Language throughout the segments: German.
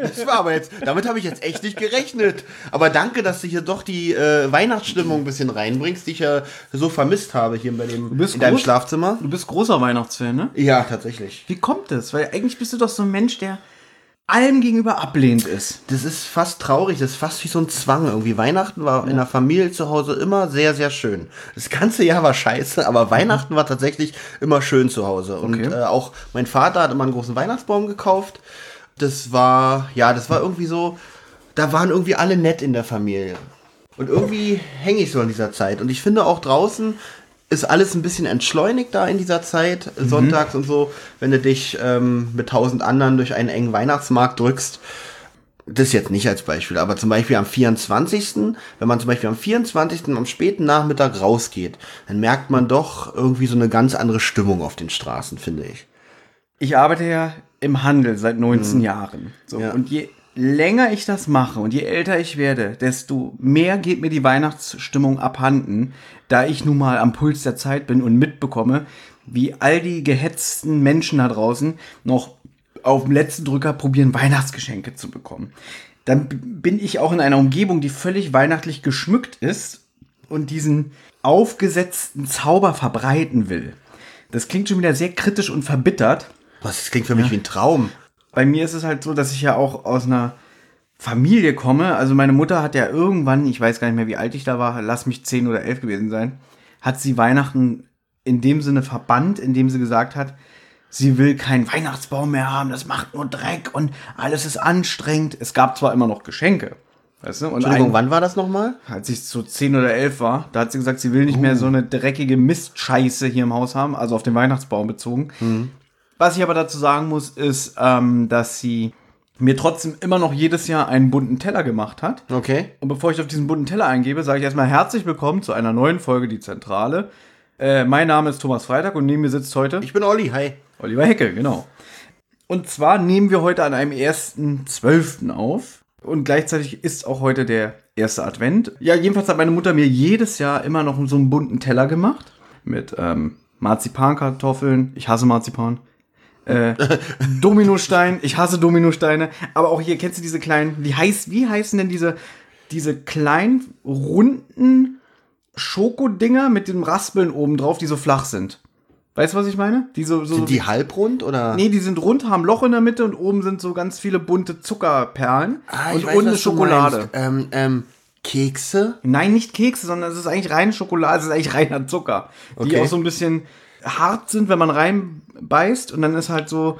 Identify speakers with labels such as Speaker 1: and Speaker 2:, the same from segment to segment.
Speaker 1: Das war aber jetzt, damit habe ich jetzt echt nicht gerechnet. Aber danke, dass du hier doch die äh, Weihnachtsstimmung ein bisschen reinbringst, die ich ja so vermisst habe hier bei dem,
Speaker 2: bist
Speaker 1: in deinem
Speaker 2: groß-
Speaker 1: Schlafzimmer.
Speaker 2: Du bist großer Weihnachtsfan, ne?
Speaker 1: Ja, tatsächlich.
Speaker 2: Wie kommt das? Weil eigentlich bist du doch so ein Mensch, der allem gegenüber ablehnend ist.
Speaker 1: Das ist fast traurig, das ist fast wie so ein Zwang irgendwie. Weihnachten war in der Familie zu Hause immer sehr, sehr schön. Das ganze Jahr war scheiße, aber Weihnachten war tatsächlich immer schön zu Hause. Und
Speaker 2: Okay.
Speaker 1: äh, auch mein Vater hat immer einen großen Weihnachtsbaum gekauft. Das war, ja, das war irgendwie so, da waren irgendwie alle nett in der Familie. Und irgendwie hänge ich so in dieser Zeit. Und ich finde auch draußen ist alles ein bisschen entschleunigt da in dieser Zeit, sonntags und so, wenn du dich ähm, mit tausend anderen durch einen engen Weihnachtsmarkt drückst. Das jetzt nicht als Beispiel, aber zum Beispiel am 24., wenn man zum Beispiel am 24. am späten Nachmittag rausgeht, dann merkt man doch irgendwie so eine ganz andere Stimmung auf den Straßen, finde ich.
Speaker 2: Ich arbeite ja im Handel seit 19 Jahren. So,
Speaker 1: Ja.
Speaker 2: Und je länger ich das mache und je älter ich werde, desto mehr geht mir die Weihnachtsstimmung abhanden, da ich nun mal am Puls der Zeit bin und mitbekomme, wie all die gehetzten Menschen da draußen noch auf dem letzten Drücker probieren, Weihnachtsgeschenke zu bekommen. Dann bin ich auch in einer Umgebung, die völlig weihnachtlich geschmückt ist und diesen aufgesetzten Zauber verbreiten will. Das klingt schon wieder sehr kritisch und verbittert.
Speaker 1: Was, das klingt für mich wie ein Traum.
Speaker 2: Bei mir ist es halt so, dass ich ja auch aus einer Familie komme. Also meine Mutter hat ja irgendwann, ich weiß gar nicht mehr, wie alt ich da war, lass mich zehn oder elf gewesen sein, hat sie Weihnachten in dem Sinne verbannt, indem sie gesagt hat, sie will keinen Weihnachtsbaum mehr haben, das macht nur Dreck und alles ist anstrengend. Es gab zwar immer noch Geschenke, weißt du? Und
Speaker 1: Entschuldigung,
Speaker 2: ein-
Speaker 1: wann war das nochmal?
Speaker 2: als ich so 10 oder 11 war, da hat sie gesagt, sie will nicht mehr so eine dreckige Mistscheiße hier im Haus haben, also auf den Weihnachtsbaum bezogen. Was ich aber dazu sagen muss, ist, ähm, dass sie mir trotzdem immer noch jedes Jahr einen bunten Teller gemacht hat.
Speaker 1: Okay.
Speaker 2: Und bevor ich auf diesen bunten Teller eingebe, sage ich erstmal herzlich willkommen zu einer neuen Folge Die Zentrale. Äh, mein Name ist Thomas Freitag und neben mir sitzt heute
Speaker 1: Ich bin Olli, hi.
Speaker 2: Oliver Hecke, genau. Und zwar nehmen wir heute an einem 1.12. auf. Und gleichzeitig ist auch heute der erste Advent. Ja, jedenfalls hat meine Mutter mir jedes Jahr immer noch so einen bunten Teller gemacht. Mit ähm, Marzipankartoffeln. Ich hasse Marzipan. Äh, Dominostein. Ich hasse Dominosteine. Aber auch hier, kennst du diese kleinen, wie heißt, wie heißen denn diese, diese kleinen, runden Schokodinger mit dem Raspeln oben drauf, die so flach sind? Weißt du, was ich meine? Die so, so
Speaker 1: Sind die halbrund oder?
Speaker 2: Nee, die sind rund, haben Loch in der Mitte und oben sind so ganz viele bunte Zuckerperlen
Speaker 1: Ah,
Speaker 2: und
Speaker 1: weiß,
Speaker 2: unten ist Schokolade.
Speaker 1: Ähm, ähm, Kekse?
Speaker 2: Nein, nicht Kekse, sondern es ist eigentlich reine Schokolade, es ist eigentlich reiner Zucker. Die
Speaker 1: Okay.
Speaker 2: auch so ein bisschen hart sind, wenn man reinbeißt und dann ist halt so,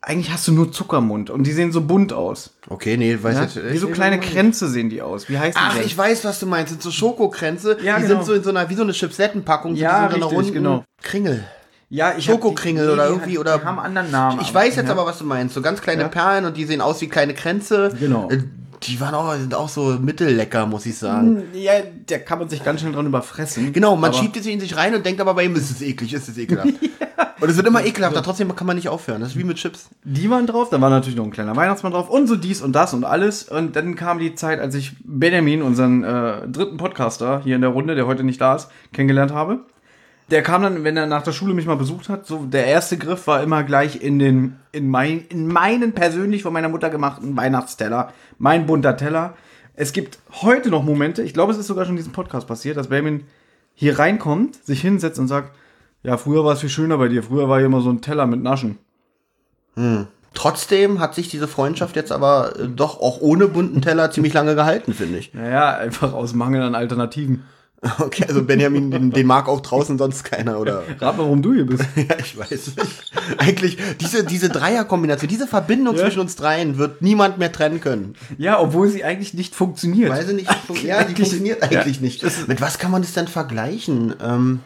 Speaker 2: eigentlich hast du nur Zuckermund und die sehen so bunt aus.
Speaker 1: Okay, nee, weiß
Speaker 2: Ja?
Speaker 1: jetzt
Speaker 2: Wie so kleine Kränze sehen die aus. Wie heißt die
Speaker 1: Ach,
Speaker 2: denn?
Speaker 1: ich weiß, was du meinst. Das sind so Schokokränze.
Speaker 2: Ja,
Speaker 1: die
Speaker 2: genau.
Speaker 1: sind so in so einer, wie so eine Chipsettenpackung.
Speaker 2: Ja,
Speaker 1: die so
Speaker 2: richtig, genau.
Speaker 1: Kringel.
Speaker 2: ja, ich
Speaker 1: Schokokringel
Speaker 2: die-
Speaker 1: oder
Speaker 2: die-
Speaker 1: irgendwie,
Speaker 2: die
Speaker 1: oder-
Speaker 2: haben einen anderen Namen.
Speaker 1: Ich weiß jetzt
Speaker 2: ja.
Speaker 1: aber, was du meinst. So ganz kleine
Speaker 2: Ja.
Speaker 1: Perlen und die sehen aus wie kleine Kränze.
Speaker 2: Genau.
Speaker 1: Die waren auch, sind auch so mittellecker, muss ich sagen.
Speaker 2: Ja, da kann man sich ganz schnell dran überfressen.
Speaker 1: Genau, man
Speaker 2: aber-
Speaker 1: schiebt es in sich rein und denkt aber bei ihm, ist es eklig, ist es ekelhaft. Und es wird immer ekelhafter, trotzdem kann man nicht aufhören. Das ist wie mit Chips.
Speaker 2: Die waren drauf, da war natürlich noch ein kleiner Weihnachtsmann drauf und so dies und das und alles. Und dann kam die Zeit, als ich Benjamin, unseren äh, dritten Podcaster hier in der Runde, der heute nicht da ist, kennengelernt habe. Der kam dann, wenn er nach der Schule mich mal besucht hat, so der erste Griff war immer gleich in den, in, mein, in meinen persönlich von meiner Mutter gemachten Weihnachtsteller. Mein bunter Teller. Es gibt heute noch Momente, ich glaube, es ist sogar schon in diesem Podcast passiert, dass Benjamin hier reinkommt, sich hinsetzt und sagt, ja, früher war es viel schöner bei dir. Früher war hier immer so ein Teller mit Naschen.
Speaker 1: Trotzdem hat sich diese Freundschaft jetzt aber äh, doch auch ohne bunten Teller ziemlich lange gehalten, finde ich.
Speaker 2: Naja, einfach aus Mangel an Alternativen.
Speaker 1: Okay, also Benjamin, den, den mag auch draußen sonst keiner, oder?
Speaker 2: Rat mal, warum du hier bist.
Speaker 1: Ja, ich weiß nicht. Eigentlich, diese, diese Dreierkombination, diese Verbindung
Speaker 2: Ja.
Speaker 1: zwischen uns dreien wird niemand mehr trennen können.
Speaker 2: Ja, obwohl sie eigentlich nicht funktioniert.
Speaker 1: Weiß ich nicht, fun- ja, die funktioniert eigentlich
Speaker 2: Ja.
Speaker 1: nicht. Mit was kann man das denn vergleichen? Ähm,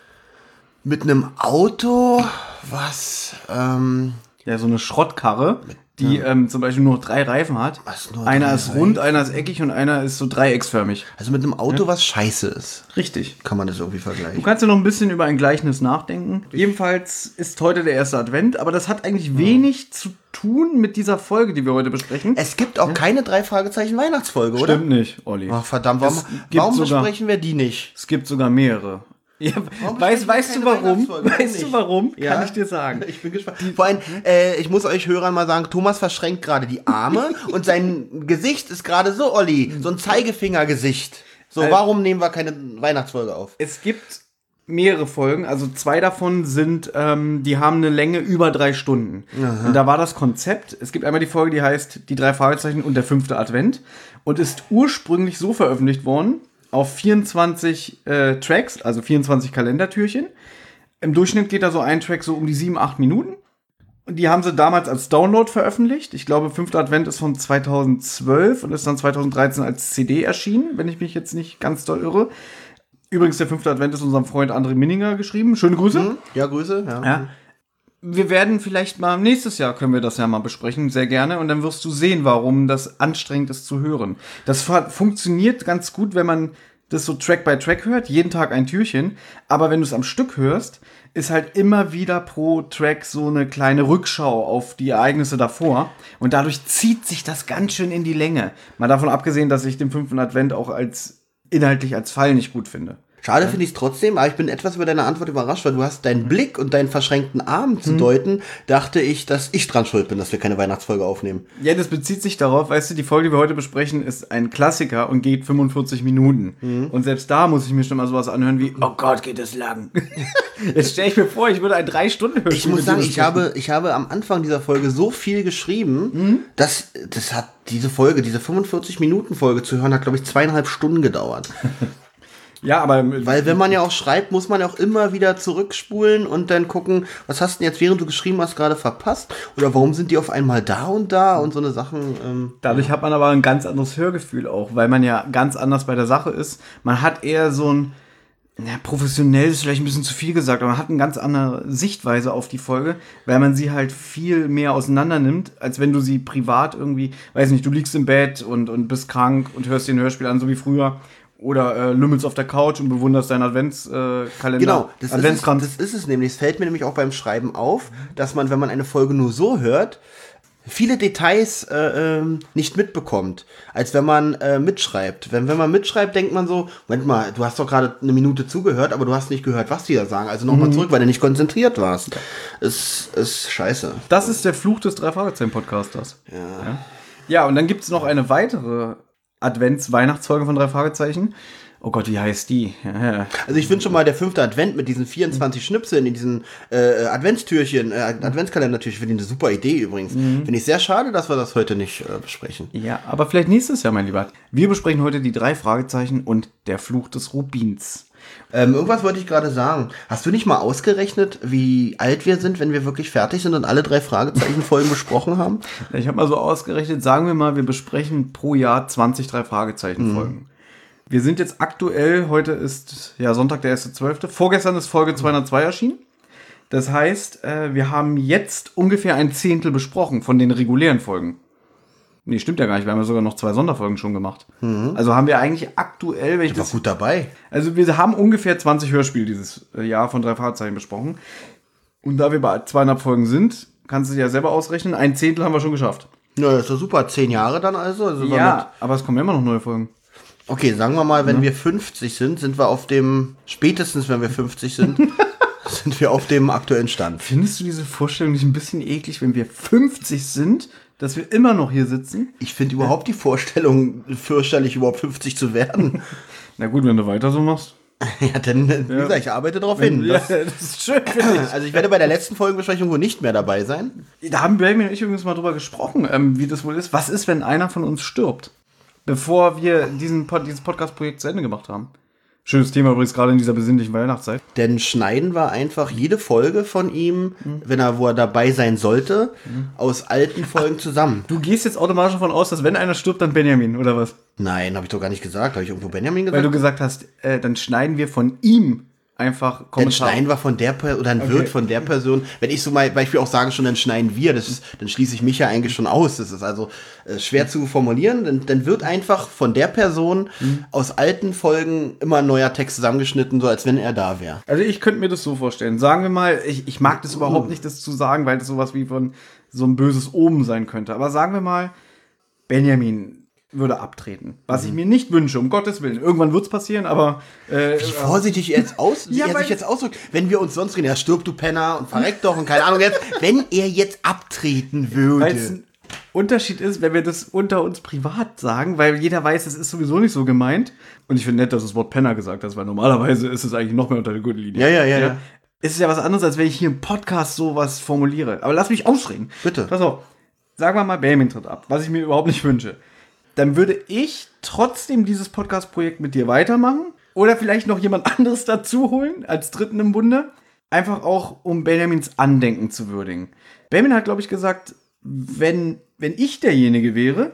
Speaker 1: mit einem Auto, was, ähm,
Speaker 2: Ja, so eine Schrottkarre die ähm, zum Beispiel nur drei Reifen hat.
Speaker 1: Was, nur
Speaker 2: einer ist rund, einer ist eckig und einer ist so dreiecksförmig.
Speaker 1: Also mit einem Auto, was scheiße ist.
Speaker 2: Richtig.
Speaker 1: Kann man das irgendwie
Speaker 2: Du
Speaker 1: vergleichen.
Speaker 2: kannst ja noch ein bisschen über ein Gleichnis nachdenken. Jedenfalls ist heute der erste Advent, aber das hat eigentlich wenig zu tun mit dieser Folge, die wir heute besprechen.
Speaker 1: Es gibt auch keine drei Fragezeichen Weihnachtsfolge, oder?
Speaker 2: Stimmt nicht, Olli.
Speaker 1: Ach verdammt, warum, warum
Speaker 2: sogar-
Speaker 1: besprechen wir die nicht?
Speaker 2: Es gibt sogar mehrere. Ja,
Speaker 1: Warum
Speaker 2: weißt du warum? Weißt du warum?
Speaker 1: Ja.
Speaker 2: Kann ich dir sagen.
Speaker 1: Ich bin gespannt. Vor allem, äh, ich muss euch Hörern mal sagen, Thomas verschränkt gerade die Arme und sein Gesicht ist gerade so, Olli, so ein Zeigefingergesicht. So,
Speaker 2: Äh,
Speaker 1: warum nehmen wir keine Weihnachtsfolge auf?
Speaker 2: Es gibt mehrere Folgen, also zwei davon sind, ähm, die haben eine Länge über drei Stunden. Und da war das Konzept, es gibt einmal die Folge, die heißt Die drei Fragezeichen und der fünfte Advent und ist ursprünglich so veröffentlicht worden, auf 24 äh, Tracks, also 24 Kalendertürchen. Im Durchschnitt geht da so ein Track so um die 7, 8 Minuten. Und die haben sie damals als Download veröffentlicht. Ich glaube, fünfter Advent ist von 2012 und ist dann 2013 als CD erschienen, wenn ich mich jetzt nicht ganz doll irre. Übrigens, der fünfte Advent ist unserem Freund André Minninger geschrieben. Schöne Grüße.
Speaker 1: Ja, Grüße. Ja.
Speaker 2: Ja. Wir werden vielleicht mal nächstes Jahr können wir das ja mal besprechen, sehr gerne. Und dann wirst du sehen, warum das anstrengend ist zu hören. Das fu- funktioniert ganz gut, wenn man das so Track by Track hört, jeden Tag ein Türchen. Aber wenn du es am Stück hörst, ist halt immer wieder pro Track so eine kleine Rückschau auf die Ereignisse davor. Und dadurch zieht sich das ganz schön in die Länge. Mal davon abgesehen, dass ich den fünften Advent auch als inhaltlich als Fall nicht gut finde.
Speaker 1: Schade finde ich es trotzdem, aber ich bin etwas über deine Antwort überrascht, weil du hast deinen Blick und deinen verschränkten Arm
Speaker 2: Mhm.
Speaker 1: zu deuten, dachte ich, dass ich dran schuld bin, dass wir keine Weihnachtsfolge aufnehmen.
Speaker 2: Ja, das bezieht sich darauf, weißt du, die Folge, die wir heute besprechen, ist ein Klassiker und geht 45 Minuten.
Speaker 1: Mhm.
Speaker 2: Und selbst da muss ich mir schon mal sowas anhören wie, oh Gott, geht das lang. Jetzt stelle ich mir vor, ich würde ein drei Stunden hören.
Speaker 1: Ich muss sagen, ich habe, ich habe am Anfang dieser Folge so viel geschrieben,
Speaker 2: Mhm.
Speaker 1: dass das hat diese Folge, diese 45 Minuten Folge zu hören, hat glaube ich zweieinhalb Stunden gedauert.
Speaker 2: Ja, aber
Speaker 1: Weil wenn man ja auch schreibt, muss man ja auch immer wieder zurückspulen und dann gucken, was hast du denn jetzt, während du geschrieben hast, gerade verpasst? Oder warum sind die auf einmal da und da und so eine Sachen. Ähm,
Speaker 2: dadurch hat man aber ein ganz anderes Hörgefühl auch, weil man ja ganz anders bei der Sache ist. Man hat eher so ein, ja, professionell ist vielleicht ein bisschen zu viel gesagt, aber man hat eine ganz andere Sichtweise auf die Folge, weil man sie halt viel mehr auseinander nimmt, als wenn du sie privat irgendwie, weiß nicht, du liegst im Bett und, und bist krank und hörst dir ein Hörspiel an, so wie früher. Oder äh, lümmelst auf der Couch und bewunderst deinen Adventskalender. Äh.
Speaker 1: Genau, das ist, es,
Speaker 2: Adventskranz.
Speaker 1: das ist es nämlich. Es fällt mir nämlich auch beim Schreiben auf, dass man, wenn man eine Folge nur so hört, viele Details äh, ähm, nicht mitbekommt, als wenn man äh, mitschreibt. Wenn, wenn man mitschreibt, denkt man so, Moment mal, du hast doch gerade eine Minute zugehört, aber du hast nicht gehört, was die da sagen. Also
Speaker 2: Mhm.
Speaker 1: nochmal zurück, weil du nicht konzentriert warst. Ist, ist scheiße.
Speaker 2: Das ist der Fluch des Drei-Fragezeichen-Podcasters. Ja. ja, und dann gibt es noch eine weitere Advents-Weihnachtsfolge von Drei Fragezeichen. Oh Gott, wie heißt die?
Speaker 1: Also ich finde schon mal der fünfte Advent mit diesen 24 Schnipseln in diesen äh, Adventstürchen, äh, Adventskalendertürchen, finde ich eine super Idee übrigens. Finde ich sehr schade, dass wir das heute nicht äh, besprechen.
Speaker 2: ja, aber vielleicht nächstes Jahr, mein Lieber. Wir besprechen heute die drei Fragezeichen und der Fluch des Rubins.
Speaker 1: Ähm, irgendwas wollte ich gerade sagen. Hast du nicht mal ausgerechnet, wie alt wir sind, wenn wir wirklich fertig sind und alle drei Fragezeichen-Folgen besprochen haben?
Speaker 2: Ich habe mal so ausgerechnet, sagen wir mal, wir besprechen pro Jahr 20 drei Fragezeichen-Folgen. Wir sind jetzt aktuell, heute ist ja Sonntag, der 1.12. Vorgestern ist Folge 202 erschienen. Das heißt, äh, wir haben jetzt ungefähr ein Zehntel besprochen von den regulären Folgen. Nee, stimmt ja gar nicht. Wir haben ja sogar noch zwei Sonderfolgen schon gemacht. Also haben wir eigentlich aktuell, wenn ich
Speaker 1: War
Speaker 2: das,
Speaker 1: gut dabei.
Speaker 2: also wir haben ungefähr 20 Hörspiele dieses äh, Jahr von drei Fragezeichen besprochen. Und da wir bei zweieinhalb Folgen sind, kannst du dir ja selber ausrechnen, ein Zehntel haben wir schon geschafft.
Speaker 1: Ja, das ist doch super. Zehn Jahre dann also. also
Speaker 2: Ja, aber es kommen immer noch neue Folgen.
Speaker 1: Okay, sagen wir mal, wenn wir 50 sind, sind wir auf dem, spätestens wenn wir 50 sind, sind wir auf dem aktuellen Stand.
Speaker 2: Findest du diese Vorstellung nicht ein bisschen eklig, wenn wir 50 sind, dass wir immer noch hier sitzen?
Speaker 1: Ich finde überhaupt die Vorstellung fürchterlich, überhaupt 50 zu werden.
Speaker 2: Na gut, wenn du weiter so machst.
Speaker 1: ja, denn, wie gesagt, ich arbeite darauf hin.
Speaker 2: Ja,
Speaker 1: Das,
Speaker 2: das ist schön, ich.
Speaker 1: also ich werde bei der letzten Folgenbesprechung wohl nicht mehr dabei sein.
Speaker 2: Da haben Baby und ich übrigens mal drüber gesprochen, ähm, wie das wohl ist. Was ist, wenn einer von uns stirbt? Bevor wir diesen Pod dieses Podcast-Projekt zu Ende gemacht haben. Schönes Thema übrigens gerade in dieser besinnlichen Weihnachtszeit.
Speaker 1: Denn schneiden wir einfach jede Folge von ihm, wenn er, wo er dabei sein sollte, aus alten Folgen zusammen.
Speaker 2: Du gehst jetzt automatisch davon aus, dass wenn einer stirbt, dann Benjamin, oder was?
Speaker 1: Nein, habe ich doch gar nicht gesagt. Habe ich irgendwo Benjamin
Speaker 2: Weil
Speaker 1: gesagt?
Speaker 2: du gesagt hast, äh, dann schneiden wir von ihm einfach
Speaker 1: Dann
Speaker 2: Kommentare.
Speaker 1: schneiden wir von der Person oder dann wird von der Person, wenn ich so mal Beispiel auch sage schon, dann schneiden wir, das ist, dann schließe ich mich ja eigentlich schon aus. Das ist also äh, schwer zu formulieren. Dann, dann wird einfach von der Person aus alten Folgen immer ein neuer Text zusammengeschnitten, so als wenn er da wäre.
Speaker 2: Also ich könnte mir das so vorstellen. Sagen wir mal, ich, ich mag das überhaupt nicht, das zu sagen, weil das sowas wie von so ein böses Omen sein könnte. Aber sagen wir mal, Benjamin würde abtreten. Was ich mir nicht wünsche, um Gottes Willen. Irgendwann wird es passieren, aber äh,
Speaker 1: Wie vorsichtig er jetzt aus, wie
Speaker 2: Ja,
Speaker 1: er sich jetzt ausdrückt, wenn wir uns sonst reden, ja, stirb du Penner und verreck doch und keine Ahnung jetzt, wenn er jetzt abtreten
Speaker 2: weil es
Speaker 1: würde.
Speaker 2: ein Unterschied ist, wenn wir das unter uns privat sagen, weil jeder weiß, es ist sowieso nicht so gemeint. Und ich finde nett, dass du das Wort Penner gesagt hast, weil normalerweise ist es eigentlich noch mehr unter der Gürtellinie.
Speaker 1: Ja, ja, ja, ja.
Speaker 2: Es ist ja was anderes, als wenn ich hier im Podcast sowas formuliere. Aber lass mich ausreden.
Speaker 1: Bitte.
Speaker 2: Pass auf. Sagen wir mal, Benjamin tritt ab, was ich mir überhaupt nicht wünsche. Dann würde ich trotzdem dieses Podcast-Projekt mit dir weitermachen oder vielleicht noch jemand anderes dazu holen als Dritten im Bunde. Einfach auch, um Benjamins Andenken zu würdigen. Benjamin hat, glaube ich, gesagt, wenn, wenn ich derjenige wäre,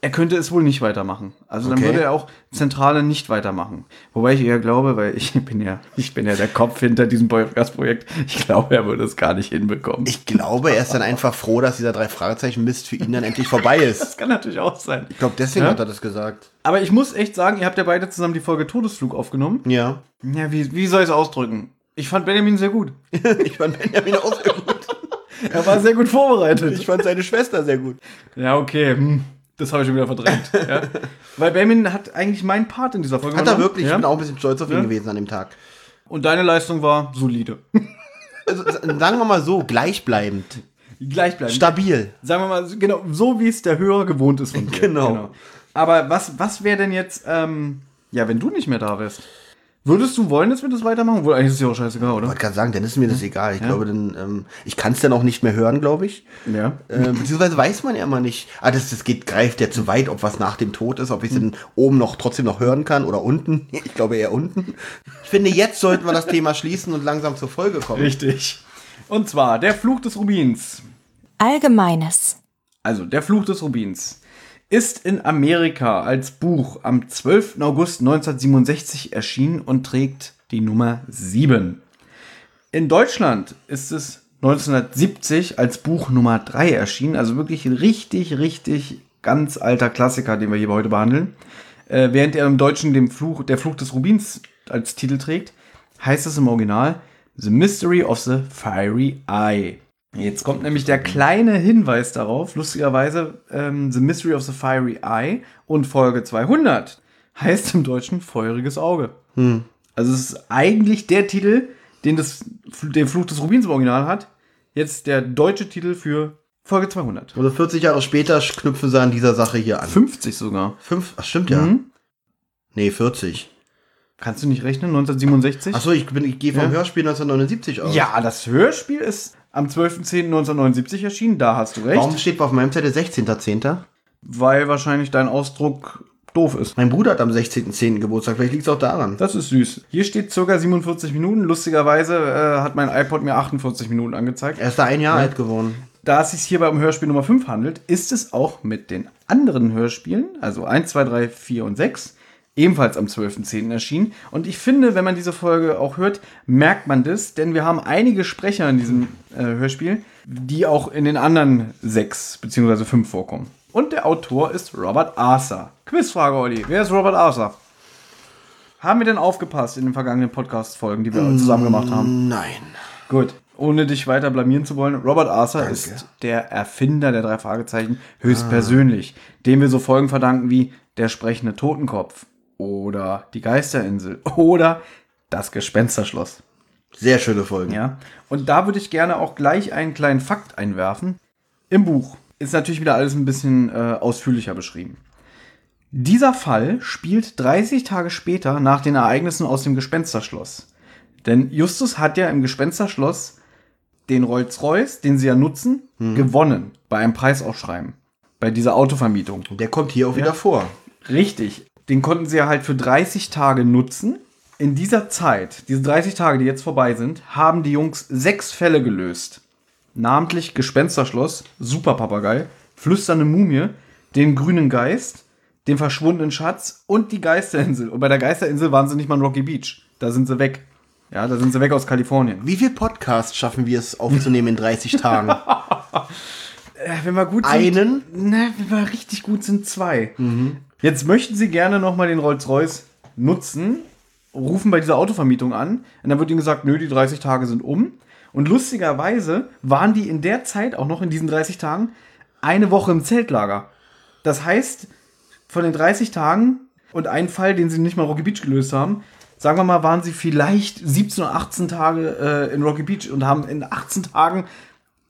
Speaker 2: er könnte es wohl nicht weitermachen. Also dann
Speaker 1: Okay.
Speaker 2: würde er auch Zentrale nicht weitermachen. Wobei ich eher glaube, weil ich bin ja, ich bin ja der Kopf hinter diesem Podcast-Projekt. Ich glaube, er würde es gar nicht hinbekommen.
Speaker 1: Ich glaube, er ist dann einfach froh, dass dieser drei Fragezeichen Mist für ihn dann endlich vorbei ist.
Speaker 2: das kann natürlich auch sein.
Speaker 1: Ich glaube, deswegen
Speaker 2: Ja?
Speaker 1: hat er das gesagt.
Speaker 2: Aber ich muss echt sagen, ihr habt ja beide zusammen die Folge Todesflug aufgenommen.
Speaker 1: Ja.
Speaker 2: Ja, wie, wie soll ich es ausdrücken? Ich fand Benjamin sehr gut.
Speaker 1: Ich fand Benjamin auch sehr gut.
Speaker 2: Er war sehr gut vorbereitet.
Speaker 1: Ich fand seine Schwester sehr gut.
Speaker 2: Ja, okay. Hm. Das habe ich schon wieder verdrängt. ja. Weil Benjamin hat eigentlich meinen Part in dieser Folge
Speaker 1: Hat er wirklich?
Speaker 2: Ja?
Speaker 1: Ich bin auch ein bisschen stolz auf ihn
Speaker 2: Ja.
Speaker 1: gewesen an dem Tag.
Speaker 2: Und deine Leistung war solide.
Speaker 1: Also, sagen wir mal so, gleichbleibend.
Speaker 2: Gleichbleibend.
Speaker 1: Stabil.
Speaker 2: Sagen wir mal, genau, so wie es der Hörer gewohnt ist von dir.
Speaker 1: Genau.
Speaker 2: Aber was, was wäre denn jetzt, ähm, ja, wenn du nicht mehr da wärst? Würdest du wollen, dass wir das weitermachen? Wohl, eigentlich ist es ja auch scheißegal,
Speaker 1: Ich
Speaker 2: oder?
Speaker 1: wollte gerade sagen, dann ist mir das egal. Ich glaube, dann, ähm, ich kann es dann auch nicht mehr hören, glaube ich.
Speaker 2: Ja.
Speaker 1: Äh, beziehungsweise weiß man ja immer nicht. Ah, das, das geht, greift ja zu weit, ob was nach dem Tod ist, ob ich es dann oben noch trotzdem noch hören kann oder unten. Ich glaube eher unten. Ich finde, jetzt sollten wir das Thema schließen und langsam zur Folge kommen.
Speaker 2: Richtig. Und zwar der Fluch des Rubins.
Speaker 3: Allgemeines.
Speaker 2: Also, der Fluch des Rubins ist in Amerika als Buch am 12. August 1967 erschienen und trägt die Nummer 7. In Deutschland ist es 1970 als Buch Nummer 3 erschienen, also wirklich richtig, richtig ganz alter Klassiker, den wir hier heute behandeln. Äh, während er im Deutschen den Fluch, der Fluch des Rubins als Titel trägt, heißt es im Original The Mystery of the Fiery Eye. Jetzt kommt nämlich der kleine Hinweis darauf, lustigerweise ähm, The Mystery of the Fiery Eye und Folge 200 heißt im Deutschen Feuriges Auge. Also es ist eigentlich der Titel, den das, den Fluch des Rubins im Original hat, jetzt der deutsche Titel für Folge 200.
Speaker 1: Also 40 Jahre später knüpfen sie an dieser Sache hier an.
Speaker 2: 50 sogar.
Speaker 1: Fünf, ach, stimmt ja.
Speaker 2: Mhm.
Speaker 1: Nee, 40.
Speaker 2: Kannst du nicht rechnen? 1967?
Speaker 1: Achso, ich, bin- ich gehe vom
Speaker 2: Ja.
Speaker 1: Hörspiel 1979 aus.
Speaker 2: Ja, das Hörspiel ist am 12.10.1979 erschienen, da hast du recht.
Speaker 1: Warum steht auf meinem Zettel 16.10.?
Speaker 2: Weil wahrscheinlich dein Ausdruck doof ist.
Speaker 1: Mein Bruder hat am 16.10. Geburtstag, vielleicht liegt es auch daran.
Speaker 2: Das ist süß. Hier steht circa 47 Minuten. Lustigerweise äh, hat mein iPod mir 48 Minuten angezeigt.
Speaker 1: Er ist da ein Jahr alt geworden.
Speaker 2: Da es sich hierbei um Hörspiel Nummer 5 handelt, ist es auch mit den anderen Hörspielen, also 1, 2, 3, 4 und 6, ebenfalls am 12.10. erschienen. Und ich finde, wenn man diese Folge auch hört, merkt man das, denn wir haben einige Sprecher in diesem äh, Hörspiel, die auch in den anderen 6 bzw. 5 vorkommen. Und der Autor ist Robert Arthur. Quizfrage, Olli. Wer ist Robert Arthur? Haben wir denn aufgepasst in den vergangenen Podcast-Folgen, die wir zusammen gemacht haben?
Speaker 1: Nein.
Speaker 2: Gut, ohne dich weiter blamieren zu wollen, Robert Arthur
Speaker 1: Danke.
Speaker 2: ist der Erfinder der drei Fragezeichen höchstpersönlich, dem wir so Folgen verdanken wie Der sprechende Totenkopf oder Die Geisterinsel oder Das Gespensterschloss.
Speaker 1: Sehr schöne Folgen.
Speaker 2: Ja, und da würde ich gerne auch gleich einen kleinen Fakt einwerfen. Im Buch ist natürlich wieder alles ein bisschen äh, ausführlicher beschrieben. Dieser Fall spielt 30 Tage später nach den Ereignissen aus dem Gespensterschloss. Denn Justus hat ja im Gespensterschloss den Rolls-Royce, den sie ja nutzen, gewonnen bei einem Preisausschreiben. Bei dieser Autovermietung.
Speaker 1: Der kommt hier auch wieder vor.
Speaker 2: Richtig. Den konnten sie ja halt für 30 Tage nutzen. In dieser Zeit, diese 30 Tage, die jetzt vorbei sind, haben die Jungs sechs Fälle gelöst. Namentlich Gespensterschloss, Superpapagei, Flüsternde Mumie, den grünen Geist, den verschwundenen Schatz und die Geisterinsel. Und bei der Geisterinsel waren sie nicht mal in Rocky Beach. Da sind sie weg. Ja, da sind sie weg aus Kalifornien.
Speaker 1: Wie viel Podcasts schaffen wir es aufzunehmen in 30 Tagen?
Speaker 2: Äh, wenn wir gut sind.
Speaker 1: Einen?
Speaker 2: Na, wenn wir richtig gut sind, zwei. Jetzt möchten sie gerne nochmal den Rolls-Royce nutzen, rufen bei dieser Autovermietung an und dann wird ihnen gesagt, nö, die 30 Tage sind um. Und lustigerweise waren die in der Zeit, auch noch in diesen 30 Tagen, eine Woche im Zeltlager. Das heißt, von den 30 Tagen und ein Fall, den sie nicht mal Rocky Beach gelöst haben, sagen wir mal, waren sie vielleicht 17 oder 18 Tage äh, in Rocky Beach und haben in 18 Tagen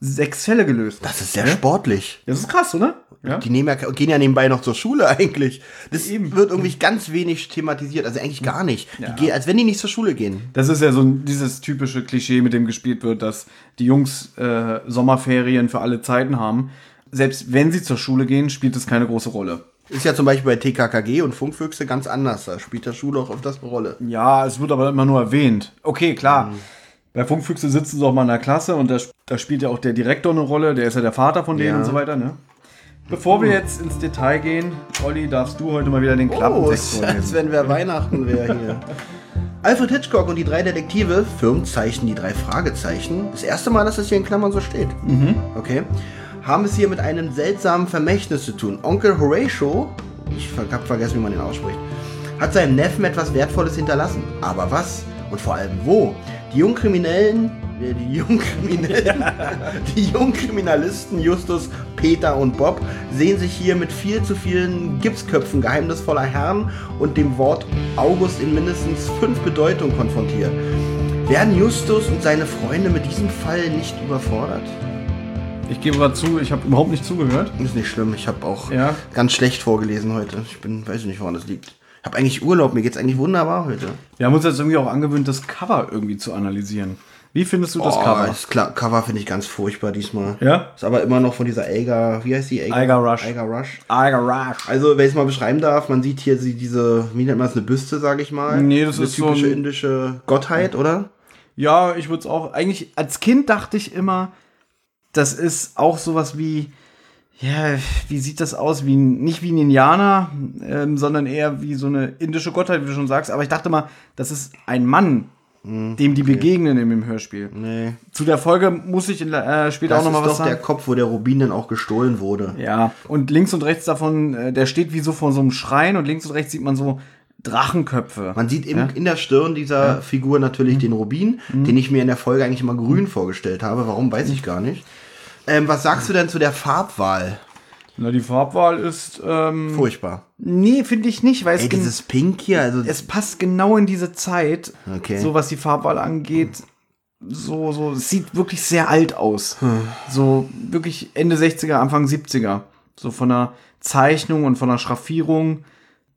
Speaker 2: sechs Fälle gelöst.
Speaker 1: Das ist sehr sportlich.
Speaker 2: Das ist krass, oder? Ja.
Speaker 1: Die nehmen ja, gehen ja nebenbei noch zur Schule eigentlich. Das
Speaker 2: Eben.
Speaker 1: wird irgendwie ganz wenig thematisiert, also eigentlich gar nicht.
Speaker 2: Ja.
Speaker 1: Die gehen, als wenn die nicht zur Schule gehen.
Speaker 2: Das ist ja so dieses typische Klischee, mit dem gespielt wird, dass die Jungs äh, Sommerferien für alle Zeiten haben. Selbst wenn sie zur Schule gehen, spielt es keine große Rolle.
Speaker 1: Ist ja zum Beispiel bei TKKG und Funkfüchse ganz anders. Da spielt der Schule auch öfters eine Rolle.
Speaker 2: Ja, es wird aber immer nur erwähnt. Okay, klar. Bei Funkfüchse sitzen sie auch mal in der Klasse und da, da spielt ja auch der Direktor eine Rolle, der ist ja der Vater von denen
Speaker 1: Ja.
Speaker 2: und so weiter, ne? Bevor wir jetzt ins Detail gehen, Olli, darfst du heute mal wieder den
Speaker 1: Oh,
Speaker 2: Klappentext
Speaker 1: ist, als wenn wir Weihnachten wäre hier. Alfred Hitchcock und die drei Detektive, Firmenzeichen, die drei Fragezeichen. Das erste Mal, dass das hier in Klammern so steht. Okay. Haben es hier mit einem seltsamen Vermächtnis zu tun. Onkel Horatio, ich hab vergessen, wie man den ausspricht, hat seinem Neffen etwas Wertvolles hinterlassen. Aber was? Und vor allem wo? Die Jungkriminellen, äh, die Jungkriminellen, die Jungkriminalisten Justus, Peter und Bob sehen sich hier mit viel zu vielen Gipsköpfen geheimnisvoller Herren und dem Wort August in mindestens fünf Bedeutungen konfrontiert. Werden Justus und seine Freunde mit diesem Fall nicht überfordert?
Speaker 2: Ich gebe mal zu, ich habe überhaupt nicht zugehört.
Speaker 1: Ist nicht schlimm, ich habe auch
Speaker 2: Ja.
Speaker 1: ganz schlecht vorgelesen heute. Ich bin, weiß nicht, woran das liegt. Ich habe eigentlich Urlaub, mir geht's eigentlich wunderbar heute.
Speaker 2: Wir haben uns jetzt irgendwie auch angewöhnt, das Cover irgendwie zu analysieren. Wie findest du das
Speaker 1: oh,
Speaker 2: Cover?
Speaker 1: Das Kla- Cover finde ich ganz furchtbar diesmal.
Speaker 2: Ja?
Speaker 1: Ist aber immer noch von dieser Eiger, wie heißt die?
Speaker 2: Eiger Rush.
Speaker 1: Eiger Rush.
Speaker 2: Eiger Rush.
Speaker 1: Also, wenn ich es mal beschreiben darf, man sieht hier sie- diese, wie nennt man das, eine Büste, sage ich mal.
Speaker 2: Nee, das
Speaker 1: eine
Speaker 2: ist so
Speaker 1: typische
Speaker 2: ein-
Speaker 1: indische Gottheit, oder?
Speaker 2: Ja, ich würde es auch. Eigentlich, als Kind dachte ich immer, das ist auch sowas wie. Ja, wie sieht das aus? Wie, nicht wie ein Indianer, ähm, sondern eher wie so eine indische Gottheit, wie du schon sagst. Aber ich dachte mal, das ist ein Mann, dem die begegnen in dem Hörspiel.
Speaker 1: Nee.
Speaker 2: Zu der Folge muss ich in, äh, später
Speaker 1: Das
Speaker 2: auch noch mal
Speaker 1: ist
Speaker 2: was
Speaker 1: doch der
Speaker 2: sagen.
Speaker 1: Kopf, wo der Rubin dann auch gestohlen wurde.
Speaker 2: Ja, und links und rechts davon, äh, der steht wie so vor so einem Schrein und links und rechts sieht man so Drachenköpfe.
Speaker 1: Man sieht im,
Speaker 2: Ja.
Speaker 1: in der Stirn dieser Figur natürlich den Rubin, den ich mir in der Folge eigentlich immer grün vorgestellt habe. Warum, weiß ich gar nicht. Ähm, was sagst du denn zu der Farbwahl?
Speaker 2: Na, die Farbwahl ist. Ähm,
Speaker 1: Furchtbar.
Speaker 2: nee, finde ich nicht, weil es
Speaker 1: Ey, dieses Pink hier, also
Speaker 2: es passt genau in diese Zeit,
Speaker 1: Okay.
Speaker 2: so was die Farbwahl angeht. So, so, es sieht wirklich sehr alt aus.
Speaker 1: Hm.
Speaker 2: So wirklich Ende 60er, Anfang 70er. So von der Zeichnung und von der Schraffierung.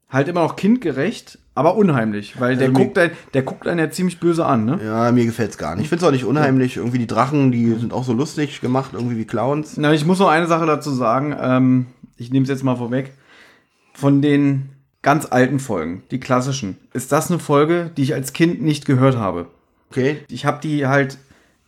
Speaker 2: Halt immer noch kindgerecht, aber unheimlich, weil der
Speaker 1: Irgendwie-
Speaker 2: guckt, ein, der guckt einen ja ziemlich böse an, ne?
Speaker 1: ja, mir gefällt's gar nicht. Ich find's auch nicht unheimlich. Irgendwie die Drachen, die sind auch so lustig gemacht, irgendwie wie Clowns.
Speaker 2: Na, ich muss noch eine Sache dazu sagen. Ähm, ich nehme es jetzt mal vorweg. Von den ganz alten Folgen, die klassischen, ist das eine Folge, die ich als Kind nicht gehört habe.
Speaker 1: Okay.
Speaker 2: Ich habe die halt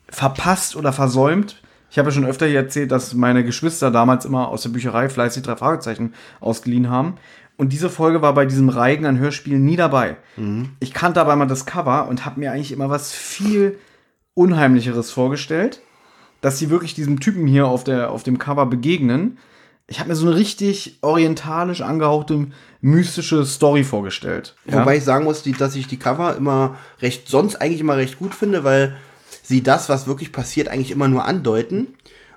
Speaker 2: verpasst oder versäumt. Ich habe ja schon öfter hier erzählt, dass meine Geschwister damals immer aus der Bücherei fleißig drei Fragezeichen ausgeliehen haben. Und diese Folge war bei diesem Reigen an Hörspielen nie dabei. Ich kannte aber mal das Cover und habe mir eigentlich immer was viel Unheimlicheres vorgestellt, dass sie wirklich diesem Typen hier auf, der, auf dem Cover begegnen. Ich habe mir so eine richtig orientalisch angehauchte, mystische Story vorgestellt.
Speaker 1: Wobei ich sagen muss, dass ich die Cover immer recht, sonst eigentlich immer recht gut finde, weil sie das, was wirklich passiert, eigentlich immer nur andeuten.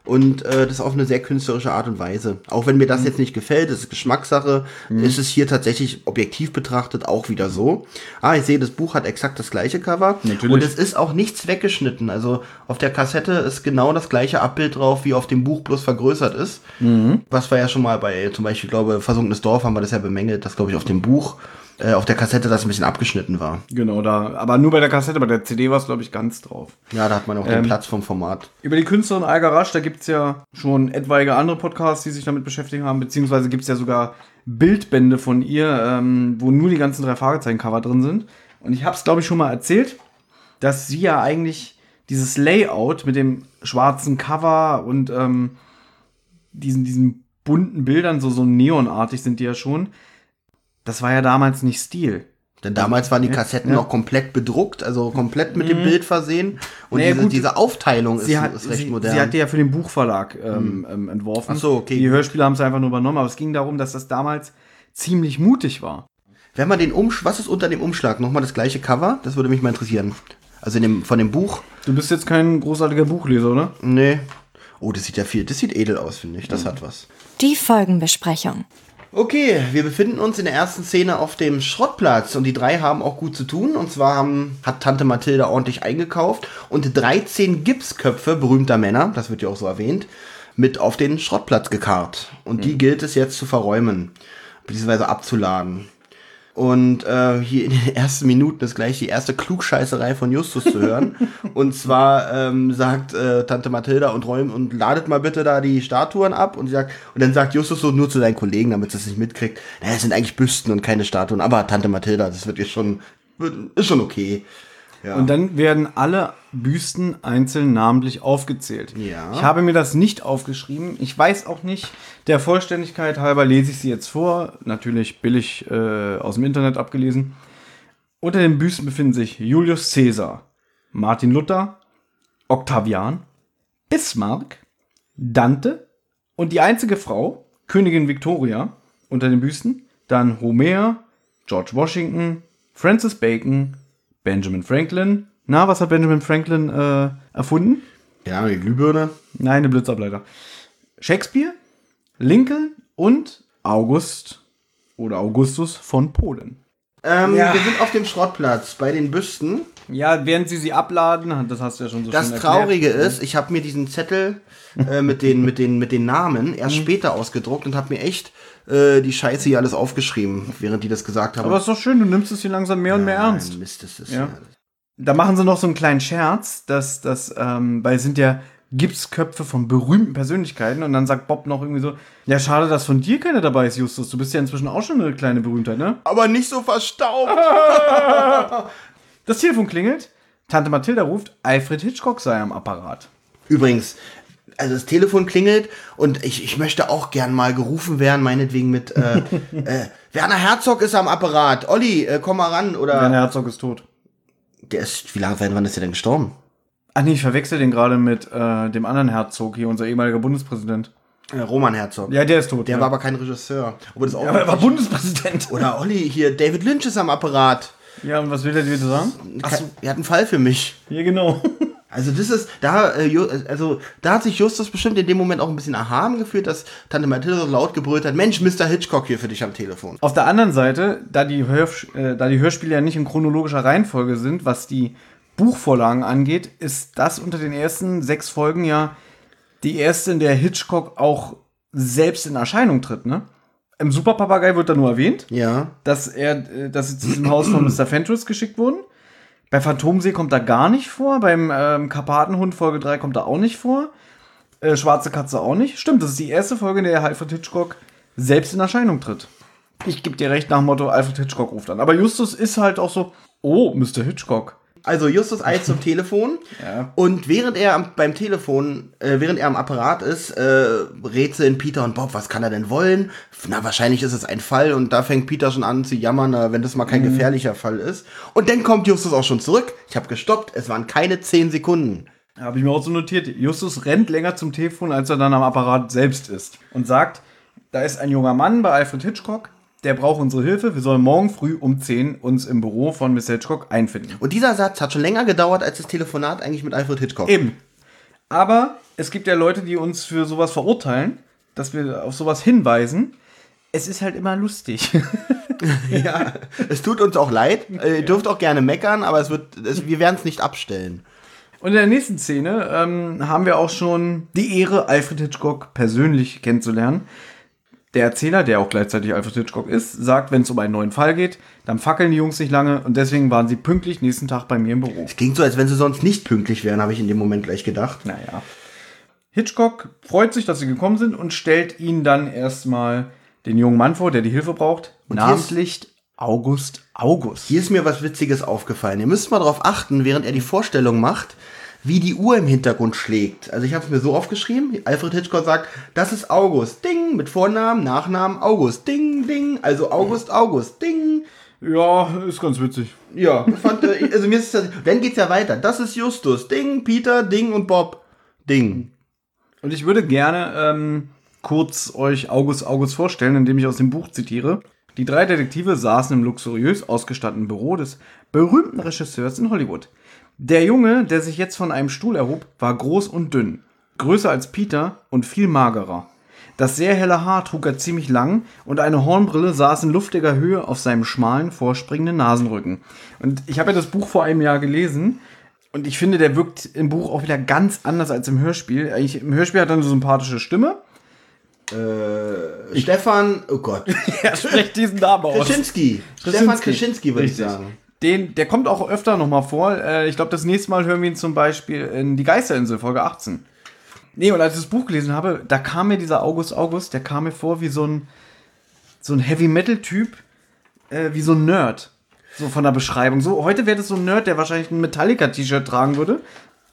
Speaker 1: Und äh, das auf eine sehr künstlerische Art und Weise. Auch wenn mir das
Speaker 2: Mhm.
Speaker 1: jetzt nicht gefällt, das ist Geschmackssache, ist es hier tatsächlich objektiv betrachtet auch wieder so. Ah, ich sehe, das Buch hat exakt das gleiche Cover.
Speaker 2: Natürlich.
Speaker 1: Und es ist auch nichts weggeschnitten. Also auf der Kassette ist genau das gleiche Abbild drauf, wie auf dem Buch, bloß vergrößert ist.
Speaker 2: Mhm.
Speaker 1: Was wir ja schon mal bei, zum Beispiel, glaube Versunkenes Dorf haben wir das ja bemängelt, dass, glaube ich, auf dem Buch, äh, auf der Kassette das ein bisschen abgeschnitten war.
Speaker 2: Genau, da. Aber nur bei der Kassette, bei der CD war es, glaube ich, ganz drauf.
Speaker 1: Ja, da hat man auch
Speaker 2: Ähm,
Speaker 1: den Platz vom Format.
Speaker 2: Über die Künstlerin Alga Rasch, da gibt es ja schon etwaige andere Podcasts, die sich damit beschäftigt haben, beziehungsweise gibt es ja sogar Bildbände von ihr, ähm, wo nur die ganzen drei Fragezeichen-Cover drin sind. Und ich habe es, glaube ich, schon mal erzählt, dass sie ja eigentlich dieses Layout mit dem schwarzen Cover und ähm, diesen, diesen bunten Bildern, so, so neonartig sind die ja schon, das war ja damals nicht Stil.
Speaker 1: Denn damals waren die Kassetten noch komplett bedruckt, also komplett mit dem Bild versehen. Und
Speaker 2: Naja,
Speaker 1: diese,
Speaker 2: gut,
Speaker 1: diese Aufteilung ist,
Speaker 2: hat,
Speaker 1: ist recht
Speaker 2: sie,
Speaker 1: modern.
Speaker 2: sie hatte ja für den Buchverlag ähm, ähm, entworfen.
Speaker 1: Ach so, okay,
Speaker 2: Die. Hörspiele haben es einfach nur übernommen, aber es ging darum, dass das damals ziemlich mutig war.
Speaker 1: Wenn man den Umsch was ist unter dem Umschlag? Nochmal das gleiche Cover? Das würde mich mal interessieren. Also in dem, von dem Buch?
Speaker 2: Du bist jetzt kein großartiger Buchleser, oder?
Speaker 1: Nee. Oh, das sieht ja viel, das sieht edel aus, finde ich. Das hat was.
Speaker 3: Die Folgenbesprechung.
Speaker 1: Okay, wir befinden uns in der ersten Szene auf dem Schrottplatz und die drei haben auch gut zu tun. Und zwar haben, hat Tante Mathilda ordentlich eingekauft und 13 Gipsköpfe berühmter Männer, das wird ja auch so erwähnt, mit auf den Schrottplatz gekarrt. Und die gilt es jetzt zu verräumen, beziehungsweise abzuladen. Und äh, hier in den ersten Minuten ist gleich die erste Klugscheißerei von Justus zu hören. und zwar ähm, sagt äh, Tante Mathilda und räumt und ladet mal bitte da die Statuen ab. Und sagt, und dann sagt Justus so nur zu seinen Kollegen, damit sie es nicht mitkriegt, naja, es sind eigentlich Büsten und keine Statuen. Aber Tante Mathilda, das wird jetzt schon, wird, ist schon okay. Ja.
Speaker 2: Und dann werden alle Büsten einzeln namentlich aufgezählt.
Speaker 1: Ja.
Speaker 2: Ich habe mir das nicht aufgeschrieben. Ich weiß auch nicht. Der Vollständigkeit halber lese ich sie jetzt vor. Natürlich billig äh, aus dem Internet abgelesen. Unter den Büsten befinden sich Julius Caesar, Martin Luther, Octavian, Bismarck, Dante und die einzige Frau, Königin Victoria, unter den Büsten. Dann Homer, George Washington, Francis Bacon, Benjamin Franklin. Na, was hat Benjamin Franklin äh, erfunden?
Speaker 1: ja, die Glühbirne.
Speaker 2: Nein, eine Blitzableiter. Shakespeare, Lincoln und August oder Augustus von Polen.
Speaker 1: Ähm,
Speaker 2: Ja.
Speaker 1: Wir sind auf dem Schrottplatz bei den Büsten.
Speaker 2: Ja, während sie sie abladen, das hast du ja schon so
Speaker 1: Das
Speaker 2: schön erklärt.
Speaker 1: Traurige ist, ich habe mir diesen Zettel äh, mit, den, mit, den, mit den Namen erst später ausgedruckt und habe mir echt äh, die Scheiße hier alles aufgeschrieben, während die das gesagt haben.
Speaker 2: Aber ist doch schön, du nimmst es hier langsam mehr und mehr ernst.
Speaker 1: Nein, Mist, das ist
Speaker 2: ja. Da machen sie noch so einen kleinen Scherz, dass das, ähm, weil es sind ja Gipsköpfe von berühmten Persönlichkeiten und dann sagt Bob noch irgendwie so, ja schade, dass von dir keiner dabei ist, Justus. Du bist ja inzwischen auch schon eine kleine Berühmtheit, ne?
Speaker 1: Aber nicht so verstaubt.
Speaker 2: Das Telefon klingelt, Tante Mathilda ruft, Alfred Hitchcock sei am Apparat.
Speaker 1: Übrigens, also das Telefon klingelt und ich, ich möchte auch gern mal gerufen werden, meinetwegen mit äh, äh, Werner Herzog ist am Apparat. Olli, äh, komm mal ran. Oder
Speaker 2: Werner Herzog ist tot.
Speaker 1: der ist, wie lange, wann ist der denn gestorben?
Speaker 2: Ach nee, ich verwechsel den gerade mit äh, dem anderen Herzog hier, unser ehemaliger Bundespräsident.
Speaker 1: Äh, Roman Herzog.
Speaker 2: Ja, der ist tot.
Speaker 1: Der
Speaker 2: ja.
Speaker 1: war aber kein Regisseur. Aber auch
Speaker 2: aber er war Bundespräsident.
Speaker 1: Oder Olli, hier, David Lynch ist am Apparat.
Speaker 2: Ja, und was will der dir sagen?
Speaker 1: Ach Er hat einen Fall für mich.
Speaker 2: Ja, genau.
Speaker 1: Also das ist, da, äh, also da hat sich Justus bestimmt in dem Moment auch ein bisschen erhaben gefühlt, dass Tante Mathilde so laut gebrüllt hat, Mensch, Mr. Hitchcock hier für dich am Telefon.
Speaker 2: Auf der anderen Seite, da die, Hör äh, da die Hörspiele ja nicht in chronologischer Reihenfolge sind, was die Buchvorlagen angeht, ist das unter den ersten sechs Folgen ja die erste, in der Hitchcock auch selbst in Erscheinung tritt, ne? Im Superpapagei wird da nur erwähnt,
Speaker 1: Ja.
Speaker 2: dass er, äh, dass sie zu diesem Haus von Mr. Fentress geschickt wurden. Bei Phantomsee kommt er gar nicht vor. Beim ähm, Karpatenhund Folge 3 kommt er auch nicht vor. Äh, Schwarze Katze auch nicht. Stimmt, das ist die erste Folge, in der Alfred Hitchcock selbst in Erscheinung tritt. Ich gebe dir recht nach dem Motto, Alfred Hitchcock ruft an. Aber Justus ist halt auch so, oh, Mr. Hitchcock.
Speaker 1: Also Justus eilt zum Telefon
Speaker 2: Ja.
Speaker 1: und während er am, beim Telefon, äh, während er am Apparat ist, äh, rätseln Peter und Bob, was kann er denn wollen? Na, wahrscheinlich ist es ein Fall und da fängt Peter schon an zu jammern, äh, wenn das mal kein gefährlicher Fall ist. Und dann kommt Justus auch schon zurück. Ich habe gestoppt, es waren keine zehn Sekunden.
Speaker 2: Habe ich mir auch so notiert. Justus rennt länger zum Telefon, als er dann am Apparat selbst ist. Und sagt, da ist ein junger Mann bei Alfred Hitchcock, der braucht unsere Hilfe. Wir sollen morgen früh um 10 uns im Büro von Mr. Hitchcock einfinden.
Speaker 1: Und dieser Satz hat schon länger gedauert als das Telefonat eigentlich mit Alfred Hitchcock.
Speaker 2: Eben. Aber es gibt ja Leute, die uns für sowas verurteilen, dass wir auf sowas hinweisen. Es ist halt immer lustig.
Speaker 1: Ja, es tut uns auch leid. Äh, Ihr dürft auch gerne meckern, aber es wird, es, wir werden es nicht abstellen.
Speaker 2: Und in der nächsten Szene ähm, haben wir auch schon die Ehre, Alfred Hitchcock persönlich kennenzulernen. Der Erzähler, der auch gleichzeitig Alfred Hitchcock ist, sagt, wenn es um einen neuen Fall geht, dann fackeln die Jungs nicht lange und deswegen waren sie pünktlich nächsten Tag bei mir im Büro.
Speaker 1: Es klingt so, als wenn sie sonst nicht pünktlich wären, habe ich in dem Moment gleich gedacht.
Speaker 2: Naja. Hitchcock freut sich, dass sie gekommen sind und stellt ihnen dann erstmal den jungen Mann vor, der die Hilfe braucht.
Speaker 1: Und
Speaker 2: namentlich August August.
Speaker 1: Hier ist mir was Witziges aufgefallen. Ihr müsst mal darauf achten, während er die Vorstellung macht, wie die Uhr im Hintergrund schlägt. Also ich habe es mir so aufgeschrieben. Alfred Hitchcock sagt, das ist August, Ding, mit Vornamen, Nachnamen, August, Ding, Ding. Also August, August, Ding.
Speaker 2: Ja, ist ganz witzig.
Speaker 1: Ja, fand, äh, also mir ist das, dann geht's ja weiter. Das ist Justus. Ding, Peter, Ding und Bob. Ding.
Speaker 2: Und ich würde gerne ähm, kurz euch August August vorstellen, indem ich aus dem Buch zitiere. Die drei Detektive saßen im luxuriös ausgestatteten Büro des berühmten Regisseurs in Hollywood. Der Junge, der sich jetzt von einem Stuhl erhob, war groß und dünn, größer als Peter und viel magerer. Das sehr helle Haar trug er ziemlich lang und eine Hornbrille saß in luftiger Höhe auf seinem schmalen, vorspringenden Nasenrücken. Und ich habe ja das Buch vor einem Jahr gelesen und ich finde, der wirkt im Buch auch wieder ganz anders als im Hörspiel. Eigentlich, Im Hörspiel hat er eine sympathische Stimme.
Speaker 1: Äh, Stefan, oh Gott.
Speaker 2: Er spricht diesen Namen aus.
Speaker 1: Krasinski. Stefan Krasinski, würde ich sagen.
Speaker 2: Den, der kommt auch öfter nochmal vor. Äh, ich glaube, das nächste Mal hören wir ihn zum Beispiel in Die Geisterinsel, Folge 18. Nee, und als ich das Buch gelesen habe, da kam mir dieser August August, der kam mir vor wie so ein, so ein Heavy-Metal-Typ, äh, wie so ein Nerd. So von der Beschreibung. So, heute wäre das so ein Nerd, der wahrscheinlich ein Metallica-T-Shirt tragen würde.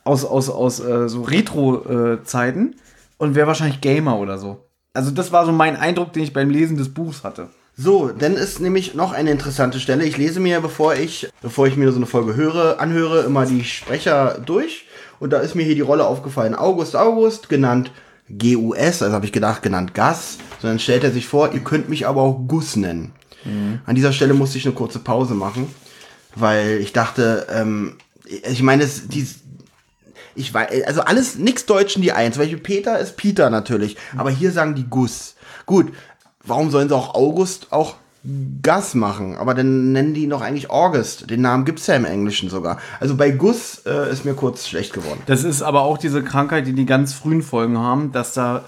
Speaker 2: Aus, aus, aus äh, so Retro-Zeiten. und wäre wahrscheinlich Gamer oder so. Also, das war so mein Eindruck, den ich beim Lesen des Buchs hatte.
Speaker 1: So, dann ist nämlich noch eine interessante Stelle. Ich lese mir, bevor ich, bevor ich mir so eine Folge höre, anhöre, immer die Sprecher durch. Und da ist mir hier die Rolle aufgefallen. August August, genannt GUS, also habe ich gedacht, genannt Gas. Sondern stellt er sich vor, ihr könnt mich aber auch Gus nennen. An dieser Stelle musste ich eine kurze Pause machen, weil ich dachte, ähm, ich meine, es, die, ich weiß, also alles, nix Deutschen die Eins. Beispiel Peter ist Peter natürlich, aber hier sagen die Gus. Gut, warum sollen sie auch August auch Gas machen? Aber dann nennen die ihn doch eigentlich August. Den Namen gibt's ja im Englischen sogar. Also bei Gus äh, ist mir kurz schlecht geworden.
Speaker 2: Das ist aber auch diese Krankheit, die die ganz frühen Folgen haben, dass da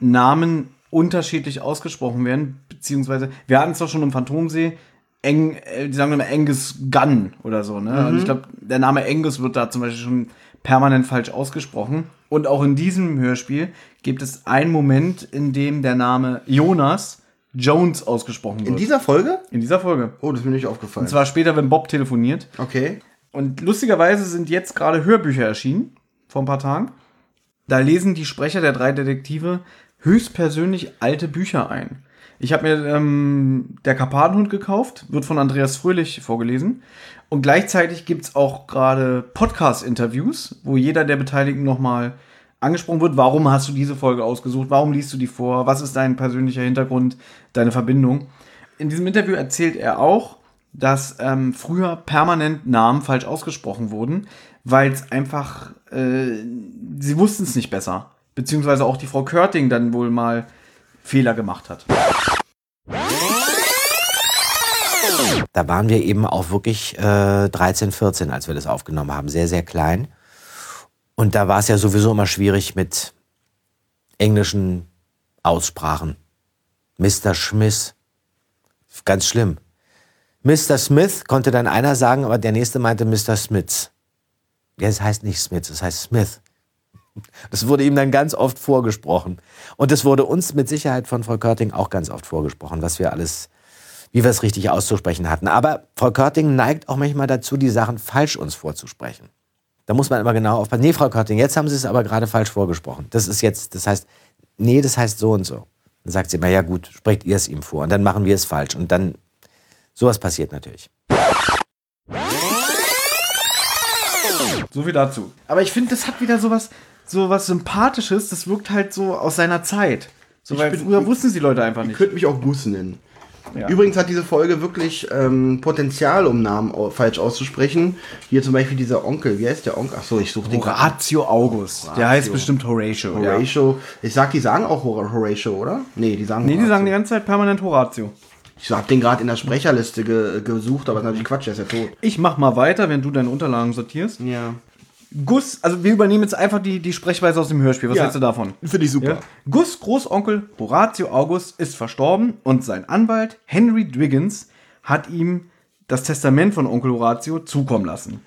Speaker 2: Namen unterschiedlich ausgesprochen werden, beziehungsweise wir hatten es doch schon im Phantomsee, Eng, äh, die sagen immer Angus Gunn oder so, ne? Und ich glaube, der Name Angus wird da zum Beispiel schon permanent falsch ausgesprochen. Und auch in diesem Hörspiel gibt es einen Moment, in dem der Name Jonas Jones ausgesprochen wird.
Speaker 1: In dieser Folge?
Speaker 2: in dieser Folge.
Speaker 1: Oh, das ist mir nicht aufgefallen.
Speaker 2: Und zwar später, wenn Bob telefoniert.
Speaker 1: okay.
Speaker 2: Und lustigerweise sind jetzt gerade Hörbücher erschienen, vor ein paar Tagen. Da lesen die Sprecher der drei Detektive höchstpersönlich alte Bücher ein. Ich habe mir ähm, Der Karpatenhund gekauft, wird von Andreas Fröhlich vorgelesen. Und gleichzeitig gibt's auch gerade Podcast-Interviews, wo jeder der Beteiligten nochmal angesprochen wird. Warum hast du diese Folge ausgesucht? Warum liest du die vor? Was ist dein persönlicher Hintergrund, deine Verbindung? In diesem Interview erzählt er auch, dass ähm, früher permanent Namen falsch ausgesprochen wurden, weil es einfach, äh, sie wussten es nicht besser. Beziehungsweise auch die Frau Körting dann wohl mal Fehler gemacht hat.
Speaker 4: Da waren wir eben auch wirklich äh, 13, 14, als wir das aufgenommen haben. Sehr, sehr klein. Und da war es ja sowieso immer schwierig mit englischen Aussprachen. Mr. Smith. Ganz schlimm. Mr. Smith konnte dann einer sagen, aber der nächste meinte Mr. Smith. Ja, es heißt nicht Smith, es heißt Smith. Das wurde ihm dann ganz oft vorgesprochen. Und es wurde uns mit Sicherheit von Frau Körting auch ganz oft vorgesprochen, was wir alles, wie wir es richtig auszusprechen hatten. Aber Frau Körting neigt auch manchmal dazu, die Sachen falsch uns vorzusprechen. Da muss man immer genau aufpassen. Nee, Frau Körting, jetzt haben Sie es aber gerade falsch vorgesprochen. Das ist jetzt, das heißt, nee, das heißt so und so. Dann sagt sie immer, ja gut, sprecht ihr es ihm vor. Und dann machen wir es falsch. Und dann, sowas passiert natürlich.
Speaker 2: So viel dazu. Aber ich finde, das hat wieder sowas, sowas Sympathisches. Das wirkt halt so aus seiner Zeit. So, weil
Speaker 1: bin-
Speaker 2: früher wussten die Leute einfach
Speaker 1: Ihr
Speaker 2: nicht.
Speaker 1: könnt mich auch Gus nennen.
Speaker 2: Ja.
Speaker 1: Übrigens hat diese Folge wirklich ähm, Potenzial, um Namen au- falsch auszusprechen. Hier zum Beispiel dieser Onkel. Wie heißt der Onkel? Ach so, ich suche den.
Speaker 2: Horatio August. Der heißt bestimmt Horatio. Ja.
Speaker 1: Horatio. Ich sag, die sagen auch Hor- Horatio, oder? Nee, die sagen
Speaker 2: Nee, die
Speaker 1: Horatio.
Speaker 2: sagen die ganze Zeit permanent Horatio.
Speaker 1: Ich hab den gerade in der Sprecherliste ge gesucht, aber das ist natürlich Quatsch, der ist ja tot.
Speaker 2: Ich mach mal weiter, wenn du deine Unterlagen sortierst.
Speaker 1: Ja.
Speaker 2: Gus, also wir übernehmen jetzt einfach die, die Sprechweise aus dem Hörspiel. Was
Speaker 1: Ja.
Speaker 2: hältst du davon?
Speaker 1: Finde ich super.
Speaker 2: Ja. Gus Großonkel Horatio August ist verstorben und sein Anwalt Henry Dwiggins hat ihm das Testament von Onkel Horatio zukommen lassen.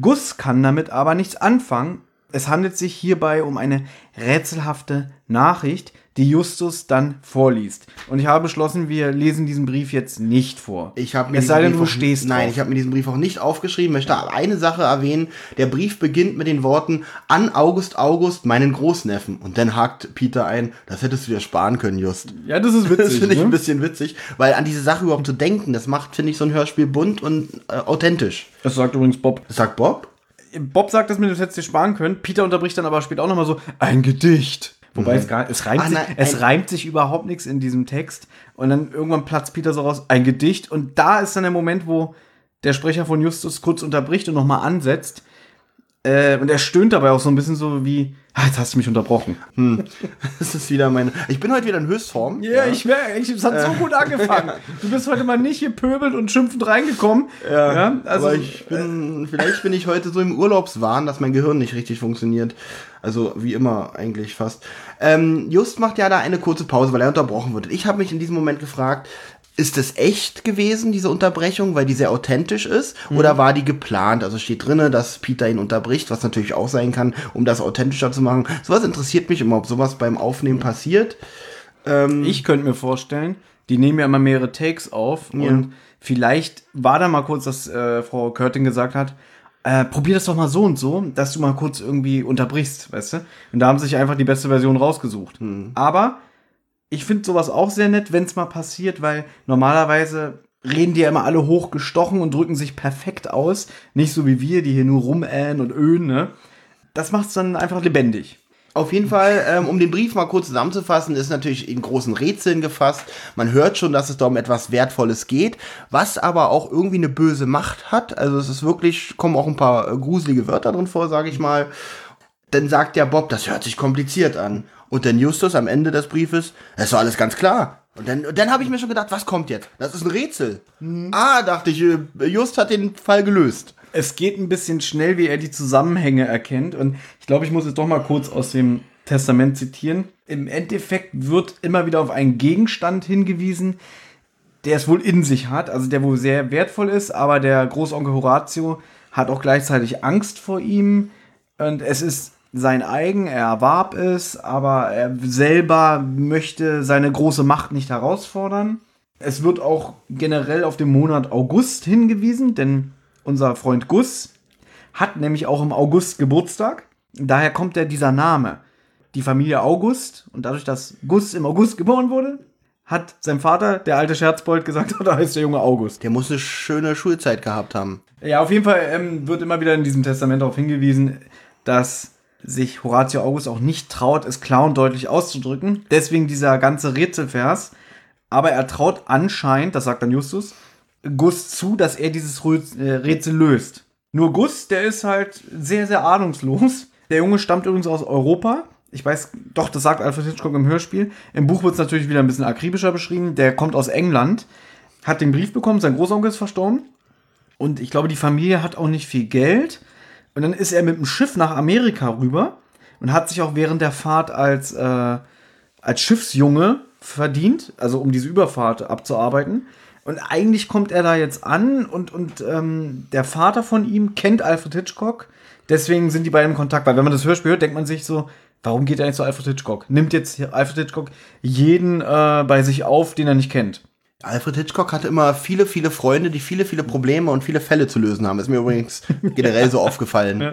Speaker 2: Gus kann damit aber nichts anfangen Es handelt sich hierbei um eine rätselhafte Nachricht, die Justus dann vorliest. Und ich habe beschlossen, wir lesen diesen Brief jetzt nicht vor.
Speaker 1: Ich habe mir
Speaker 2: es
Speaker 1: diesen
Speaker 2: sei denn,
Speaker 1: Brief
Speaker 2: du
Speaker 1: auch-
Speaker 2: stehst
Speaker 1: Nein,
Speaker 2: drauf.
Speaker 1: ich habe mir diesen Brief auch nicht aufgeschrieben. Möchte aber eine Sache erwähnen. Der Brief beginnt mit den Worten an August August, meinen Großneffen. Und dann hakt Peter ein, das hättest du dir sparen können, Just.
Speaker 2: Ja, das ist witzig.
Speaker 1: Das finde ich
Speaker 2: ne?
Speaker 1: ein bisschen witzig, weil an diese Sache überhaupt zu denken, das macht, finde ich, so ein Hörspiel bunt und äh, authentisch.
Speaker 2: Das sagt übrigens Bob.
Speaker 1: Das sagt Bob.
Speaker 2: Bob sagt, dass mir das hättest du dir sparen können. Peter unterbricht dann aber später auch nochmal so, ein Gedicht. Wobei es gar es reimt,
Speaker 1: Ah,
Speaker 2: sich,
Speaker 1: nein,
Speaker 2: es reimt sich überhaupt nichts in diesem Text. Und dann irgendwann platzt Peter so raus, ein Gedicht. Und da ist dann der Moment, wo der Sprecher von Justus kurz unterbricht und nochmal ansetzt. Äh, und er stöhnt dabei auch so ein bisschen so wie, ah, jetzt hast du mich unterbrochen.
Speaker 1: Das ist wieder meine. Ich bin heute wieder in Höchstform.
Speaker 2: Ja, ich merke, ich, es hat so gut angefangen. Du bist heute mal nicht gepöbelt und schimpfend reingekommen. Ja, also,
Speaker 1: aber ich bin, vielleicht bin ich heute so im Urlaubswahn, dass mein Gehirn nicht richtig funktioniert. Also wie immer eigentlich fast. Ähm, Just macht ja da eine kurze Pause, weil er unterbrochen wird. Ich habe mich in diesem Moment gefragt, ist es echt gewesen, diese Unterbrechung, weil die sehr authentisch ist? Oder war die geplant? Also steht drinne, dass Peter ihn unterbricht, was natürlich auch sein kann, um das authentischer zu machen. Sowas interessiert mich immer, ob sowas beim Aufnehmen passiert.
Speaker 2: Ich könnte mir vorstellen, die nehmen ja immer mehrere Takes auf und vielleicht war da mal kurz, dass äh, Frau Körting gesagt hat, äh, probier das doch mal so und so, dass du mal kurz irgendwie unterbrichst, weißt du? Und da haben sie sich einfach die beste Version rausgesucht. Aber ich finde sowas auch sehr nett, wenn es mal passiert, weil normalerweise reden die ja immer alle hochgestochen und drücken sich perfekt aus. Nicht so wie wir, die hier nur rumähen und öhen, ne? Das macht's dann einfach lebendig.
Speaker 1: Auf jeden Fall, ähm, um den Brief mal kurz zusammenzufassen, ist natürlich in großen Rätseln gefasst. Man hört schon, dass es da um etwas Wertvolles geht, was aber auch irgendwie eine böse Macht hat. Also es ist wirklich, kommen auch ein paar äh, gruselige Wörter drin vor, sage ich mal. Dann sagt der Bob, das hört sich kompliziert an. Und dann Justus am Ende des Briefes, das ist doch alles ganz klar. Und dann, dann habe ich mir schon gedacht, was kommt jetzt? Das ist ein Rätsel. Ah, dachte ich, äh, Just hat den Fall gelöst.
Speaker 2: es geht ein bisschen schnell, wie er die Zusammenhänge erkennt. Und ich glaube, ich muss jetzt doch mal kurz aus dem Testament zitieren. Im Endeffekt wird immer wieder auf einen Gegenstand hingewiesen, der es wohl in sich hat, also der wohl sehr wertvoll ist, aber der Großonkel Horatio hat auch gleichzeitig Angst vor ihm. Und es ist sein eigen, er erwarb es, aber er selber möchte seine große Macht nicht herausfordern. Es wird auch generell auf den Monat August hingewiesen, denn unser Freund Gus hat nämlich auch im August Geburtstag. Daher kommt ja dieser Name. Die Familie August und dadurch, dass Gus im August geboren wurde, hat sein Vater, der alte Scherzbold, gesagt, da heißt der Junge August.
Speaker 1: Der muss eine schöne Schulzeit gehabt haben.
Speaker 2: Ja, auf jeden Fall ähm, wird immer wieder in diesem Testament darauf hingewiesen, dass sich Horatio August auch nicht traut, es klar und deutlich auszudrücken. Deswegen dieser ganze Rätselvers. Aber er traut anscheinend, das sagt dann Justus, Gus zu, dass er dieses äh, Rätsel löst. Nur Gus, der ist halt sehr, sehr ahnungslos. Der Junge stammt übrigens aus Europa. Ich weiß, doch, das sagt Alfred Hitchcock im Hörspiel. Im Buch wird es natürlich wieder ein bisschen akribischer beschrieben. Der kommt aus England, hat den Brief bekommen, sein Großonkel ist verstorben. Und ich glaube, die Familie hat auch nicht viel Geld. Und dann ist er mit dem Schiff nach Amerika rüber und hat sich auch während der Fahrt als, äh, als Schiffsjunge verdient, also um diese Überfahrt abzuarbeiten. Und eigentlich kommt er da jetzt an und, und ähm, der Vater von ihm kennt Alfred Hitchcock. Deswegen sind die beiden im Kontakt. Weil wenn man das Hörspiel hört, denkt man sich so, warum geht er nicht zu Alfred Hitchcock? Nimmt jetzt Alfred Hitchcock jeden äh, bei sich auf, den er nicht kennt.
Speaker 1: Alfred Hitchcock hatte immer viele, viele Freunde, die viele, viele Probleme und viele Fälle zu lösen haben. Ist mir übrigens generell so aufgefallen.
Speaker 2: Ja.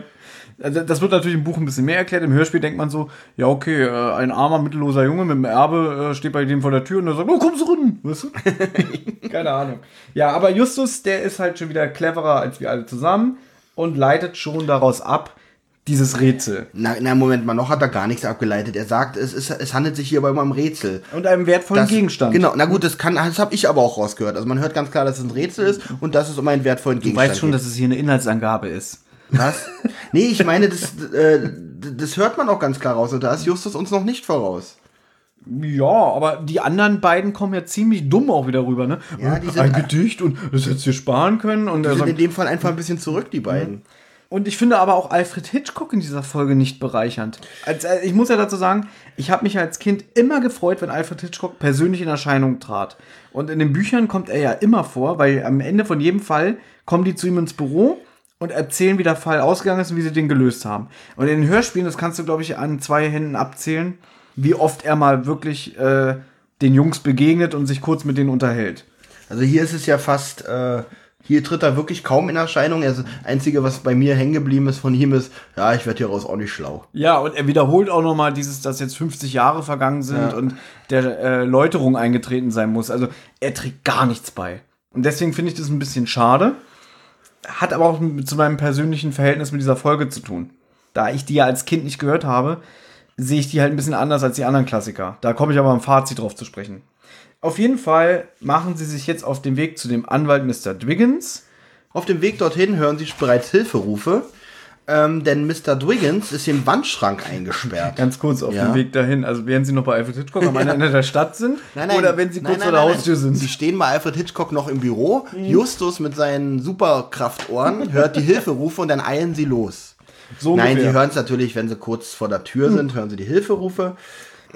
Speaker 2: Also das wird natürlich im Buch ein bisschen mehr erklärt. Im Hörspiel denkt man so, ja, okay, äh, ein armer, mittelloser Junge mit einem Erbe äh, steht bei dem vor der Tür und er sagt, oh, kommst du rein? Weißt du? Keine Ahnung. Ja, aber Justus, der ist halt schon wieder cleverer als wir alle zusammen und leitet schon daraus ab, dieses Rätsel.
Speaker 1: Na, na, Moment mal, noch hat er gar nichts abgeleitet. Er sagt, es, ist, es handelt sich hierbei um ein Rätsel.
Speaker 2: Und einem wertvollen
Speaker 1: Das-
Speaker 2: Gegenstand.
Speaker 1: Genau, na gut, das kann, das habe ich aber auch rausgehört. Also man hört ganz klar, dass es ein Rätsel ist und dass es um einen wertvollen
Speaker 2: Du
Speaker 1: Gegenstand
Speaker 2: weißt schon,
Speaker 1: geht.
Speaker 2: dass es hier eine Inhaltsangabe ist.
Speaker 1: Was? Nee, ich meine, das, äh, das hört man auch ganz klar raus und da ist Justus uns noch nicht voraus.
Speaker 2: Ja, aber die anderen beiden kommen ja ziemlich dumm auch wieder rüber, ne?
Speaker 1: Ja, die sind-
Speaker 2: ein Gedicht und das hättest du dir sparen können. Und
Speaker 1: Die sind
Speaker 2: sagt,
Speaker 1: in dem Fall einfach ein bisschen zurück, die beiden.
Speaker 2: Und ich finde aber auch Alfred Hitchcock in dieser Folge nicht bereichernd. Als, äh, ich muss ja dazu sagen, ich habe mich als Kind immer gefreut, wenn Alfred Hitchcock persönlich in Erscheinung trat. Und in den Büchern kommt er ja immer vor, weil am Ende von jedem Fall kommen die zu ihm ins Büro und erzählen, wie der Fall ausgegangen ist und wie sie den gelöst haben. Und in den Hörspielen, das kannst du, glaube ich, an zwei Händen abzählen, wie oft er mal wirklich äh, den Jungs begegnet und sich kurz mit denen unterhält.
Speaker 1: Also hier ist es ja fast, äh, hier tritt er wirklich kaum in Erscheinung. Also das Einzige, was bei mir hängen geblieben ist von ihm ist, ja, ich werde hieraus auch nicht schlau.
Speaker 2: Ja, und er wiederholt auch nochmal dieses, dass jetzt 50 Jahre vergangen sind
Speaker 1: Ja.
Speaker 2: und der äh, Läuterung eingetreten sein muss. Also er trägt gar nichts bei. Und deswegen finde ich das ein bisschen schade. Hat aber auch mit, zu meinem persönlichen Verhältnis mit dieser Folge zu tun. Da ich die ja als Kind nicht gehört habe, sehe ich die halt ein bisschen anders als die anderen Klassiker. Da komme ich aber im Fazit drauf zu sprechen. Auf jeden Fall machen sie sich jetzt auf den Weg zu dem Anwalt Mr. Dwiggins.
Speaker 1: Auf dem Weg dorthin hören sie bereits Hilferufe, ähm, denn Mr. Dwiggins ist im Wandschrank eingesperrt.
Speaker 2: Ganz kurz auf
Speaker 1: Ja.
Speaker 2: dem Weg dahin. Also während sie noch bei Alfred Hitchcock am anderen Ende der Stadt sind oder wenn sie kurz vor der Haustür sind.
Speaker 1: Sie stehen bei Alfred Hitchcock noch im Büro. Justus mit seinen Superkraftohren hört die Hilferufe und dann eilen sie los.
Speaker 2: So
Speaker 1: Nein, sie hören es natürlich, wenn sie kurz vor der Tür sind, hören sie die Hilferufe.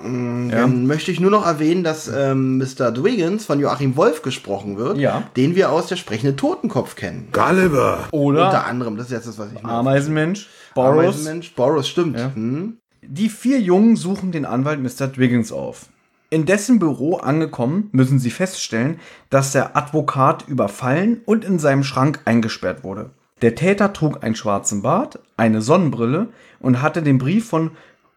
Speaker 1: Mm, Dann möchte ich nur noch erwähnen, dass ähm, Mr. Dwiggins von Joachim Wolf gesprochen wird,
Speaker 2: Ja.
Speaker 1: den wir aus der sprechende Totenkopf kennen.
Speaker 5: Gulliver.
Speaker 2: Oder
Speaker 1: Unter anderem, das ist jetzt das, was ich meine.
Speaker 2: Ameisenmensch, Boros.
Speaker 1: Ameisenmensch, Boros, stimmt. Hm?
Speaker 2: Die vier Jungen suchen den Anwalt Mr. Dwiggins auf. In dessen Büro angekommen, müssen sie feststellen, dass der Advokat überfallen und in seinem Schrank eingesperrt wurde. Der Täter trug einen schwarzen Bart, eine Sonnenbrille und hatte den Brief von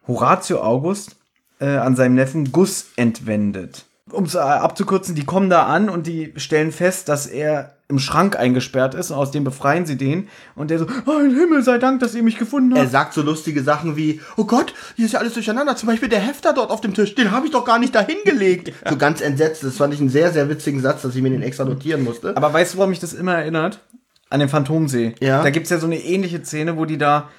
Speaker 2: Horatio August äh, an seinem Neffen Gus entwendet. Um es äh, abzukürzen, die kommen da an und die stellen fest, dass er im Schrank eingesperrt ist und aus dem befreien sie den. Und der so, oh, Himmel sei Dank, dass ihr mich gefunden habt.
Speaker 1: Er sagt so lustige Sachen wie, oh Gott, hier ist ja alles durcheinander. Zum Beispiel der Hefter dort auf dem Tisch, den habe ich doch gar nicht dahin gelegt. So ganz entsetzt. Das fand ich einen sehr, sehr witzigen Satz, dass ich mir den extra notieren musste.
Speaker 2: Aber weißt du, woran mich das immer erinnert? An den Phantomsee.
Speaker 1: Ja.
Speaker 2: Da gibt's ja so eine ähnliche Szene, wo die da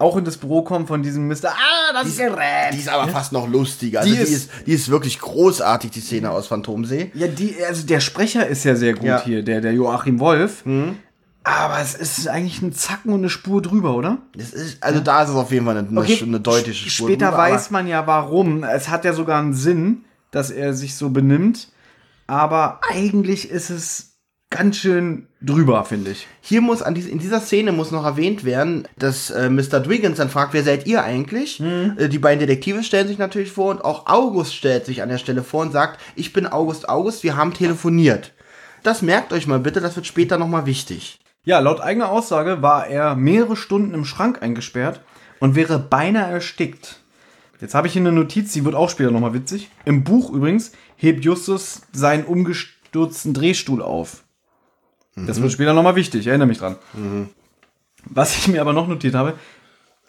Speaker 2: auch in das Büro kommen von diesem Mr. Ah, das ist gerät.
Speaker 1: Die ist aber fast noch lustiger. Also
Speaker 2: Die
Speaker 1: die,
Speaker 2: ist-
Speaker 1: die ist wirklich großartig, die Szene aus Phantomsee.
Speaker 2: Ja, die, also der Sprecher ist ja sehr gut
Speaker 1: Ja.
Speaker 2: hier, der, der Joachim Wolf. Aber es ist eigentlich ein Zacken und eine Spur drüber, oder?
Speaker 1: Das ist, also da ist es auf jeden Fall eine, eine, eine deutliche Spur.
Speaker 2: Später
Speaker 1: drüber,
Speaker 2: weiß man ja warum. Es hat ja sogar einen Sinn, dass er sich so benimmt. Aber eigentlich ist es ganz schön drüber, finde ich.
Speaker 1: Hier muss an dies, in dieser Szene muss noch erwähnt werden, dass äh, Mr. Dwiggins dann fragt, wer seid ihr eigentlich? Äh, die beiden Detektive stellen sich natürlich vor und auch August stellt sich an der Stelle vor und sagt, ich bin August August, wir haben telefoniert. Das merkt euch mal bitte, das wird später nochmal wichtig.
Speaker 2: Ja, laut eigener Aussage war er mehrere Stunden im Schrank eingesperrt und wäre beinahe erstickt. Jetzt habe ich hier eine Notiz, die wird auch später nochmal witzig. Im Buch übrigens hebt Justus seinen umgestürzten Drehstuhl auf. Das wird später nochmal wichtig, ich erinnere mich dran. Was ich mir aber noch notiert habe,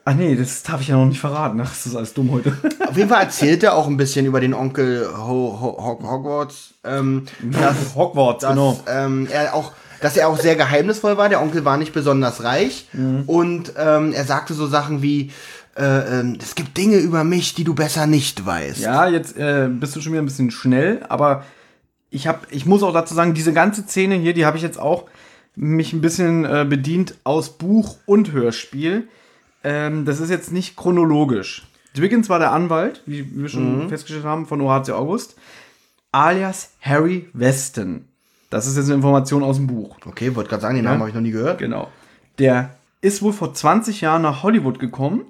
Speaker 2: ach nee, das darf ich ja noch nicht verraten, ach, das ist alles dumm heute.
Speaker 1: Auf jeden Fall erzählt er auch ein bisschen über den Onkel Ho Ho Ho Hogwarts, ähm, dass,
Speaker 2: Hogwarts,
Speaker 1: dass,
Speaker 2: genau.
Speaker 1: ähm, er auch, dass er auch sehr geheimnisvoll war. Der Onkel war nicht besonders reich
Speaker 2: Mhm.
Speaker 1: und ähm, er sagte so Sachen wie, äh, ähm, es gibt Dinge über mich, die du besser nicht weißt.
Speaker 2: Ja, jetzt äh, bist du schon wieder ein bisschen schnell, aber ich habe, ich muss auch dazu sagen, diese ganze Szene hier, die habe ich jetzt auch mich ein bisschen äh, bedient aus Buch und Hörspiel. Ähm, das ist jetzt nicht chronologisch. Dwiggins war der Anwalt, wie wir schon festgestellt haben, von Horatio August, alias Harry Weston. Das ist jetzt eine Information aus dem Buch.
Speaker 1: Okay, wollte gerade sagen, den Namen habe ich noch nie gehört.
Speaker 2: Genau. Der ist wohl vor 20 Jahren nach Hollywood gekommen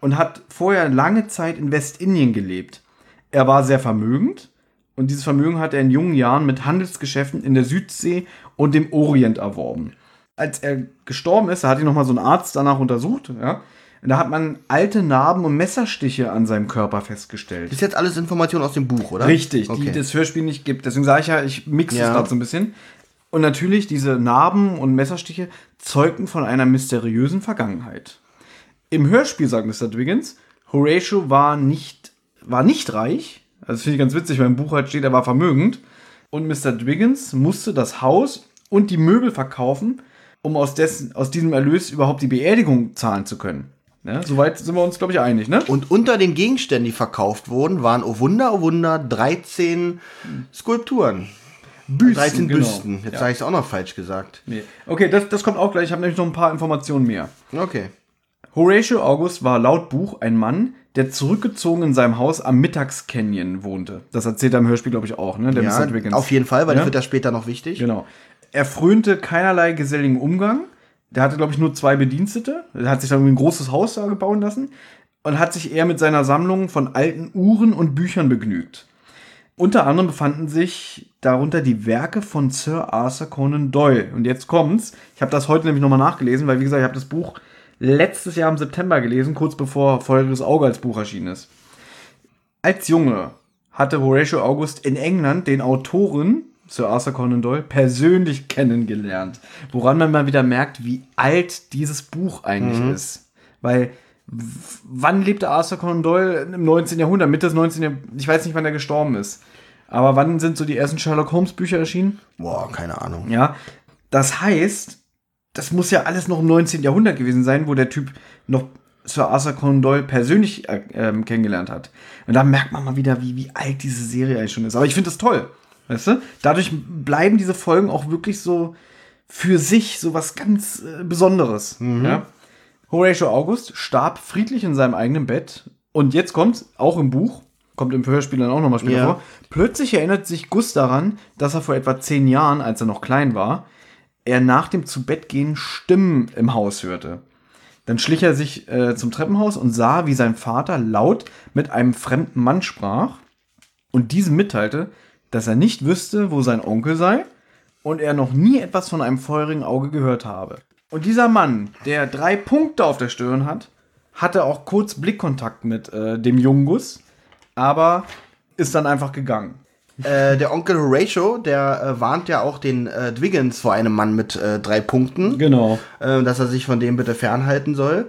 Speaker 2: und hat vorher lange Zeit in Westindien gelebt. Er war sehr vermögend und dieses Vermögen hat er in jungen Jahren mit Handelsgeschäften in der Südsee und dem Orient erworben. Als er gestorben ist, da hat ihn nochmal so ein Arzt danach untersucht, ja. Da hat man alte Narben und Messerstiche an seinem Körper festgestellt.
Speaker 1: Das ist jetzt alles Information aus dem Buch, oder?
Speaker 2: Richtig,
Speaker 1: okay.
Speaker 2: die das Hörspiel nicht gibt. Deswegen sage ich ja, ich mixe
Speaker 1: Ja.
Speaker 2: es gerade so ein bisschen. Und natürlich, diese Narben und Messerstiche zeugten von einer mysteriösen Vergangenheit. Im Hörspiel sagt Mr. Dwiggins, Horatio war nicht, war nicht reich. Also das finde ich ganz witzig, weil im Buch halt steht, er war vermögend. Und Mr. Dwiggins musste das Haus und die Möbel verkaufen, um aus, dessen, aus diesem Erlös überhaupt die Beerdigung zahlen zu können. Ne? Soweit sind wir uns, glaube ich, einig, ne?
Speaker 1: Und unter den Gegenständen, die verkauft wurden, waren, oh Wunder, oh Wunder, 13 Skulpturen.
Speaker 2: Büsten,
Speaker 1: 13
Speaker 2: genau.
Speaker 1: Büsten. Jetzt
Speaker 2: Ja.
Speaker 1: habe ich es auch noch falsch gesagt.
Speaker 2: Nee. Okay, das, das kommt auch gleich. Ich habe nämlich noch ein paar Informationen mehr.
Speaker 1: Okay.
Speaker 2: Horatio August war laut Buch ein Mann, der zurückgezogen in seinem Haus am Mittagscanyon wohnte. Das erzählt er im Hörspiel, glaube ich, auch, ne? Der
Speaker 1: Ja, auf jeden Fall, weil
Speaker 2: Ja?
Speaker 1: das wird ja später noch wichtig.
Speaker 2: Genau. Er frönte keinerlei geselligen Umgang. der hatte, glaube ich, nur zwei Bedienstete. Er hat sich dann irgendwie ein großes Haus da gebauen lassen und hat sich eher mit seiner Sammlung von alten Uhren und Büchern begnügt. Unter anderem befanden sich darunter die Werke von Sir Arthur Conan Doyle. Und jetzt kommt's. Ich habe das heute nämlich nochmal nachgelesen, weil, wie gesagt, ich habe das Buch letztes Jahr im September gelesen, kurz bevor Feuriges Auge als Buch erschienen ist. Als Junge hatte Horatio August in England den Autoren Sir Arthur Conan Doyle persönlich kennengelernt. Woran man mal wieder merkt, wie alt dieses Buch eigentlich ist. Weil wann lebte Arthur Conan Doyle im 19. Jahrhundert? Mitte des 19. Jahrhunderts? Ich weiß nicht, wann er gestorben ist. Aber wann sind so die ersten Sherlock Holmes Bücher erschienen?
Speaker 1: Boah, keine Ahnung.
Speaker 2: Ja, das heißt, das muss ja alles noch im 19. Jahrhundert gewesen sein, wo der Typ noch Sir Arthur Conan Doyle persönlich äh, ähm, kennengelernt hat. Und da merkt man mal wieder, wie, wie alt diese Serie eigentlich schon ist. Aber ich finde das toll. Weißt du? Dadurch bleiben diese Folgen auch wirklich so für sich so was ganz äh, Besonderes. Ja? Horatio August starb friedlich in seinem eigenen Bett. Und jetzt kommt, auch im Buch, kommt im Hörspiel dann auch nochmal später
Speaker 1: Ja.
Speaker 2: vor, plötzlich erinnert sich Gus daran, dass er vor etwa zehn Jahren, als er noch klein war, er nach dem Zubettgehen Stimmen im Haus hörte. Dann schlich er sich äh, zum Treppenhaus und sah, wie sein Vater laut mit einem fremden Mann sprach und diesem mitteilte, dass er nicht wüsste, wo sein Onkel sei und er noch nie etwas von einem feurigen Auge gehört habe. Und dieser Mann, der drei Punkte auf der Stirn hat, hatte auch kurz Blickkontakt mit äh, dem Jungus, aber ist dann einfach gegangen.
Speaker 1: Äh, der Onkel Horatio, der äh, warnt ja auch den äh, Dwiggins vor einem Mann mit äh, drei Punkten,
Speaker 2: Genau.
Speaker 1: äh, dass er sich von dem bitte fernhalten soll.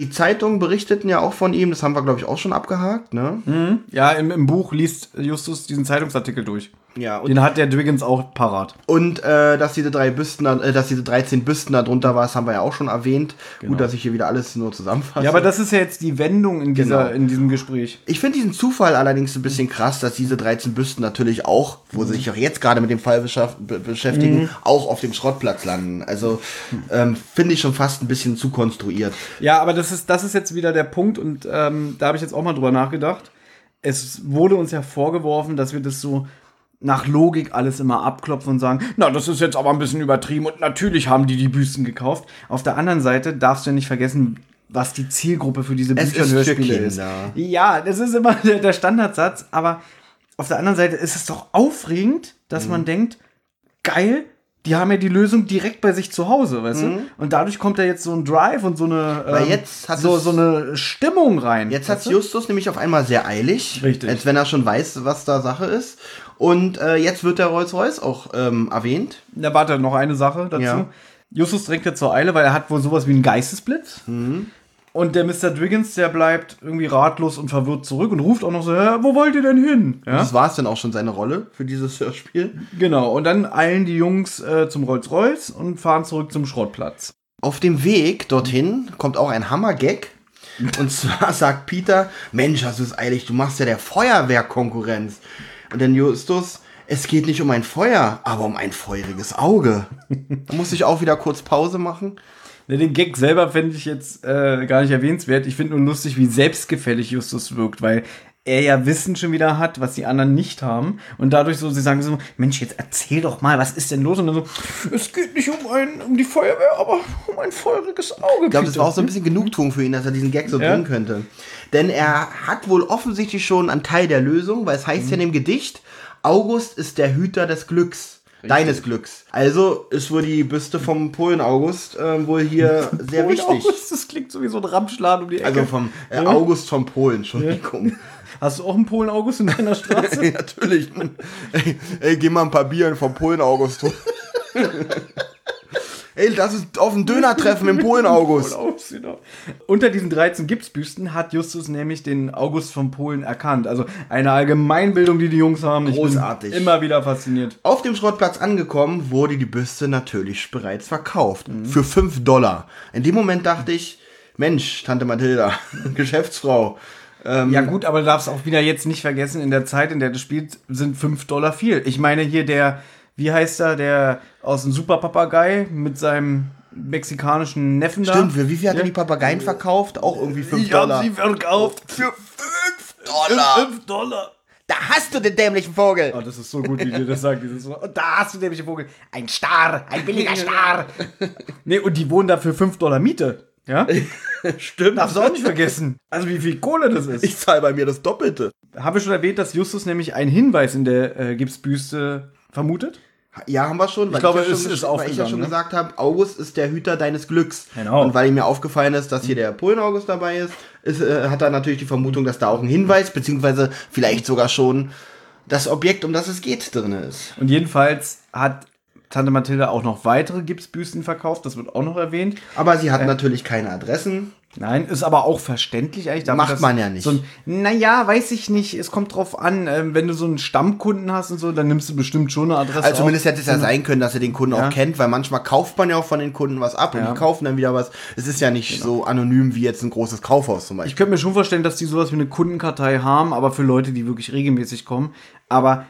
Speaker 1: Die Zeitungen berichteten ja auch von ihm, das haben wir, glaube ich, auch schon abgehakt, ne?
Speaker 2: Ja, im, im Buch liest Justus diesen Zeitungsartikel durch.
Speaker 1: Ja, und,
Speaker 2: Den hat der Dwiggins auch parat.
Speaker 1: und äh, dass diese drei Büsten, äh, dass diese 13 Büsten da drunter war, das haben wir ja auch schon erwähnt. Gut, dass ich hier wieder alles nur zusammenfasse.
Speaker 2: Ja, aber das ist ja jetzt die Wendung in, dieser,
Speaker 1: Genau.
Speaker 2: in diesem Gespräch.
Speaker 1: Ich finde diesen Zufall allerdings ein bisschen krass, dass diese 13 Büsten natürlich auch, wo sie sich auch jetzt gerade mit dem Fall beschäftigen, auch auf dem Schrottplatz landen. Also ähm, finde ich schon fast ein bisschen zu konstruiert.
Speaker 2: Ja, aber das ist, das ist jetzt wieder der Punkt und ähm, da habe ich jetzt auch mal drüber nachgedacht. Es wurde uns ja vorgeworfen, dass wir das so nach Logik alles immer abklopfen und sagen, na, das ist jetzt aber ein bisschen übertrieben und natürlich haben die die Büsten gekauft. Auf der anderen Seite darfst du ja nicht vergessen, was die Zielgruppe für diese
Speaker 1: Es
Speaker 2: Bücher und Hörspiele ist. Ja, das ist immer der, der Standardsatz, aber auf der anderen Seite ist es doch aufregend, dass
Speaker 1: Mhm.
Speaker 2: man denkt, geil, die haben ja die Lösung direkt bei sich zu Hause, weißt du? Und dadurch kommt da jetzt so ein Drive und so eine,
Speaker 1: Mhm.
Speaker 2: Ähm,
Speaker 1: jetzt hat
Speaker 2: so,
Speaker 1: es-
Speaker 2: so eine Stimmung rein.
Speaker 1: Jetzt hat? Justus nämlich auf einmal sehr eilig,
Speaker 2: Richtig.
Speaker 1: als wenn er schon weiß, was da Sache ist. Und äh, jetzt wird der Rolls-Royce auch ähm, erwähnt.
Speaker 2: Da warte noch eine Sache dazu.
Speaker 1: Ja.
Speaker 2: Justus drängt jetzt zur Eile, weil er hat wohl sowas wie einen Geistesblitz.
Speaker 1: Mhm.
Speaker 2: Und der Mr. Driggins, der bleibt irgendwie ratlos und verwirrt zurück und ruft auch noch so, "Hä, wo wollt ihr denn hin? Ja?
Speaker 1: Das war es dann auch schon seine Rolle für dieses Hörspiel.
Speaker 2: Genau, und dann eilen die Jungs äh, zum Rolls-Royce und fahren zurück zum Schrottplatz.
Speaker 1: Auf dem Weg dorthin kommt auch ein Hammer-Gag. Und zwar sagt Peter, Mensch, das ist eilig, du machst ja der Feuerwehrkonkurrenz. Und dann Justus, es geht nicht um ein Feuer, aber um ein feuriges Auge. Da muss ich auch wieder kurz Pause machen.
Speaker 2: Ne, Den Gag selber fände ich jetzt äh, gar nicht erwähnenswert. Ich finde nur lustig, wie selbstgefällig Justus wirkt, weil er ja Wissen schon wieder hat, was die anderen nicht haben. Und dadurch so, sie sagen so, Mensch, jetzt erzähl doch mal, was ist denn los? Und dann so, es geht nicht um, ein, um die Feuerwehr, aber um ein feuriges Auge.
Speaker 1: Ich glaube, das war auch so ein bisschen Genugtuung für ihn, dass er diesen Gag so
Speaker 2: Ja.
Speaker 1: bringen könnte. Denn er hat wohl offensichtlich schon einen Teil der Lösung, weil es heißt ja in dem Gedicht, August ist der Hüter des Glücks. Deines Glücks. Also ist wohl die Büste vom Polen August äh, wohl hier sehr
Speaker 2: Oh,
Speaker 1: wichtig.
Speaker 2: August, das klingt so wie so ein Ramschladen um die Ecke.
Speaker 1: Also vom äh, August vom Polen, Entschuldigung.
Speaker 2: Hast du auch einen Polen August in deiner Straße?
Speaker 1: Natürlich. Ey, ey, geh mal ein paar Bieren vom Polen August. holen. ey, lass uns auf ein Döner-Treffen im Polen August.
Speaker 2: Genau. Unter diesen 13 Gipsbüsten hat Justus nämlich den August von Polen erkannt. Also eine Allgemeinbildung, die die Jungs haben.
Speaker 1: Großartig.
Speaker 2: Immer wieder fasziniert.
Speaker 1: Auf dem Schrottplatz angekommen, wurde die Büste natürlich bereits verkauft.
Speaker 2: Mhm.
Speaker 1: Für 5 Dollar. In dem Moment dachte ich, Mensch, Tante Mathilda, Geschäftsfrau. Ähm,
Speaker 2: Ja gut, aber du darfst auch wieder jetzt nicht vergessen, in der Zeit, in der du spielst, sind 5 Dollar viel. Ich meine hier der, wie heißt er, der aus dem Superpapagei mit seinem mexikanischen Neffen da.
Speaker 1: Stimmt, für wie viel hat
Speaker 2: Ja.
Speaker 1: er die Papageien verkauft? Auch irgendwie 5
Speaker 2: Ich habe
Speaker 1: Dollar.
Speaker 2: sie verkauft für
Speaker 1: 5 Dollar.
Speaker 2: 5 Dollar.
Speaker 1: Da hast du den dämlichen Vogel.
Speaker 2: Oh, das ist so gut, wie dir das sagt. Dieses so, und da hast du den Vogel. Ein Star, ein billiger Star. nee, und die wohnen da für 5 Dollar Miete. Ja?
Speaker 1: Stimmt.
Speaker 2: Darfst du auch nicht vergessen. Also wie viel Kohle das ist.
Speaker 1: Ich zahle bei mir das Doppelte.
Speaker 2: habe schon erwähnt, dass Justus nämlich einen Hinweis in der äh, Gipsbüste vermutet.
Speaker 1: Ja, haben wir schon. Weil
Speaker 2: glaube,
Speaker 1: ja schon
Speaker 2: es ist
Speaker 1: gesch- weil ich ja schon
Speaker 2: ne?
Speaker 1: gesagt habe, August ist der Hüter deines Glücks.
Speaker 2: Genau.
Speaker 1: Und weil ihm mir aufgefallen ist, dass hier der Polen-August dabei ist, ist äh, hat er natürlich die Vermutung, dass da auch ein Hinweis, beziehungsweise vielleicht sogar schon das Objekt, um das es geht, drin ist.
Speaker 2: Und jedenfalls hat Tante Mathilda auch noch weitere Gipsbüsten verkauft. Das wird auch noch erwähnt.
Speaker 1: Aber sie hat natürlich keine Adressen.
Speaker 2: Nein, ist aber auch verständlich eigentlich. dafür,
Speaker 1: Macht man ja nicht.
Speaker 2: So ein, naja, weiß ich nicht. Es kommt drauf an. Ähm, wenn du so einen Stammkunden hast und so, dann nimmst du bestimmt schon eine Adresse.
Speaker 1: Also zumindest
Speaker 2: auf.
Speaker 1: hätte es ja sein können, dass er den Kunden
Speaker 2: Ja.
Speaker 1: auch kennt, weil manchmal kauft man ja auch von den Kunden was ab und
Speaker 2: Ja. Genau.
Speaker 1: die kaufen dann wieder was. Es ist ja nicht so anonym wie jetzt ein großes Kaufhaus zum
Speaker 2: Ich
Speaker 1: Beispiel.
Speaker 2: könnte mir schon vorstellen, dass die sowas wie eine Kundenkartei haben, aber für Leute, die wirklich regelmäßig kommen. Aber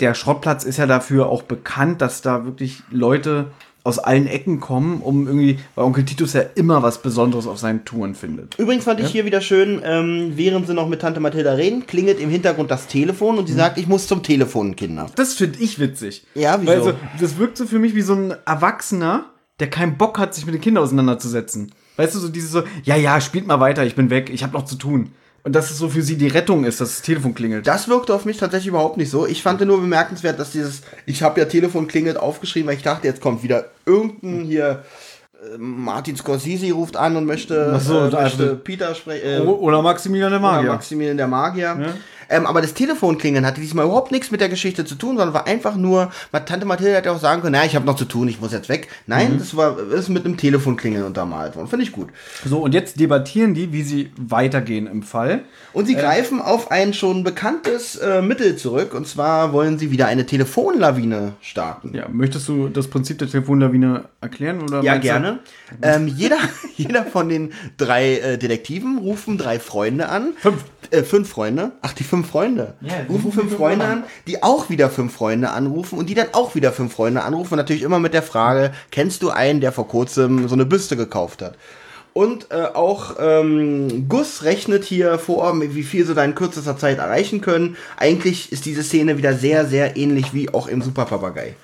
Speaker 2: der Schrottplatz ist ja dafür auch bekannt, dass da wirklich Leute aus allen Ecken kommen, um irgendwie, weil Onkel Titus ja immer was Besonderes auf seinen Touren findet.
Speaker 1: Übrigens fand ich hier wieder schön, ähm, während sie noch mit Tante Mathilda reden, klingelt im Hintergrund das Telefon und sie sagt, ich muss zum Telefon, Kinder.
Speaker 2: Das finde ich witzig.
Speaker 1: Ja, wieso?
Speaker 2: Weil so, das wirkt so für mich wie so ein Erwachsener, der keinen Bock hat, sich mit den Kindern auseinanderzusetzen. Weißt du, so dieses so, ja, ja, spielt mal weiter, ich bin weg, ich habe noch zu tun. Und dass es so für sie die Rettung ist, dass das Telefon klingelt.
Speaker 1: Das wirkte auf mich tatsächlich überhaupt nicht so. Ich fand nur bemerkenswert, dass dieses, ich habe ja Telefon klingelt aufgeschrieben, weil ich dachte, jetzt kommt wieder irgendein hier, äh, Martin Scorsese ruft an und möchte,
Speaker 2: so,
Speaker 1: äh,
Speaker 2: da-
Speaker 1: möchte Peter sprechen. Äh,
Speaker 2: Oder Maximilian der
Speaker 1: Oder
Speaker 2: Magier.
Speaker 1: Maximilian der Magier. Ähm, aber das Telefonklingeln hatte diesmal überhaupt nichts mit der Geschichte zu tun, sondern war einfach nur, Tante Mathilde hätte auch sagen können, na, ich habe noch zu tun, ich muss jetzt weg. Nein, das war ist mit einem Telefonklingeln untermalt worden. Finde ich gut.
Speaker 2: So, und jetzt debattieren die, wie sie weitergehen im Fall.
Speaker 1: Und sie greifen auf ein schon bekanntes äh, Mittel zurück. Und zwar wollen sie wieder eine Telefonlawine starten.
Speaker 2: Ja, möchtest du das Prinzip der Telefonlawine erklären? Oder
Speaker 1: Ja, gerne. Ähm, jeder, jeder von den drei äh, Detektiven rufen drei Freunde an.
Speaker 2: Fünf.
Speaker 1: Äh, fünf Freunde. Ach, die fünf Freunde.
Speaker 2: Ja, die
Speaker 1: rufen
Speaker 2: rufen
Speaker 1: fünf
Speaker 2: fünf
Speaker 1: Freunde
Speaker 2: an.
Speaker 1: die auch wieder fünf Freunde anrufen und die dann auch wieder fünf Freunde anrufen. Und natürlich immer mit der Frage, kennst du einen, der vor kurzem so eine Büste gekauft hat? Und äh, auch ähm, Gus rechnet hier vor, wie viel sie da in kürzester Zeit erreichen können. Eigentlich ist diese Szene wieder sehr, sehr ähnlich wie auch im Superpapagei.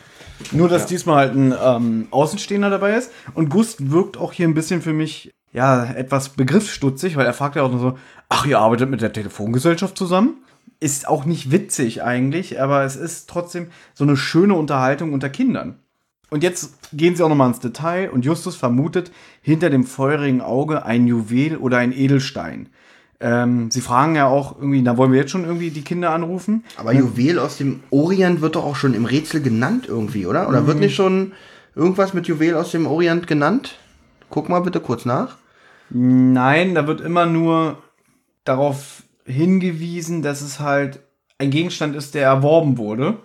Speaker 2: Nur, dass diesmal halt ein ähm, Außenstehender dabei ist. Und Gust wirkt auch hier ein bisschen für mich, ja, etwas begriffsstutzig, weil er fragt ja auch nur so, ach, ihr arbeitet mit der Telefongesellschaft zusammen? Ist auch nicht witzig eigentlich, aber es ist trotzdem so eine schöne Unterhaltung unter Kindern. Und jetzt gehen sie auch nochmal ins Detail und Justus vermutet hinter dem feurigen Auge ein Juwel oder ein Edelstein. Ähm, sie fragen ja auch irgendwie, na wollen wir jetzt schon irgendwie die Kinder anrufen?
Speaker 1: Aber Juwel aus dem Orient wird doch auch schon im Rätsel genannt irgendwie, oder? Oder wird nicht schon irgendwas mit Juwel aus dem Orient genannt? Guck mal bitte kurz nach.
Speaker 2: Nein, da wird immer nur darauf hingewiesen, dass es halt ein Gegenstand ist, der erworben wurde.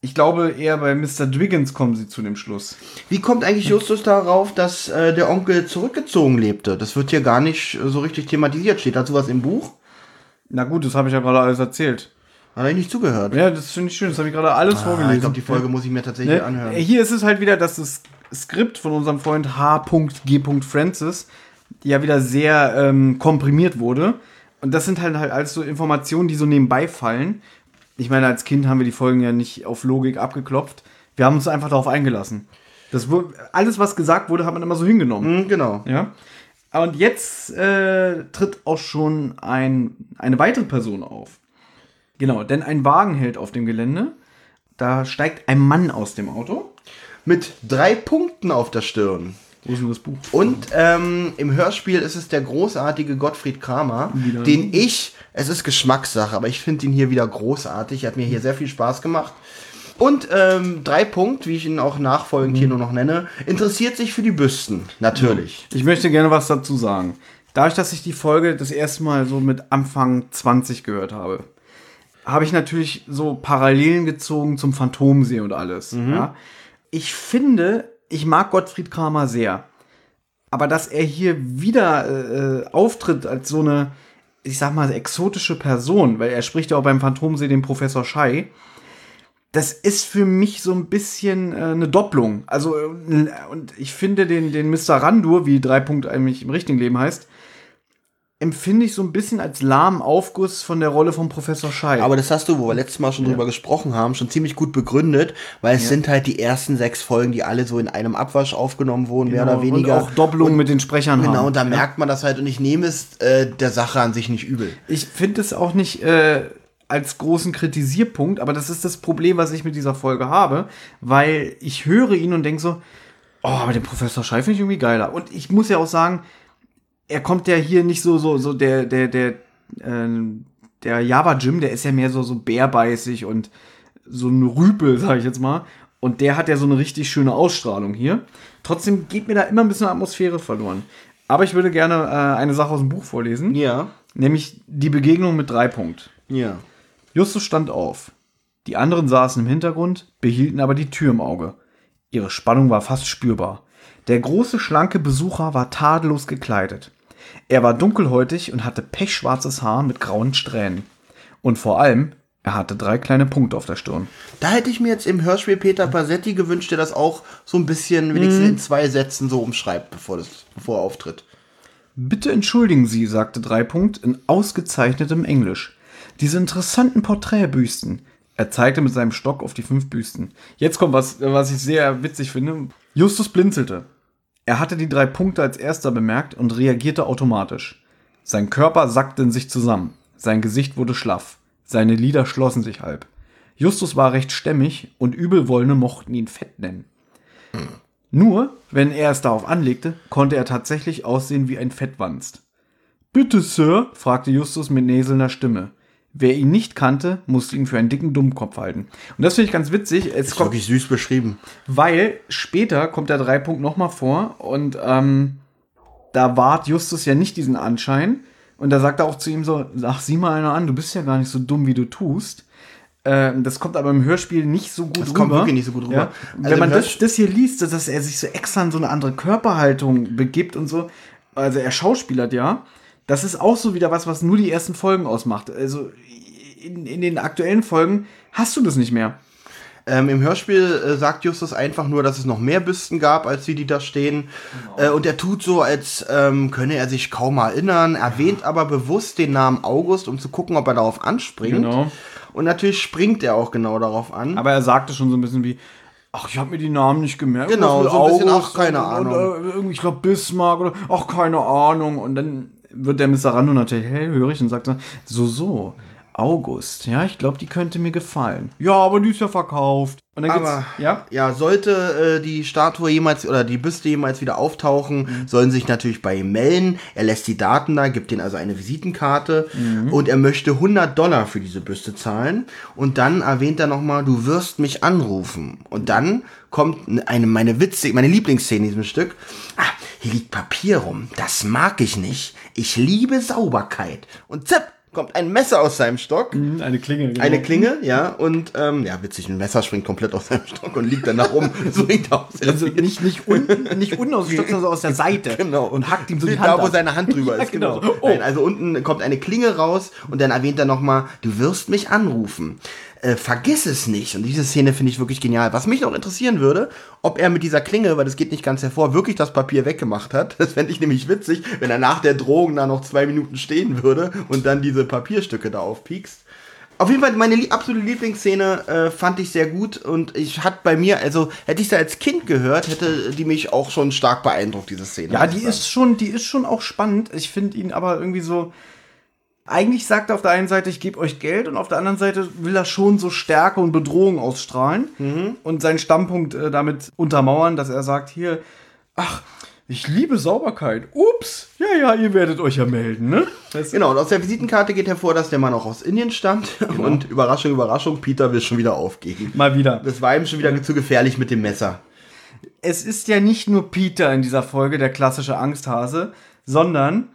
Speaker 2: Ich glaube, eher bei Mr. Dwiggins kommen sie zu dem Schluss.
Speaker 1: Wie kommt eigentlich Justus darauf, dass äh, der Onkel zurückgezogen lebte? Das wird hier gar nicht äh, so richtig thematisiert. Steht dazu was im Buch?
Speaker 2: Na gut, das habe ich ja gerade alles erzählt.
Speaker 1: Hat ich nicht zugehört.
Speaker 2: Ja, das finde ich schön. Das habe ich gerade alles
Speaker 1: Ah,
Speaker 2: vorgelesen.
Speaker 1: ich glaube, die Folge muss ich mir tatsächlich
Speaker 2: Ne?
Speaker 1: anhören.
Speaker 2: Hier ist es halt wieder, dass das Skript von unserem Freund H.G. Francis ja wieder sehr ähm, komprimiert wurde. Und das sind halt, halt alles so Informationen, die so nebenbei fallen. Ich meine, als Kind haben wir die Folgen ja nicht auf Logik abgeklopft. Wir haben uns einfach darauf eingelassen. Das wurde, alles, was gesagt wurde, hat man immer so hingenommen.
Speaker 1: Hm, genau.
Speaker 2: Ja. Und jetzt äh, tritt auch schon ein, eine weitere Person auf. Genau, denn ein Wagen hält auf dem Gelände. Da steigt ein Mann aus dem Auto.
Speaker 1: Mit drei Punkten auf der Stirn.
Speaker 2: Wo ist denn das Buch?
Speaker 1: Und ähm, im Hörspiel ist es der großartige Gottfried Kramer,
Speaker 2: Wieder.
Speaker 1: den ich, es ist Geschmackssache, aber ich finde ihn hier wieder großartig. Hat mir hier sehr viel Spaß gemacht. Und ähm, drei Punkt, wie ich ihn auch nachfolgend hier nur noch nenne, interessiert sich für die Büsten, natürlich.
Speaker 2: Ich möchte gerne was dazu sagen. Dadurch, dass ich die Folge das erste Mal so mit Anfang 20 gehört habe, habe ich natürlich so Parallelen gezogen zum Phantomsee und alles. Ja. Ich finde, ich mag Gottfried Kramer sehr. Aber dass er hier wieder äh, auftritt als so eine, ich sag mal, exotische Person, weil er spricht ja auch beim Phantomsee den Professor Schei, das ist für mich so ein bisschen äh, eine Doppelung. Also, äh, und ich finde den, den Mr. Randur, wie drei Punkt eigentlich im richtigen Leben heißt, empfinde ich so ein bisschen als lahmen Aufguss von der Rolle von Professor Schei.
Speaker 1: Aber das hast du, wo wir letztes Mal schon drüber gesprochen haben, schon ziemlich gut begründet, weil es sind halt die ersten sechs Folgen, die alle so in einem Abwasch aufgenommen wurden, mehr oder weniger.
Speaker 2: Genau, Und auch Doppelungen mit den Sprechern haben.
Speaker 1: Genau, und da merkt man das halt und ich nehme es äh, der Sache an sich nicht übel.
Speaker 2: Ich finde es auch nicht äh, als großen Kritisierpunkt, aber das ist das Problem, was ich mit dieser Folge habe, weil ich höre ihn und denke so, oh, aber den Professor Schei finde ich irgendwie geiler. Und ich muss ja auch sagen, er kommt ja hier nicht so, so, so der, der, der, äh, der Java Jim, der ist ja mehr so, so bärbeißig und so ein Rüpel, sag ich jetzt mal. Und der hat ja so eine richtig schöne Ausstrahlung hier. Trotzdem geht mir da immer ein bisschen Atmosphäre verloren. Aber ich würde gerne äh, eine Sache aus dem Buch vorlesen.
Speaker 1: Ja,
Speaker 2: Nämlich die Begegnung mit drei Punkt.
Speaker 1: ja.
Speaker 2: Justus stand auf. Die anderen saßen im Hintergrund, behielten aber die Tür im Auge. Ihre Spannung war fast spürbar. Der große, schlanke Besucher war tadellos gekleidet. Er war dunkelhäutig und hatte pechschwarzes Haar mit grauen Strähnen. Und vor allem, er hatte drei kleine Punkte auf der Stirn.
Speaker 1: Da hätte ich mir jetzt im Hörspiel Peter Pasetti gewünscht, der das auch so ein bisschen wenigstens in zwei Sätzen so umschreibt, bevor, das, bevor er auftritt.
Speaker 2: Bitte entschuldigen Sie, sagte Dreipunkt in ausgezeichnetem Englisch. Diese interessanten Porträtbüsten. Er zeigte mit seinem Stock auf die fünf Büsten. Jetzt kommt was, was ich sehr witzig finde. Justus blinzelte. Er hatte die drei Punkte als erster bemerkt und reagierte automatisch. Sein Körper sackte in sich zusammen. Sein Gesicht wurde schlaff. Seine Lider schlossen sich halb. Justus war recht stämmig und Übelwollende mochten ihn fett nennen. Nur, wenn er es darauf anlegte, konnte er tatsächlich aussehen wie ein Fettwanst. Bitte, Sir? fragte Justus mit näselnder Stimme. Wer ihn nicht kannte, musste ihn für einen dicken Dummkopf halten. Und das finde ich ganz witzig. Es
Speaker 1: Ist
Speaker 2: kommt,
Speaker 1: wirklich süß beschrieben.
Speaker 2: weil später kommt der Dreipunkt nochmal vor und ähm, da wahrt Justus ja nicht diesen Anschein. Und da sagt er auch zu ihm so, ach, sieh mal einer an, du bist ja gar nicht so dumm, wie du tust. Ähm, das kommt aber im Hörspiel nicht so gut
Speaker 1: Das
Speaker 2: rüber.
Speaker 1: kommt wirklich nicht so gut rüber.
Speaker 2: Ja?
Speaker 1: Also
Speaker 2: Wenn man das, das hier liest, dass er sich so extra in so eine andere Körperhaltung begibt und so, also er schauspielert ja, das ist auch so wieder was, was nur die ersten Folgen ausmacht. Also in, in den aktuellen Folgen hast du das nicht mehr.
Speaker 1: Ähm, Im Hörspiel äh, sagt Justus einfach nur, dass es noch mehr Büsten gab, als die, die da stehen. Äh, und er tut so, als ähm, könne er sich kaum erinnern, erwähnt aber bewusst den Namen August, um zu gucken, ob er darauf anspringt.
Speaker 2: Genau.
Speaker 1: Und natürlich springt er auch genau darauf an.
Speaker 2: Aber er sagte schon so ein bisschen wie, ach, ich habe mir die Namen nicht gemerkt.
Speaker 1: Genau, so ein bisschen,
Speaker 2: August
Speaker 1: ach, keine
Speaker 2: und,
Speaker 1: Ahnung.
Speaker 2: Und, äh, irgendwie, ich glaube Bismarck oder, ach, keine Ahnung. Und dann wird der Mr. Rando natürlich hellhörig und sagt so, so, so, August, ja, ich glaube, die könnte mir gefallen. Ja, aber die ist ja verkauft. Und dann
Speaker 1: Aber
Speaker 2: ja,
Speaker 1: ja, sollte äh, die Statue jemals oder die Büste jemals wieder auftauchen,
Speaker 2: Mhm.
Speaker 1: sollen sich natürlich bei ihm melden. Er lässt die Daten da, gibt ihnen also eine Visitenkarte
Speaker 2: Mhm.
Speaker 1: und er möchte 100 Dollar für diese Büste zahlen. Und dann erwähnt er nochmal, du wirst mich anrufen. Und dann kommt eine meine witzig, meine Lieblingsszene in diesem Stück. Ah, hier liegt Papier rum. Das mag ich nicht. Ich liebe Sauberkeit. Und zipp, kommt ein Messer aus seinem Stock.
Speaker 2: eine Klinge. Genau.
Speaker 1: Eine Klinge, ja, und ähm, ja, witzig, ein Messer springt komplett aus seinem Stock und liegt dann da rum. so aus.
Speaker 2: Also nicht, nicht, unten, nicht unten aus dem Stock, sondern so aus der Seite.
Speaker 1: Genau.
Speaker 2: Und hackt ihm so die
Speaker 1: da,
Speaker 2: Hand
Speaker 1: wo
Speaker 2: ab.
Speaker 1: seine Hand drüber
Speaker 2: Ja,
Speaker 1: ist.
Speaker 2: genau.
Speaker 1: Genau.
Speaker 2: Oh.
Speaker 1: Nein, also unten kommt eine Klinge raus und dann erwähnt er nochmal, du wirst mich anrufen. Äh, vergiss es nicht. Und diese Szene finde ich wirklich genial. Was mich noch interessieren würde, ob er mit dieser Klinge, weil das geht nicht ganz hervor, wirklich das Papier weggemacht hat. Das fände ich nämlich witzig, wenn er nach der Drohung da noch zwei Minuten stehen würde und dann diese Papierstücke da aufpiekst. Auf jeden Fall meine lie absolute Lieblingsszene äh, fand ich sehr gut und ich hat bei mir, also hätte ich sie als Kind gehört, hätte die mich auch schon stark beeindruckt, diese Szene.
Speaker 2: Ja, die ist schon, die ist schon auch spannend. Ich finde ihn aber irgendwie so. Eigentlich sagt er auf der einen Seite, ich gebe euch Geld und auf der anderen Seite will er schon so Stärke und Bedrohung ausstrahlen und seinen Standpunkt äh, damit untermauern, dass er sagt, hier, ach, ich liebe Sauberkeit. Ups, ja, ja, ihr werdet euch ja melden, ne? Das,
Speaker 1: Genau, und aus der Visitenkarte geht hervor, dass der Mann auch aus Indien stammt. Und Überraschung, Überraschung, Peter will schon wieder aufgeben.
Speaker 2: Mal wieder.
Speaker 1: Das war ihm schon wieder zu gefährlich mit dem Messer.
Speaker 2: es ist ja nicht nur Peter in dieser Folge, der klassische Angsthase, sondern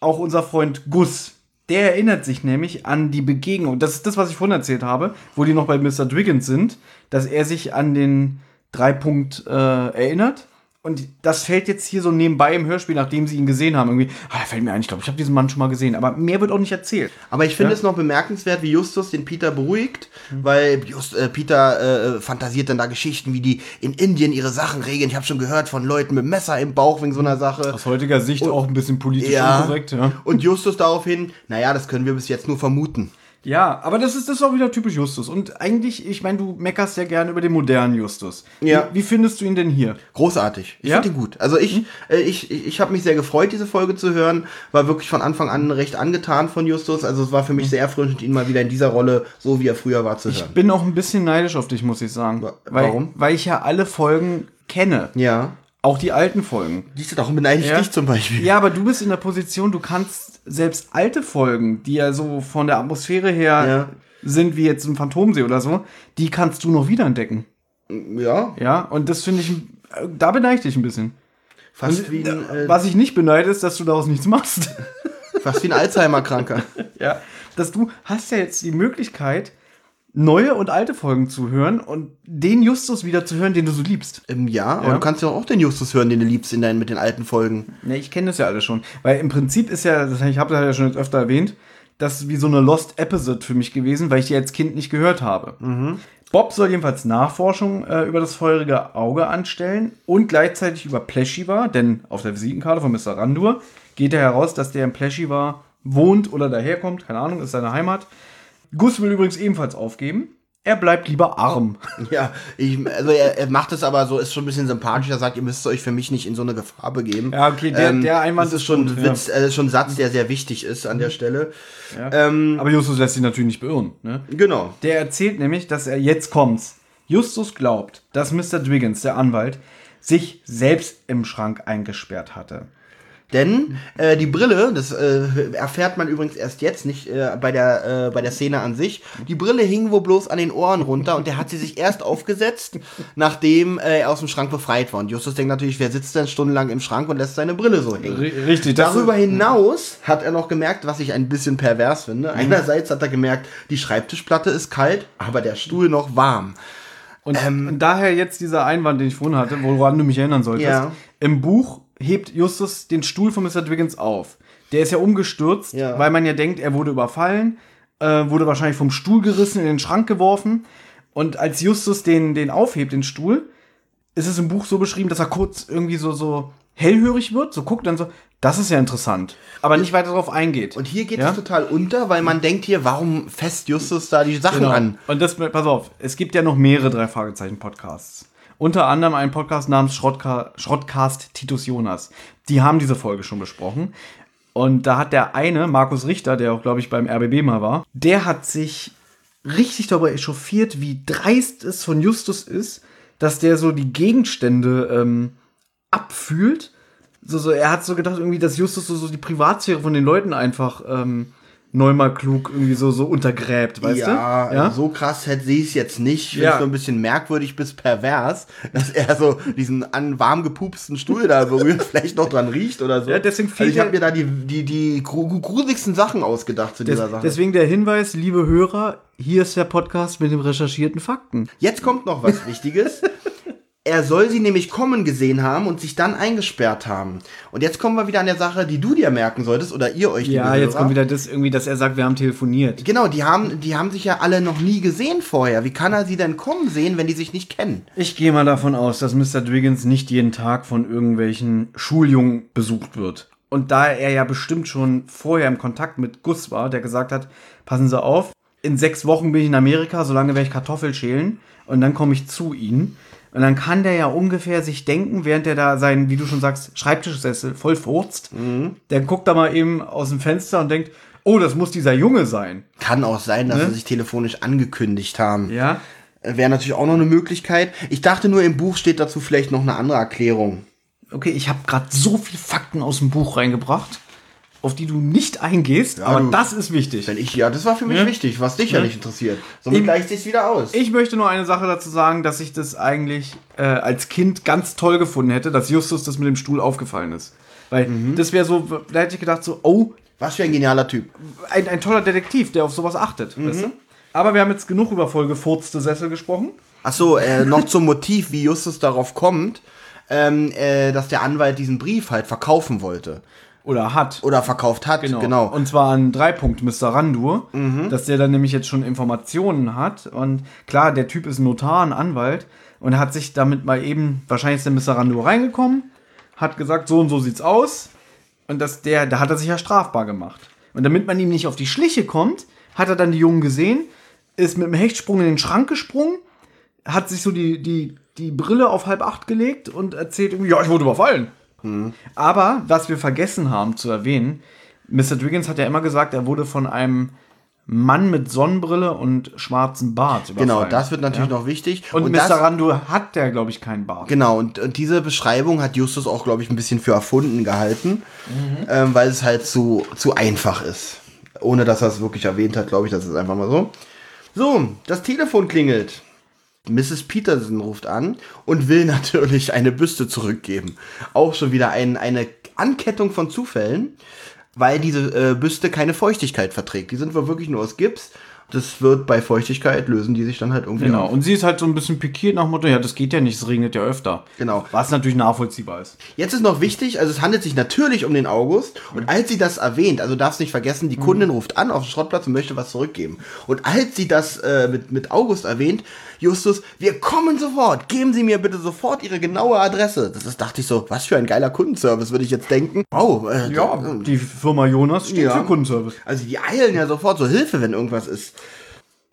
Speaker 2: auch unser Freund Gus. Der erinnert sich nämlich an die Begegnung. Das ist das, was ich vorhin erzählt habe, wo die noch bei Mr. Driggins sind, dass er sich an den Dreipunkt äh, erinnert Und das fällt jetzt hier so nebenbei im Hörspiel, nachdem sie ihn gesehen haben. Irgendwie, ah, da fällt mir ein, ich glaube, ich habe diesen Mann schon mal gesehen. Aber mehr wird auch nicht erzählt.
Speaker 1: Aber ich finde
Speaker 2: Ja.
Speaker 1: es noch bemerkenswert, wie Justus den Peter beruhigt, weil Just, äh, Peter äh, fantasiert dann da Geschichten, wie die in Indien ihre Sachen regeln. Ich habe schon gehört von Leuten mit Messer im Bauch wegen so einer Sache.
Speaker 2: Aus heutiger Sicht auch ein bisschen politisch
Speaker 1: Ja.
Speaker 2: unkorrekt. Ja.
Speaker 1: Und Justus daraufhin, naja, das können wir bis jetzt nur vermuten.
Speaker 2: Ja, aber das ist, das ist auch wieder typisch Justus. Und eigentlich, ich meine, du meckerst ja gerne über den modernen Justus.
Speaker 1: Ja.
Speaker 2: Wie, wie findest du ihn denn hier?
Speaker 1: Großartig. Ich
Speaker 2: Ja?
Speaker 1: finde ihn gut. Also ich, äh, ich, ich, ich habe mich sehr gefreut, diese Folge zu hören. War wirklich von Anfang an recht angetan von Justus. Also es war für mich sehr erfrischend, ihn mal wieder in dieser Rolle, so wie er früher war, zu
Speaker 2: Ich
Speaker 1: hören.
Speaker 2: bin auch ein bisschen neidisch auf dich, muss ich sagen.
Speaker 1: Wa-
Speaker 2: Weil,
Speaker 1: warum?
Speaker 2: Weil ich ja alle Folgen kenne.
Speaker 1: Ja.
Speaker 2: Auch die alten Folgen.
Speaker 1: Siehst du, darum beneide ich
Speaker 2: Ja.
Speaker 1: dich zum Beispiel.
Speaker 2: Ja, aber du bist in der Position, du kannst selbst alte Folgen, die ja so von der Atmosphäre her
Speaker 1: Ja.
Speaker 2: sind, wie jetzt ein Phantomsee oder so, die kannst du noch wiederentdecken.
Speaker 1: Ja,
Speaker 2: Ja, und das finde ich, äh, da beneide ich dich ein bisschen.
Speaker 1: fast wie ein, äh,
Speaker 2: Was ich nicht beneide, ist, dass du daraus nichts machst.
Speaker 1: fast wie ein Alzheimer-Kranker.
Speaker 2: ja. Dass du hast ja jetzt die Möglichkeit, neue und alte Folgen zu hören und den Justus wieder zu hören, den du so liebst.
Speaker 1: Ähm, ja, aber
Speaker 2: Ja.
Speaker 1: du kannst ja auch den Justus hören, den du liebst in deinen, mit den alten Folgen.
Speaker 2: Ja, ich kenne das ja alles schon. Weil im Prinzip ist ja, das, ich habe das ja schon jetzt öfter erwähnt, das ist wie so eine Lost Episode für mich gewesen, weil ich die als Kind nicht gehört habe. Bob soll jedenfalls Nachforschung äh, über das feurige Auge anstellen und gleichzeitig über Pleshiva, denn auf der Visitenkarte von Mr. Randur geht er heraus, dass der in Pleshiva wohnt oder daherkommt, keine Ahnung, ist seine Heimat. Gus will übrigens ebenfalls aufgeben. Er bleibt lieber arm.
Speaker 1: Ja, ich, also er, er macht es aber so, ist schon ein bisschen sympathisch. Er sagt, ihr müsst euch für mich nicht in so eine Gefahr begeben.
Speaker 2: Ja, okay, der- der Einwand
Speaker 1: ist schon
Speaker 2: gut,
Speaker 1: ein Witz, äh, schon ein Satz, der sehr wichtig ist an der Stelle. Ähm,
Speaker 2: Aber Justus lässt sich natürlich nicht beirren. Ne?
Speaker 1: genau.
Speaker 2: Der erzählt nämlich, dass er jetzt kommt's. Justus glaubt, dass Mr. Dwiggins, der Anwalt, sich selbst im Schrank eingesperrt hatte.
Speaker 1: Denn äh, die Brille, das äh, erfährt man übrigens erst jetzt, nicht äh, bei, der, äh, bei der Szene an sich. Die Brille hing wohl bloß an den Ohren runter und der hat sie sich erst aufgesetzt, nachdem äh, er aus dem Schrank befreit war. Und Justus denkt natürlich, wer sitzt denn stundenlang im Schrank und lässt seine Brille so hängen?
Speaker 2: Richtig,
Speaker 1: Darüber hinaus hat er noch gemerkt, was ich ein bisschen pervers finde. Einerseits hat er gemerkt, die Schreibtischplatte ist kalt, aber der Stuhl noch warm.
Speaker 2: Und, und daher jetzt dieser Einwand, den ich vorhin hatte, woran du mich erinnern solltest.
Speaker 1: Ja.
Speaker 2: Im Buch hebt Justus den Stuhl von Mr. Dwiggins auf. Der ist ja umgestürzt,
Speaker 1: Ja.
Speaker 2: weil man ja denkt, er wurde überfallen, äh, wurde wahrscheinlich vom Stuhl gerissen, in den Schrank geworfen. Und als Justus den, den aufhebt, den Stuhl, ist es im Buch so beschrieben, dass er kurz irgendwie so, so hellhörig wird, so guckt dann so, das ist ja interessant. Aber nicht weiter darauf eingeht.
Speaker 1: Und hier geht
Speaker 2: Ja?
Speaker 1: es total unter, weil man denkt hier, warum fässt Justus da die Sachen
Speaker 2: Genau.
Speaker 1: an?
Speaker 2: Und das, pass auf, es gibt ja noch mehrere drei Fragezeichen Podcasts. Unter anderem einen Podcast namens Schrottca Schrottcast Titus Jonas. Die haben diese Folge schon besprochen. Und da hat der eine, Markus Richter, der auch, glaube ich, beim RBB mal war, der hat sich richtig darüber echauffiert, wie dreist es von Justus ist, dass der so die Gegenstände ähm, abfühlt. So, so, er hat so gedacht, irgendwie, dass Justus so, so die Privatsphäre von den Leuten einfach ähm, neu mal klug irgendwie so, so untergräbt, weißt
Speaker 1: ja,
Speaker 2: du?
Speaker 1: also so krass hätte sie es jetzt nicht. Ich finde
Speaker 2: Ja.
Speaker 1: es so ein bisschen merkwürdig bis pervers, dass er so diesen an warm gepupsten Stuhl da berührt, vielleicht noch dran riecht oder so.
Speaker 2: Ja, deswegen
Speaker 1: also ich habe
Speaker 2: ja-
Speaker 1: mir da die, die, die gru- gruseligsten Sachen ausgedacht zu
Speaker 2: Des,
Speaker 1: dieser Sache.
Speaker 2: deswegen der Hinweis, liebe Hörer, hier ist der Podcast mit den recherchierten Fakten.
Speaker 1: Jetzt kommt noch was Wichtiges. Er soll sie nämlich kommen gesehen haben und sich dann eingesperrt haben. Und jetzt kommen wir wieder an der Sache, die du dir merken solltest oder ihr euch.
Speaker 2: Ja, jetzt
Speaker 1: Hörer.
Speaker 2: kommt wieder das irgendwie, dass er sagt, wir haben telefoniert.
Speaker 1: Genau, die haben, die haben sich ja alle noch nie gesehen vorher. Wie kann er sie denn kommen sehen, wenn die sich nicht kennen?
Speaker 2: Ich gehe mal davon aus, dass Mr. Dwiggins nicht jeden Tag von irgendwelchen Schuljungen besucht wird. Und da er ja bestimmt schon vorher im Kontakt mit Gus war, der gesagt hat, passen Sie auf, in sechs Wochen bin ich in Amerika, solange werde ich Kartoffel schälen und dann komme ich zu Ihnen. Und dann kann der ja ungefähr sich denken, während er da seinen, wie du schon sagst, Schreibtischsessel voll furzt, der guckt da mal eben aus dem Fenster und denkt, oh, das muss dieser Junge sein.
Speaker 1: Kann auch sein, dass
Speaker 2: Ne?
Speaker 1: sie sich telefonisch angekündigt haben.
Speaker 2: Ja,
Speaker 1: Äh, Wäre natürlich auch noch eine Möglichkeit. Ich dachte nur, im Buch steht dazu vielleicht noch eine andere Erklärung.
Speaker 2: Okay, ich habe gerade so viel Fakten aus dem Buch reingebracht, auf die du nicht eingehst, aber
Speaker 1: du-
Speaker 2: das ist wichtig.
Speaker 1: Wenn ich, ja, das war für mich
Speaker 2: Ja.
Speaker 1: wichtig, was dich ja,
Speaker 2: Ja.
Speaker 1: nicht interessiert. Somit
Speaker 2: Ich-
Speaker 1: gleicht sich's wieder aus.
Speaker 2: Ich möchte nur eine Sache dazu sagen, dass ich das eigentlich äh, als Kind ganz toll gefunden hätte, dass Justus das mit dem Stuhl aufgefallen ist. Weil das wäre so, da hätte ich gedacht so, oh,
Speaker 1: was für ein genialer Typ.
Speaker 2: ein, ein toller Detektiv, der auf sowas achtet. Weißt du? Aber wir haben jetzt genug über vollgefurzte Sessel gesprochen.
Speaker 1: Achso, äh, noch zum Motiv, wie Justus darauf kommt. ähm, äh, dass der Anwalt diesen Brief halt verkaufen wollte.
Speaker 2: Oder hat.
Speaker 1: Oder verkauft hat, genau. genau.
Speaker 2: Und zwar an drei Punkt Mr. Randur, dass der dann nämlich jetzt schon Informationen hat. Und klar, der Typ ist ein Notar, ein Anwalt und hat sich damit mal eben, wahrscheinlich ist der Mr. Randur reingekommen, hat gesagt, so und so sieht's aus. Und das, der, da hat er sich ja strafbar gemacht. Und damit man ihm nicht auf die Schliche kommt, hat er dann die Jungen gesehen, ist mit einem Hechtsprung in den Schrank gesprungen, hat sich so die, die, die Brille auf halb acht gelegt und erzählt irgendwie, ja, ich wurde überfallen. Aber was wir vergessen haben zu erwähnen, Mr. Driggins hat ja immer gesagt, er wurde von einem Mann mit Sonnenbrille und schwarzem Bart überfallen.
Speaker 1: Genau, das wird natürlich noch wichtig.
Speaker 2: Und,
Speaker 1: das,
Speaker 2: Mr. Randur hat der, glaube ich, keinen Bart.
Speaker 1: Genau, und, und diese Beschreibung hat Justus auch, glaube ich, ein bisschen für erfunden gehalten, ähm, weil es halt zu, zu einfach ist. Ohne dass er es wirklich erwähnt hat, glaube ich, das ist einfach mal so. So, das Telefon klingelt. Mrs. Peterson ruft an und will natürlich eine Büste zurückgeben. Auch schon wieder ein, eine Ankettung von Zufällen, weil diese äh, Büste keine Feuchtigkeit verträgt. Die sind wohl wirklich nur aus Gips. Das wird bei Feuchtigkeit lösen die sich dann halt irgendwie
Speaker 2: Genau,
Speaker 1: auf.
Speaker 2: und sie ist halt so ein bisschen pikiert nach dem Motto, ja, das geht ja nicht, es regnet ja öfter.
Speaker 1: Genau.
Speaker 2: Was natürlich nachvollziehbar ist.
Speaker 1: Jetzt ist noch wichtig, also es handelt sich natürlich um den August und als sie das erwähnt, also darfst nicht vergessen, die Kundin ruft an auf den Schrottplatz und möchte was zurückgeben. Und als sie das äh, mit, mit August erwähnt, Justus, wir kommen sofort, geben Sie mir bitte sofort Ihre genaue Adresse. Das ist, dachte ich so, was für ein geiler Kundenservice, würde ich jetzt denken. Wow, äh,
Speaker 2: Ja, die Firma Jonas steht
Speaker 1: Ja.
Speaker 2: für Kundenservice.
Speaker 1: Also die eilen ja sofort so Hilfe, wenn irgendwas ist.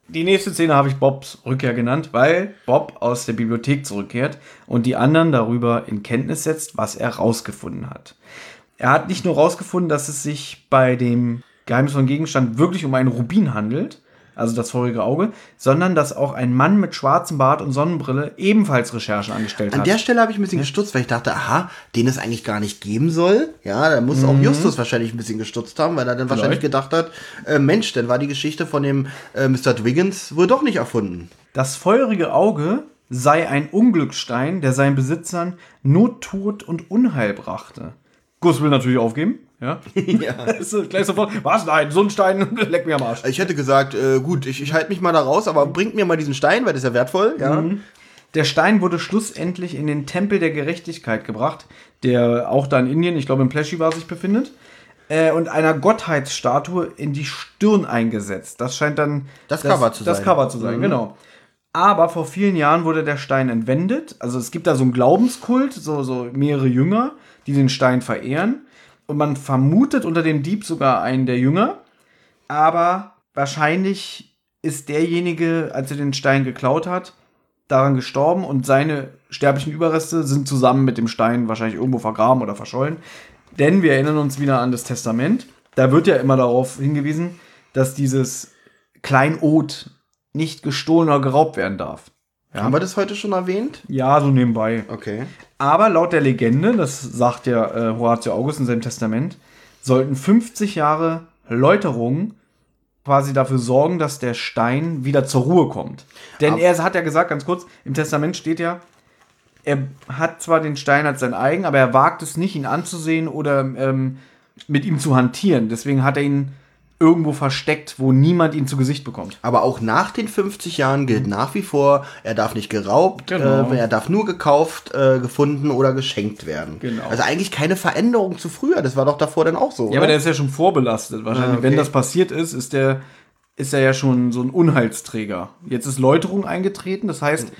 Speaker 2: Die nächste Szene habe ich Bobs Rückkehr genannt, weil Bob aus der Bibliothek zurückkehrt und die anderen darüber in Kenntnis setzt, was er rausgefunden hat. Er hat nicht nur rausgefunden, dass es sich bei dem geheimnisvollen Gegenstand wirklich um einen Rubin handelt, also das feurige Auge, sondern dass auch ein Mann mit schwarzem Bart und Sonnenbrille ebenfalls Recherchen angestellt
Speaker 1: An
Speaker 2: hat.
Speaker 1: der Stelle habe ich ein bisschen gestutzt, weil ich dachte, aha, den es eigentlich gar nicht geben soll. Ja, da muss auch Justus wahrscheinlich ein bisschen gestutzt haben, weil er dann wahrscheinlich
Speaker 2: Vielleicht.
Speaker 1: gedacht hat, äh, Mensch, dann war die Geschichte von dem äh, Mr. Dwiggins wohl doch nicht erfunden.
Speaker 2: Das feurige Auge sei ein Unglücksstein, der seinen Besitzern Not, Tod und Unheil brachte. Gus will natürlich aufgeben. Ja.
Speaker 1: ja.
Speaker 2: So gleich sofort. Was? Nein, so ein Stein, leck mir am Arsch.
Speaker 1: Ich hätte gesagt, äh, gut, ich, ich halte mich mal da raus, aber bringt mir mal diesen Stein, weil das ist ja wertvoll. Ja.
Speaker 2: Der Stein wurde schlussendlich in den Tempel der Gerechtigkeit gebracht, der auch da in Indien, ich glaube in Pleschivar sich befindet, äh, und einer Gottheitsstatue in die Stirn eingesetzt. Das scheint dann
Speaker 1: Das Cover zu
Speaker 2: das
Speaker 1: sein.
Speaker 2: Cover zu sein, genau. Aber vor vielen Jahren wurde der Stein entwendet. Also es gibt da so einen Glaubenskult, so, so mehrere Jünger, die den Stein verehren. Und man vermutet unter dem Dieb sogar einen der Jünger. Aber wahrscheinlich ist derjenige, als er den Stein geklaut hat, daran gestorben und seine sterblichen Überreste sind zusammen mit dem Stein wahrscheinlich irgendwo vergraben oder verschollen. Denn wir erinnern uns wieder an das Testament. Da wird ja immer darauf hingewiesen, dass dieses Kleinod nicht gestohlen oder geraubt werden darf.
Speaker 1: Haben wir das heute schon erwähnt?
Speaker 2: Ja, so nebenbei.
Speaker 1: Okay.
Speaker 2: Aber laut der Legende, das sagt ja äh, Horatio August in seinem Testament, sollten 50 Jahre Läuterung quasi dafür sorgen, dass der Stein wieder zur Ruhe kommt. Denn
Speaker 1: Aber-
Speaker 2: er hat ja gesagt, ganz kurz, im Testament steht ja, er hat zwar den Stein als sein eigen, aber er wagt es nicht, ihn anzusehen oder ähm, mit ihm zu hantieren. Deswegen hat er ihn irgendwo versteckt, wo niemand ihn zu Gesicht bekommt.
Speaker 1: Aber auch nach den 50 Jahren gilt nach wie vor, er darf nicht geraubt,
Speaker 2: Genau.
Speaker 1: äh, er darf nur gekauft, äh, gefunden oder geschenkt werden.
Speaker 2: Genau.
Speaker 1: Also eigentlich keine Veränderung zu früher. Das war doch davor dann auch so.
Speaker 2: Ja,
Speaker 1: oder?
Speaker 2: aber der ist ja schon vorbelastet. Wahrscheinlich,
Speaker 1: Ah, okay.
Speaker 2: wenn das passiert ist, ist der, ist er ja schon so ein Unheilsträger. Jetzt ist Läuterung eingetreten, das heißt,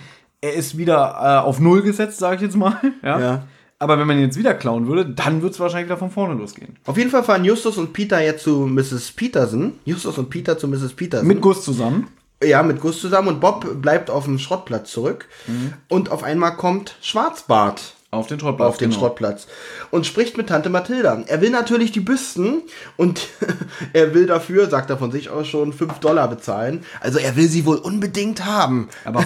Speaker 2: er ist wieder äh, auf Null gesetzt, sage ich jetzt mal. Ja?
Speaker 1: Ja.
Speaker 2: Aber wenn man ihn jetzt wieder klauen würde, dann wird es wahrscheinlich wieder von vorne losgehen.
Speaker 1: Auf jeden Fall fahren Justus und Peter jetzt zu Mrs. Peterson. Justus und Peter zu Mrs. Peterson.
Speaker 2: Mit Gus zusammen.
Speaker 1: ja, mit Gus zusammen und Bob bleibt auf dem Schrottplatz zurück.
Speaker 2: Mhm.
Speaker 1: Und auf einmal kommt Schwarzbart
Speaker 2: Auf den Schrottplatz.
Speaker 1: auf den
Speaker 2: genau.
Speaker 1: Schrottplatz und spricht mit Tante Mathilda. Er will natürlich die Büsten und er will dafür, sagt er von sich aus schon, 5 Dollar bezahlen. Also er will sie wohl unbedingt haben.
Speaker 2: Aber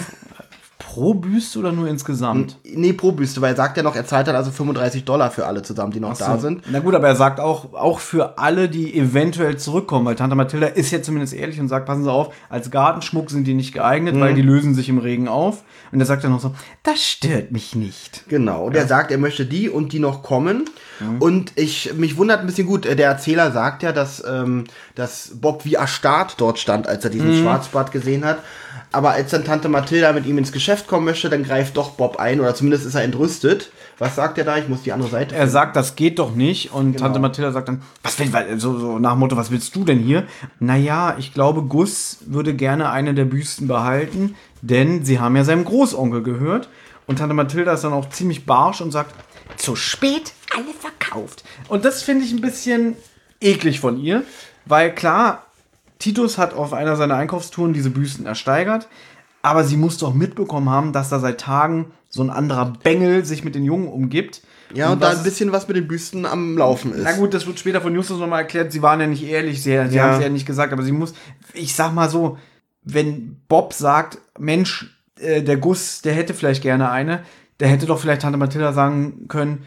Speaker 2: pro Büste oder nur insgesamt?
Speaker 1: Nee, pro Büste, weil er sagt ja noch, er zahlt dann also 35 Dollar für alle zusammen, die noch da sind.
Speaker 2: Na gut, aber er sagt auch, auch für alle, die eventuell zurückkommen, weil Tante Mathilda ist ja zumindest ehrlich und sagt, passen Sie auf, als Gartenschmuck sind die nicht geeignet,
Speaker 1: Mhm.
Speaker 2: weil die lösen sich im Regen auf. Und er sagt dann noch so, das stört mich nicht.
Speaker 1: Genau. Und er sagt, er möchte die und die noch kommen. Und ich, mich wundert ein bisschen gut, der Erzähler sagt ja, dass, ähm, dass Bob wie erstarrt dort stand, als er diesen Schwarzbart gesehen hat. Aber als dann Tante Mathilda mit ihm ins Geschäft kommen möchte, dann greift doch Bob ein, oder zumindest ist er entrüstet. Was sagt er da? Ich muss die andere Seite.
Speaker 2: Er sagt, das geht doch nicht. Und
Speaker 1: Genau.
Speaker 2: Tante Mathilda sagt dann, was will, so, so nach dem Motto, was willst du denn hier? Naja, ich glaube, Gus würde gerne eine der Büsten behalten, denn sie haben ja seinem Großonkel gehört. Und Tante Mathilda ist dann auch ziemlich barsch und sagt, zu spät, alle verkauft. Und das finde ich ein bisschen eklig von ihr, weil klar, Titus hat auf einer seiner Einkaufstouren diese Büsten ersteigert, aber sie muss doch mitbekommen haben, dass da seit Tagen so ein anderer Bengel sich mit den Jungen umgibt.
Speaker 1: ja, und, da
Speaker 2: was
Speaker 1: ein bisschen was mit den Büsten am Laufen ist.
Speaker 2: na gut, das wird später von Justus nochmal erklärt. Sie waren ja nicht ehrlich, sie, sie
Speaker 1: Ja.
Speaker 2: haben es ja nicht gesagt, aber sie muss, ich sag mal so, wenn Bob sagt, Mensch, äh, der Gus, der hätte vielleicht gerne eine, der hätte doch vielleicht Tante Mathilda sagen können,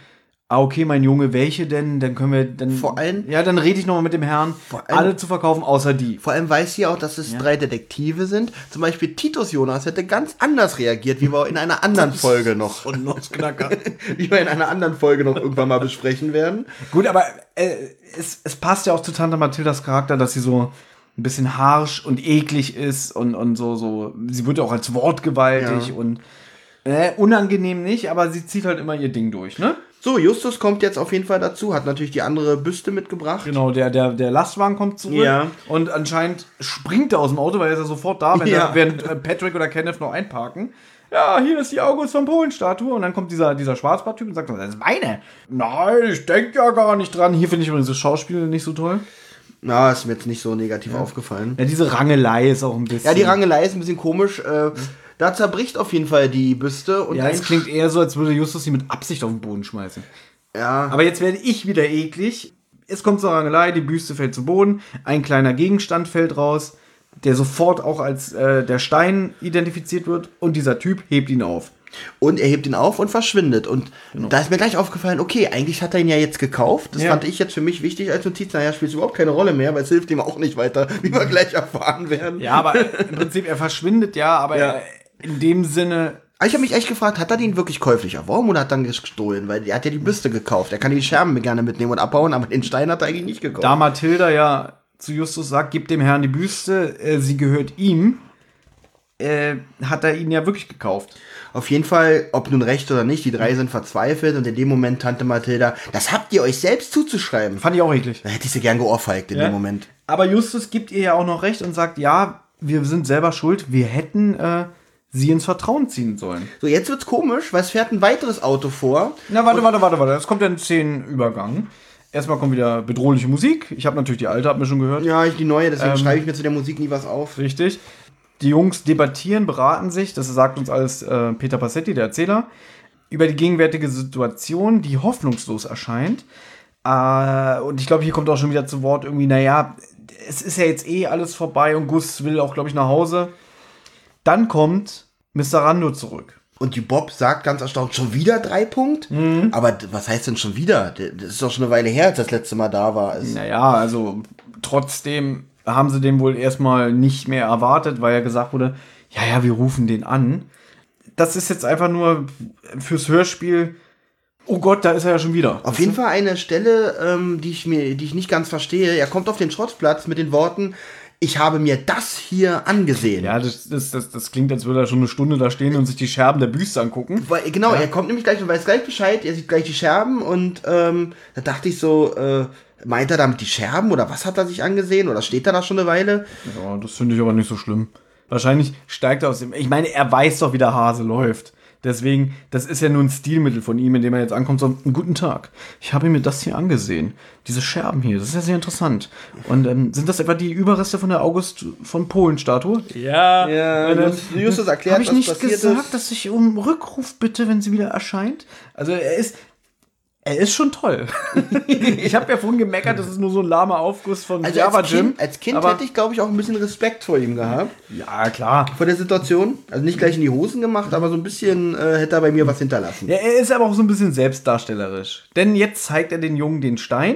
Speaker 2: ah, okay, mein Junge, welche denn? Dann können wir, dann,
Speaker 1: Vor allem-
Speaker 2: ja, dann rede ich nochmal mit dem Herrn,
Speaker 1: allem-
Speaker 2: alle zu verkaufen, außer die.
Speaker 1: Vor allem weiß sie auch, dass es drei Detektive sind. Zum Beispiel Titus Jonas hätte ganz anders reagiert, wie wir in einer anderen Folge noch,
Speaker 2: Und Nussknacker.
Speaker 1: wie wir in einer anderen Folge noch irgendwann mal besprechen werden.
Speaker 2: Gut, aber äh, es, es passt ja auch zu Tante Mathildas Charakter, dass sie so ein bisschen harsch und eklig ist und, und so, so. Sie wird ja auch als wortgewaltig
Speaker 1: Ja.
Speaker 2: und äh, unangenehm nicht, aber sie zieht halt immer ihr Ding durch, ne?
Speaker 1: So, Justus kommt jetzt auf jeden Fall dazu, hat natürlich die andere Büste mitgebracht.
Speaker 2: Genau, der, der, der Lastwagen kommt zurück
Speaker 1: Ja.
Speaker 2: und anscheinend springt er aus dem Auto, weil er ist ja sofort da, wenn
Speaker 1: Ja.
Speaker 2: er, während äh, Patrick oder Kenneth noch einparken. Ja, hier ist die August von Polen-Statue. Und dann kommt dieser, dieser Schwarzbart-Typ und sagt, das ist meine. Nein, ich denke ja gar nicht dran. Hier finde ich übrigens das Schauspiel nicht so toll.
Speaker 1: Na, ist mir jetzt nicht so negativ aufgefallen.
Speaker 2: Ja, diese Rangelei ist auch ein bisschen.
Speaker 1: Ja, die Rangelei ist ein bisschen komisch. Äh, da zerbricht auf jeden Fall die Büste. Und
Speaker 2: Ja, es klingt eher so, als würde Justus sie mit Absicht auf den Boden schmeißen.
Speaker 1: ja,
Speaker 2: Aber jetzt werde ich wieder eklig. Es kommt zur Rangelei, die Büste fällt zu Boden, ein kleiner Gegenstand fällt raus, der sofort auch als äh, der Stein identifiziert wird und dieser Typ hebt ihn auf.
Speaker 1: Und er hebt ihn auf und verschwindet. Und da ist mir gleich aufgefallen, okay, eigentlich hat er ihn ja jetzt gekauft. Das
Speaker 2: Ja.
Speaker 1: fand ich jetzt für mich wichtig als Notiz. Naja, spielt überhaupt keine Rolle mehr, weil es hilft ihm auch nicht weiter, wie wir gleich erfahren werden.
Speaker 2: Ja, aber im Prinzip, er verschwindet ja, aber
Speaker 1: Ja.
Speaker 2: Er, in dem Sinne,
Speaker 1: Aber Ich habe mich echt gefragt, hat er den wirklich käuflich erworben oder hat er ihn gestohlen? Weil er hat ja die Büste gekauft. Er kann die Scherben gerne mitnehmen und abbauen, aber den Stein hat er eigentlich nicht gekauft.
Speaker 2: da Mathilda ja zu Justus sagt, gib dem Herrn die Büste, äh, sie gehört ihm, äh, hat er ihn ja wirklich gekauft.
Speaker 1: Auf jeden Fall, ob nun recht oder nicht, die drei sind verzweifelt und in dem Moment Tante Mathilda, das habt ihr euch selbst zuzuschreiben.
Speaker 2: Fand ich auch eklig.
Speaker 1: Da hätte ich sie gern geohrfeigt in
Speaker 2: Ja.
Speaker 1: dem Moment.
Speaker 2: Aber Justus gibt ihr ja auch noch recht und sagt, ja, wir sind selber schuld, wir hätten äh, sie ins Vertrauen ziehen sollen.
Speaker 1: So, jetzt wird's komisch, weil es fährt ein weiteres Auto vor.
Speaker 2: Na, warte, warte, warte, warte. Es kommt ja ein Szenenübergang. Erstmal kommt wieder bedrohliche Musik. Ich habe natürlich die alte, hab mir schon gehört.
Speaker 1: Ja, ich die neue, deswegen
Speaker 2: Ähm,
Speaker 1: schreibe ich mir zu der Musik nie was auf.
Speaker 2: Richtig. Die Jungs debattieren, beraten sich, das sagt uns alles äh, Peter Passetti, der Erzähler, über die gegenwärtige Situation, die hoffnungslos erscheint. Äh, und ich glaube, hier kommt auch schon wieder zu Wort irgendwie, naja, es ist ja jetzt eh alles vorbei und Gus will auch, glaube ich, nach Hause. Dann kommt Mr. Rando zurück.
Speaker 1: Und die Bob sagt ganz erstaunt, schon wieder drei Punkt?
Speaker 2: Mhm.
Speaker 1: Aber was heißt denn schon wieder? Das ist doch schon eine Weile her, als das letzte Mal da war. Es-
Speaker 2: Naja, also trotzdem haben sie den wohl erstmal nicht mehr erwartet, weil ja gesagt wurde, ja, ja, wir rufen den an. Das ist jetzt einfach nur fürs Hörspiel. Oh Gott, da ist er ja schon wieder.
Speaker 1: Auf jeden Fall eine Stelle, ähm, die, ich mir, die ich nicht ganz verstehe. Er kommt auf den Schrottplatz mit den Worten, ich habe mir das hier angesehen.
Speaker 2: Ja, das, das, das, das klingt, als würde er schon eine Stunde da stehen und sich die Scherben der Büste angucken.
Speaker 1: Weil, genau, er kommt nämlich gleich und weiß gleich Bescheid, er sieht gleich die Scherben und ähm, da dachte ich so, äh, meint er damit die Scherben oder was hat er sich angesehen oder steht er da schon eine Weile?
Speaker 2: Ja, das finde ich aber nicht so schlimm. Wahrscheinlich steigt er aus dem. Ich meine, er weiß doch, wie der Hase läuft. Deswegen, das ist ja nur ein Stilmittel von ihm, indem er jetzt ankommt sagt, "Einen guten Tag. Ich habe mir das hier angesehen. Diese Scherben hier, das ist ja sehr interessant. Und ähm, sind das etwa die Überreste von der August von Polen-Statue? Ja.
Speaker 1: Ja,
Speaker 2: Und dann-
Speaker 1: Justus, Justus erklärt,
Speaker 2: Habe ich
Speaker 1: was
Speaker 2: nicht
Speaker 1: passiert
Speaker 2: gesagt,
Speaker 1: ist.
Speaker 2: dass ich um Rückruf bitte, wenn sie wieder erscheint? Also er ist. Er ist schon toll. ich habe ja vorhin gemeckert, das ist nur so ein lahmer Aufguss von
Speaker 1: Also
Speaker 2: Java
Speaker 1: als
Speaker 2: Jim.
Speaker 1: Kind, als kind hätte ich, glaube ich, auch ein bisschen Respekt vor ihm gehabt.
Speaker 2: Ja, klar.
Speaker 1: Vor der Situation. Also nicht gleich in die Hosen gemacht, aber so ein bisschen äh, hätte er bei mir was hinterlassen.
Speaker 2: Ja, er ist aber auch so ein bisschen selbstdarstellerisch. Denn jetzt zeigt er den Jungen den Stein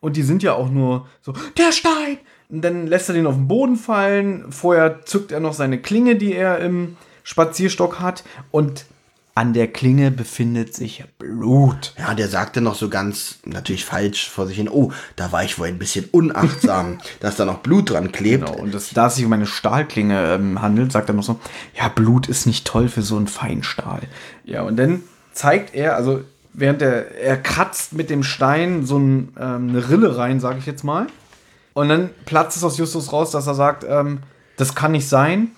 Speaker 2: und die sind ja auch nur so, der Stein! Und dann lässt er den auf den Boden fallen. Vorher zückt er noch seine Klinge, die er im Spazierstock hat. Und an der Klinge befindet sich Blut.
Speaker 1: Ja, der sagte noch so ganz, natürlich falsch vor sich hin, oh, da war ich wohl ein bisschen unachtsam, dass da noch Blut dran klebt.
Speaker 2: Genau, und das, da es sich um eine Stahlklinge ähm, handelt, sagt er noch so, ja, Blut ist nicht toll für so einen Feinstahl. Ja, und dann zeigt er, also während er, er kratzt mit dem Stein so ein, ähm, eine Rille rein, sage ich jetzt mal. Und dann platzt es aus Justus raus, dass er sagt, ähm, das kann nicht sein,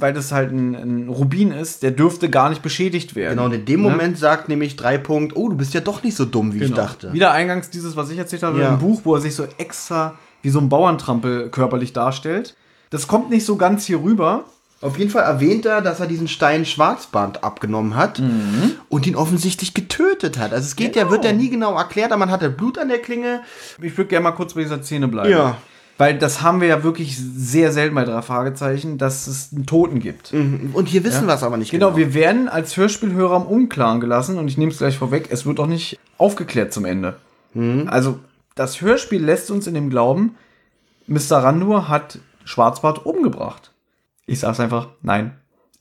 Speaker 2: weil das halt ein, ein Rubin ist, der dürfte gar nicht beschädigt werden.
Speaker 1: Genau, und in dem
Speaker 2: Ne?
Speaker 1: Moment sagt nämlich drei Punkt, oh, du bist ja doch nicht so dumm, wie ich
Speaker 2: Genau.
Speaker 1: dachte.
Speaker 2: Wieder eingangs dieses, was ich erzählt habe,
Speaker 1: Ja.
Speaker 2: im Buch, wo er sich so extra wie so ein Bauerntrampel körperlich darstellt. Das kommt nicht so ganz hier rüber.
Speaker 1: Auf jeden Fall erwähnt er, dass er diesen Stein Schwarzband abgenommen hat
Speaker 2: Mhm.
Speaker 1: und ihn offensichtlich getötet hat. Also es geht ja, wird ja nie genau erklärt, aber man hatte Blut an der Klinge.
Speaker 2: Ich würde gerne mal kurz bei dieser Szene bleiben.
Speaker 1: Ja.
Speaker 2: Weil das haben wir ja wirklich sehr selten bei drei Fragezeichen, dass es einen Toten gibt.
Speaker 1: Und hier wissen wir es aber nicht
Speaker 2: Genau,
Speaker 1: genau.
Speaker 2: wir werden als Hörspielhörer im Unklaren gelassen und ich nehme es gleich vorweg, es wird auch nicht aufgeklärt zum Ende.
Speaker 1: Mhm.
Speaker 2: Also, das Hörspiel lässt uns in dem Glauben, Mr. Randur hat Schwarzbart umgebracht. Ich sag's einfach, nein.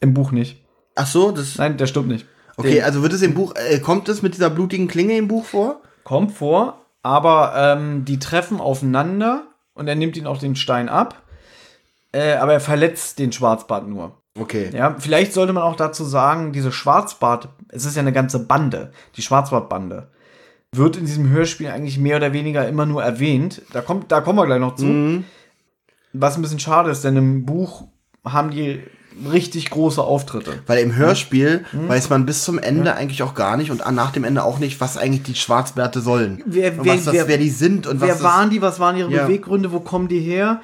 Speaker 2: Im Buch nicht.
Speaker 1: Ach so, das.
Speaker 2: Nein, der stimmt nicht.
Speaker 1: Okay,
Speaker 2: Den
Speaker 1: also wird es im Buch, äh, kommt es mit dieser blutigen Klinge im Buch vor?
Speaker 2: kommt vor, aber ähm, die treffen aufeinander und er nimmt ihn auch den Stein ab. Äh, aber er verletzt den Schwarzbart nur.
Speaker 1: Okay.
Speaker 2: Ja, vielleicht sollte man auch dazu sagen, diese Schwarzbart, es ist ja eine ganze Bande, die Schwarzbartbande, wird in diesem Hörspiel eigentlich mehr oder weniger immer nur erwähnt. Da kommt, da kommen wir gleich noch zu. Was ein bisschen schade ist, denn im Buch haben die richtig große Auftritte.
Speaker 1: Weil im Hörspiel
Speaker 2: Mhm.
Speaker 1: weiß man bis zum Ende eigentlich auch gar nicht und nach dem Ende auch nicht, was eigentlich die Schwarzbärte sollen.
Speaker 2: Wer- wer-
Speaker 1: was das,
Speaker 2: wer-
Speaker 1: wer die sind und
Speaker 2: Wer
Speaker 1: was
Speaker 2: waren die, was waren ihre
Speaker 1: Ja.
Speaker 2: Beweggründe, wo kommen die her?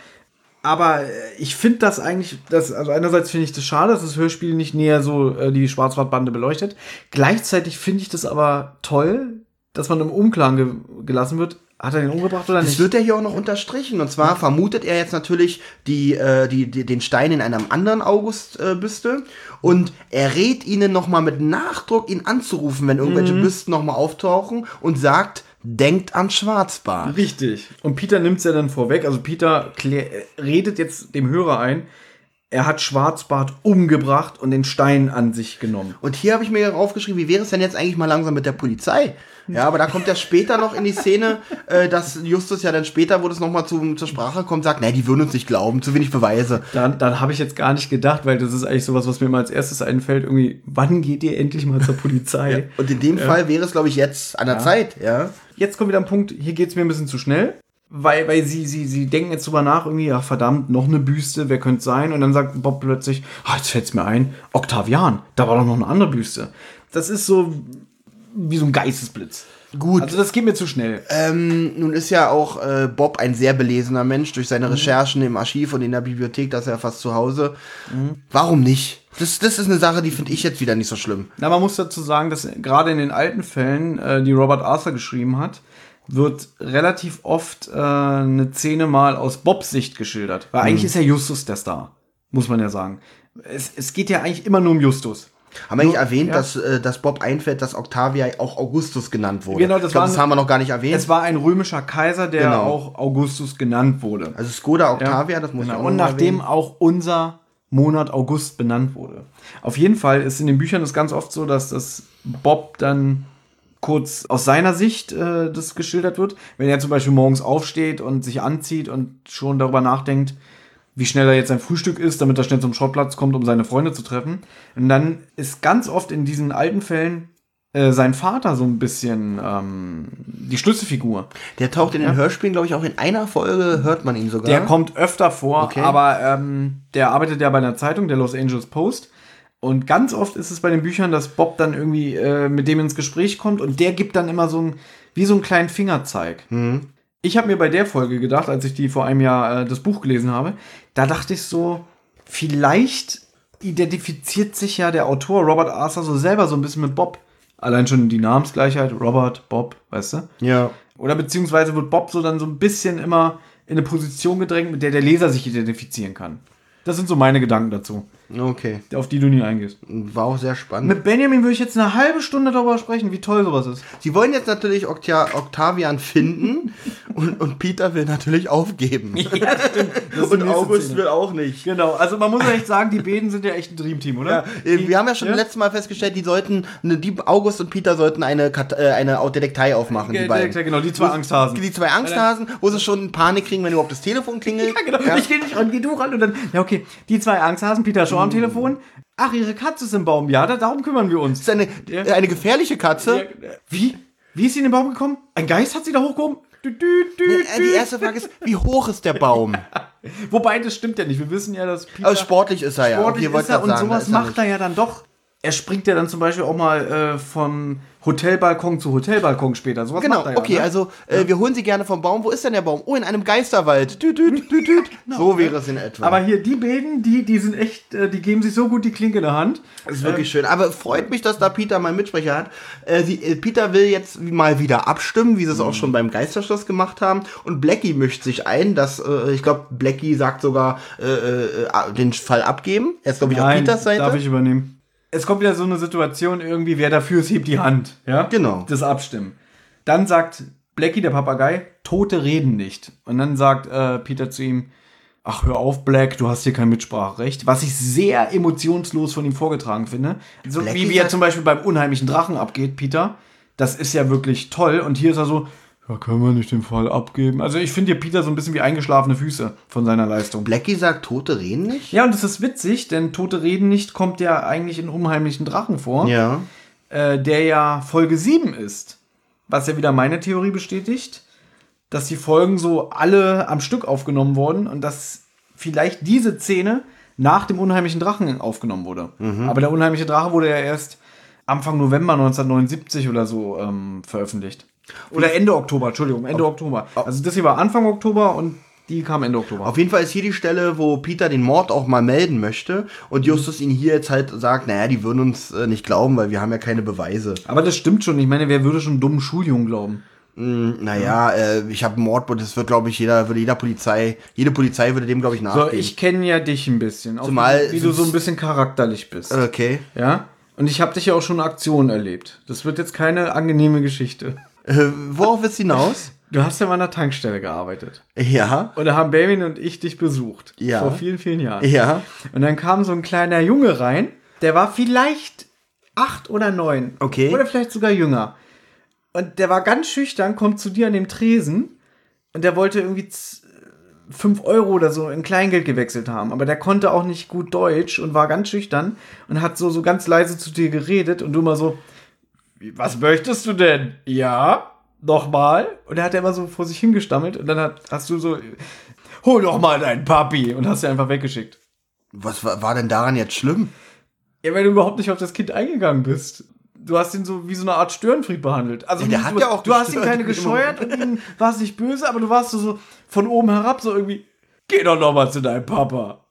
Speaker 2: Aber äh, ich finde das eigentlich, das, also einerseits finde ich das schade, dass das Hörspiel nicht näher so äh, die Schwarzwaldbande beleuchtet. Gleichzeitig finde ich das aber toll, dass man im Unklaren ge gelassen wird. Hat er den umgebracht oder
Speaker 1: Das
Speaker 2: nicht?
Speaker 1: wird ja hier auch noch unterstrichen. Und zwar vermutet er jetzt natürlich die, äh, die, die, den Stein in einem anderen Augustbüste. und er rät ihnen nochmal mit Nachdruck, ihn anzurufen, wenn irgendwelche
Speaker 2: Mhm.
Speaker 1: Büsten nochmal auftauchen und sagt, denkt an Schwarzbart.
Speaker 2: Richtig. Und Peter nimmt es ja dann vorweg. Also Peter äh, redet jetzt dem Hörer ein, er hat Schwarzbart umgebracht und den Stein an sich genommen.
Speaker 1: Und hier habe ich mir aufgeschrieben, wie wäre es denn jetzt eigentlich mal langsam mit der Polizei? Ja, aber da kommt ja später noch in die Szene, äh, dass Justus ja dann später, wo das nochmal zu, zur Sprache kommt, sagt, nee, die würden uns nicht glauben, zu wenig Beweise.
Speaker 2: Dann, dann habe ich jetzt gar nicht gedacht, weil das ist eigentlich sowas, was mir mal als erstes einfällt. Irgendwie, wann geht ihr endlich mal zur Polizei?
Speaker 1: Und in dem Fall wäre es, glaube ich, jetzt an der Zeit, ja.
Speaker 2: Jetzt kommt wieder ein Punkt, hier geht es mir ein bisschen zu schnell. Weil, weil sie, sie, sie denken jetzt drüber nach, irgendwie, ja verdammt, noch eine Büste, wer könnte es sein? Und dann sagt Bob plötzlich, ah, jetzt fällt es mir ein, Octavian, da war doch noch eine andere Büste. Das ist so wie so ein Geistesblitz.
Speaker 1: Gut.
Speaker 2: Also das geht mir zu schnell.
Speaker 1: Ähm, nun ist ja auch äh, Bob ein sehr belesener Mensch durch seine Recherchen im Archiv und in der Bibliothek, das ist ja fast zu Hause. Warum nicht? Das, das ist eine Sache, die finde ich jetzt wieder nicht so schlimm.
Speaker 2: Na, man muss dazu sagen, dass gerade in den alten Fällen, äh, die Robert Arthur geschrieben hat, wird relativ oft äh, eine Szene mal aus Bobs Sicht geschildert. Weil eigentlich ist ja Justus der Star, muss man ja sagen. Es, es geht ja eigentlich immer nur um Justus.
Speaker 1: Haben wir eigentlich erwähnt,
Speaker 2: ja.
Speaker 1: dass, äh, dass Bob einfällt, dass Octavia auch Augustus genannt wurde?
Speaker 2: Genau, das
Speaker 1: glaub,
Speaker 2: war
Speaker 1: das haben wir noch gar nicht erwähnt.
Speaker 2: Es war ein römischer Kaiser, der
Speaker 1: Genau.
Speaker 2: auch Augustus genannt wurde.
Speaker 1: also Skoda
Speaker 2: Ja,
Speaker 1: Octavia, das muss ich
Speaker 2: genau.
Speaker 1: auch
Speaker 2: Und nachdem
Speaker 1: erwähnen.
Speaker 2: auch unser Monat August benannt wurde. Auf jeden Fall ist in den Büchern das ganz oft so, dass das Bob dann kurz aus seiner Sicht äh, das geschildert wird. Wenn er zum Beispiel morgens aufsteht und sich anzieht und schon darüber nachdenkt, wie schnell er jetzt sein Frühstück isst, damit er schnell zum Schrottplatz kommt, um seine Freunde zu treffen. Und dann ist ganz oft in diesen alten Fällen äh, sein Vater so ein bisschen ähm, die Schlüsselfigur.
Speaker 1: Der taucht in den Hörspielen, glaube ich, auch in einer Folge, hört man ihn sogar.
Speaker 2: Der kommt öfter vor,
Speaker 1: Okay.
Speaker 2: aber ähm, der arbeitet ja bei einer Zeitung, der Los Angeles Post. Und ganz oft ist es bei den Büchern, dass Bob dann irgendwie äh, mit dem ins Gespräch kommt und der gibt dann immer so ein, wie so einen kleinen Fingerzeig. Ich habe mir bei der Folge gedacht, als ich die vor einem Jahr äh, das Buch gelesen habe, da dachte ich so, vielleicht identifiziert sich ja der Autor Robert Arthur so selber so ein bisschen mit Bob. Allein schon die Namensgleichheit, Robert, Bob, weißt du?
Speaker 1: Ja.
Speaker 2: Oder beziehungsweise wird Bob so dann so ein bisschen immer in eine Position gedrängt, mit der der Leser sich identifizieren kann. Das sind so meine Gedanken dazu.
Speaker 1: Okay.
Speaker 2: auf die du nie eingehst.
Speaker 1: War auch sehr spannend.
Speaker 2: Mit Benjamin würde ich jetzt eine halbe Stunde darüber sprechen, wie toll sowas ist.
Speaker 1: Sie wollen jetzt natürlich Octa Octavian finden und, und Peter will natürlich aufgeben.
Speaker 2: Das ist
Speaker 1: und August
Speaker 2: Szene.
Speaker 1: will auch nicht.
Speaker 2: Genau, also man muss ja echt sagen, die beiden sind ja echt ein Dreamteam, oder?
Speaker 1: Ja, äh, wir haben ja schon letztes Mal festgestellt, die sollten, ne, die August und Peter sollten eine, Kat äh, eine Detektei aufmachen, die
Speaker 2: Ja,
Speaker 1: beiden.
Speaker 2: genau, die zwei Angsthasen.
Speaker 1: Die zwei Angsthasen, wo sie schon Panik kriegen, wenn überhaupt das Telefon klingelt.
Speaker 2: Ja, genau. Ich geh nicht ran, geh du ran. Und dann, ja, okay, die zwei Angsthasen, Peter Shaw am Telefon. Ach, ihre Katze ist im Baum. Ja, da, darum kümmern wir uns.
Speaker 1: Das ist eine, eine gefährliche Katze.
Speaker 2: Wie? Wie ist sie in den Baum gekommen? Ein Geist hat sie da hochgehoben? Dü, dü, dü,
Speaker 1: Äh. Die erste Frage ist, wie hoch ist der Baum?
Speaker 2: Wobei, das stimmt ja nicht. Wir wissen ja, dass Peter
Speaker 1: Also sportlich ist er ja.
Speaker 2: sportlich
Speaker 1: Okay,
Speaker 2: ist er und
Speaker 1: sagen,
Speaker 2: sowas
Speaker 1: er
Speaker 2: macht er ja dann doch. Er springt ja dann zum Beispiel auch mal äh, vom Hotelbalkon zu Hotelbalkon später. Sowas
Speaker 1: Genau,
Speaker 2: ja,
Speaker 1: okay,
Speaker 2: ne?
Speaker 1: also äh, wir holen sie gerne vom Baum. Wo ist denn der Baum? Oh, in einem Geisterwald. Düt, düt, düt, düt. So wäre es in etwa.
Speaker 2: Aber hier, die beiden, die, die sind echt, äh, die geben sich so gut die Klinke in der Hand.
Speaker 1: Das ist wirklich schön. Aber freut mich, dass da Peter mal einen Mitsprecher hat. Äh, sie, äh, Peter will jetzt mal wieder abstimmen, wie sie es auch schon beim Geisterschloss gemacht haben. Und Blackie mischt sich ein. Dass, äh, ich glaube, Blackie sagt sogar, äh, äh, den Fall abgeben. Er ist, glaube ich, auf Peters Seite.
Speaker 2: darf ich übernehmen. Es kommt wieder so eine Situation irgendwie, wer dafür ist, hebt die Hand. Ja?
Speaker 1: Genau.
Speaker 2: Das Abstimmen. Dann sagt Blackie, der Papagei, Tote reden nicht. Und dann sagt äh, Peter zu ihm, ach hör auf, Black, du hast hier kein Mitspracherecht. Was ich sehr emotionslos von ihm vorgetragen finde. So
Speaker 1: Blackie
Speaker 2: wie, wie er zum Beispiel beim unheimlichen Drachen abgeht, Peter. Das ist ja wirklich toll. Und hier ist er so, ja, können wir nicht den Fall abgeben. Also ich finde hier Peter so ein bisschen wie eingeschlafene Füße von seiner Leistung.
Speaker 1: Blackie sagt, Tote reden nicht?
Speaker 2: Ja, und das ist witzig, denn Tote reden nicht kommt ja eigentlich in unheimlichen Drachen vor,
Speaker 1: Ja.
Speaker 2: äh, der ja Folge 7 ist. Was ja wieder meine Theorie bestätigt, dass die Folgen so alle am Stück aufgenommen wurden und dass vielleicht diese Szene nach dem unheimlichen Drachen aufgenommen wurde. Aber der unheimliche Drache wurde ja erst Anfang November 1979 oder so ähm, veröffentlicht. Oder Ende Oktober, Entschuldigung, Ende Oktober. Also das hier war Anfang Oktober und die kam Ende Oktober.
Speaker 1: Auf jeden Fall ist hier die Stelle, wo Peter den Mord auch mal melden möchte und Justus ihn hier jetzt halt sagt, naja, die würden uns äh, nicht glauben, weil wir haben ja keine Beweise.
Speaker 2: Aber das stimmt schon. Ich meine, wer würde schon einen dummen Schuljungen glauben?
Speaker 1: Naja, äh, ich habe einen Mord, das wird, glaube ich, jeder, würde jeder Polizei, jede Polizei würde dem, glaube ich,
Speaker 2: So,
Speaker 1: nachgehen.
Speaker 2: ich kenne ja dich ein bisschen. Auch
Speaker 1: Zumal-
Speaker 2: wie, du so ein bisschen charakterlich bist.
Speaker 1: okay.
Speaker 2: Ja? Und ich habe dich ja auch schon in Aktion erlebt. Das wird jetzt keine angenehme Geschichte.
Speaker 1: Äh, worauf ist hinaus?
Speaker 2: Du hast ja mal an der Tankstelle gearbeitet.
Speaker 1: ja.
Speaker 2: Und da haben Baby und ich dich besucht.
Speaker 1: Ja.
Speaker 2: Vor vielen, vielen Jahren.
Speaker 1: Ja.
Speaker 2: Und dann kam so ein kleiner Junge rein, der war vielleicht acht oder neun.
Speaker 1: Okay.
Speaker 2: Oder vielleicht sogar jünger. Und der war ganz schüchtern, kommt zu dir an dem Tresen und der wollte irgendwie z- fünf Euro oder so in Kleingeld gewechselt haben. Aber der konnte auch nicht gut Deutsch und war ganz schüchtern und hat so, so ganz leise zu dir geredet und du immer so, "Wie, was möchtest du denn? Ja, nochmal. Und er hat immer so vor sich hingestammelt und dann hat, hast du so, hol doch mal deinen Papi und hast ihn einfach weggeschickt.
Speaker 1: Was war, war denn daran jetzt schlimm?
Speaker 2: Ja, weil du überhaupt nicht auf das Kind eingegangen bist. Du hast ihn so wie so eine Art Störenfried behandelt. Also
Speaker 1: Ja, der
Speaker 2: du,
Speaker 1: hat ja auch
Speaker 2: du hast ihn keine gescheuert und ihn warst nicht böse, aber du warst so, so von oben herab so irgendwie, geh doch noch mal zu deinem Papa.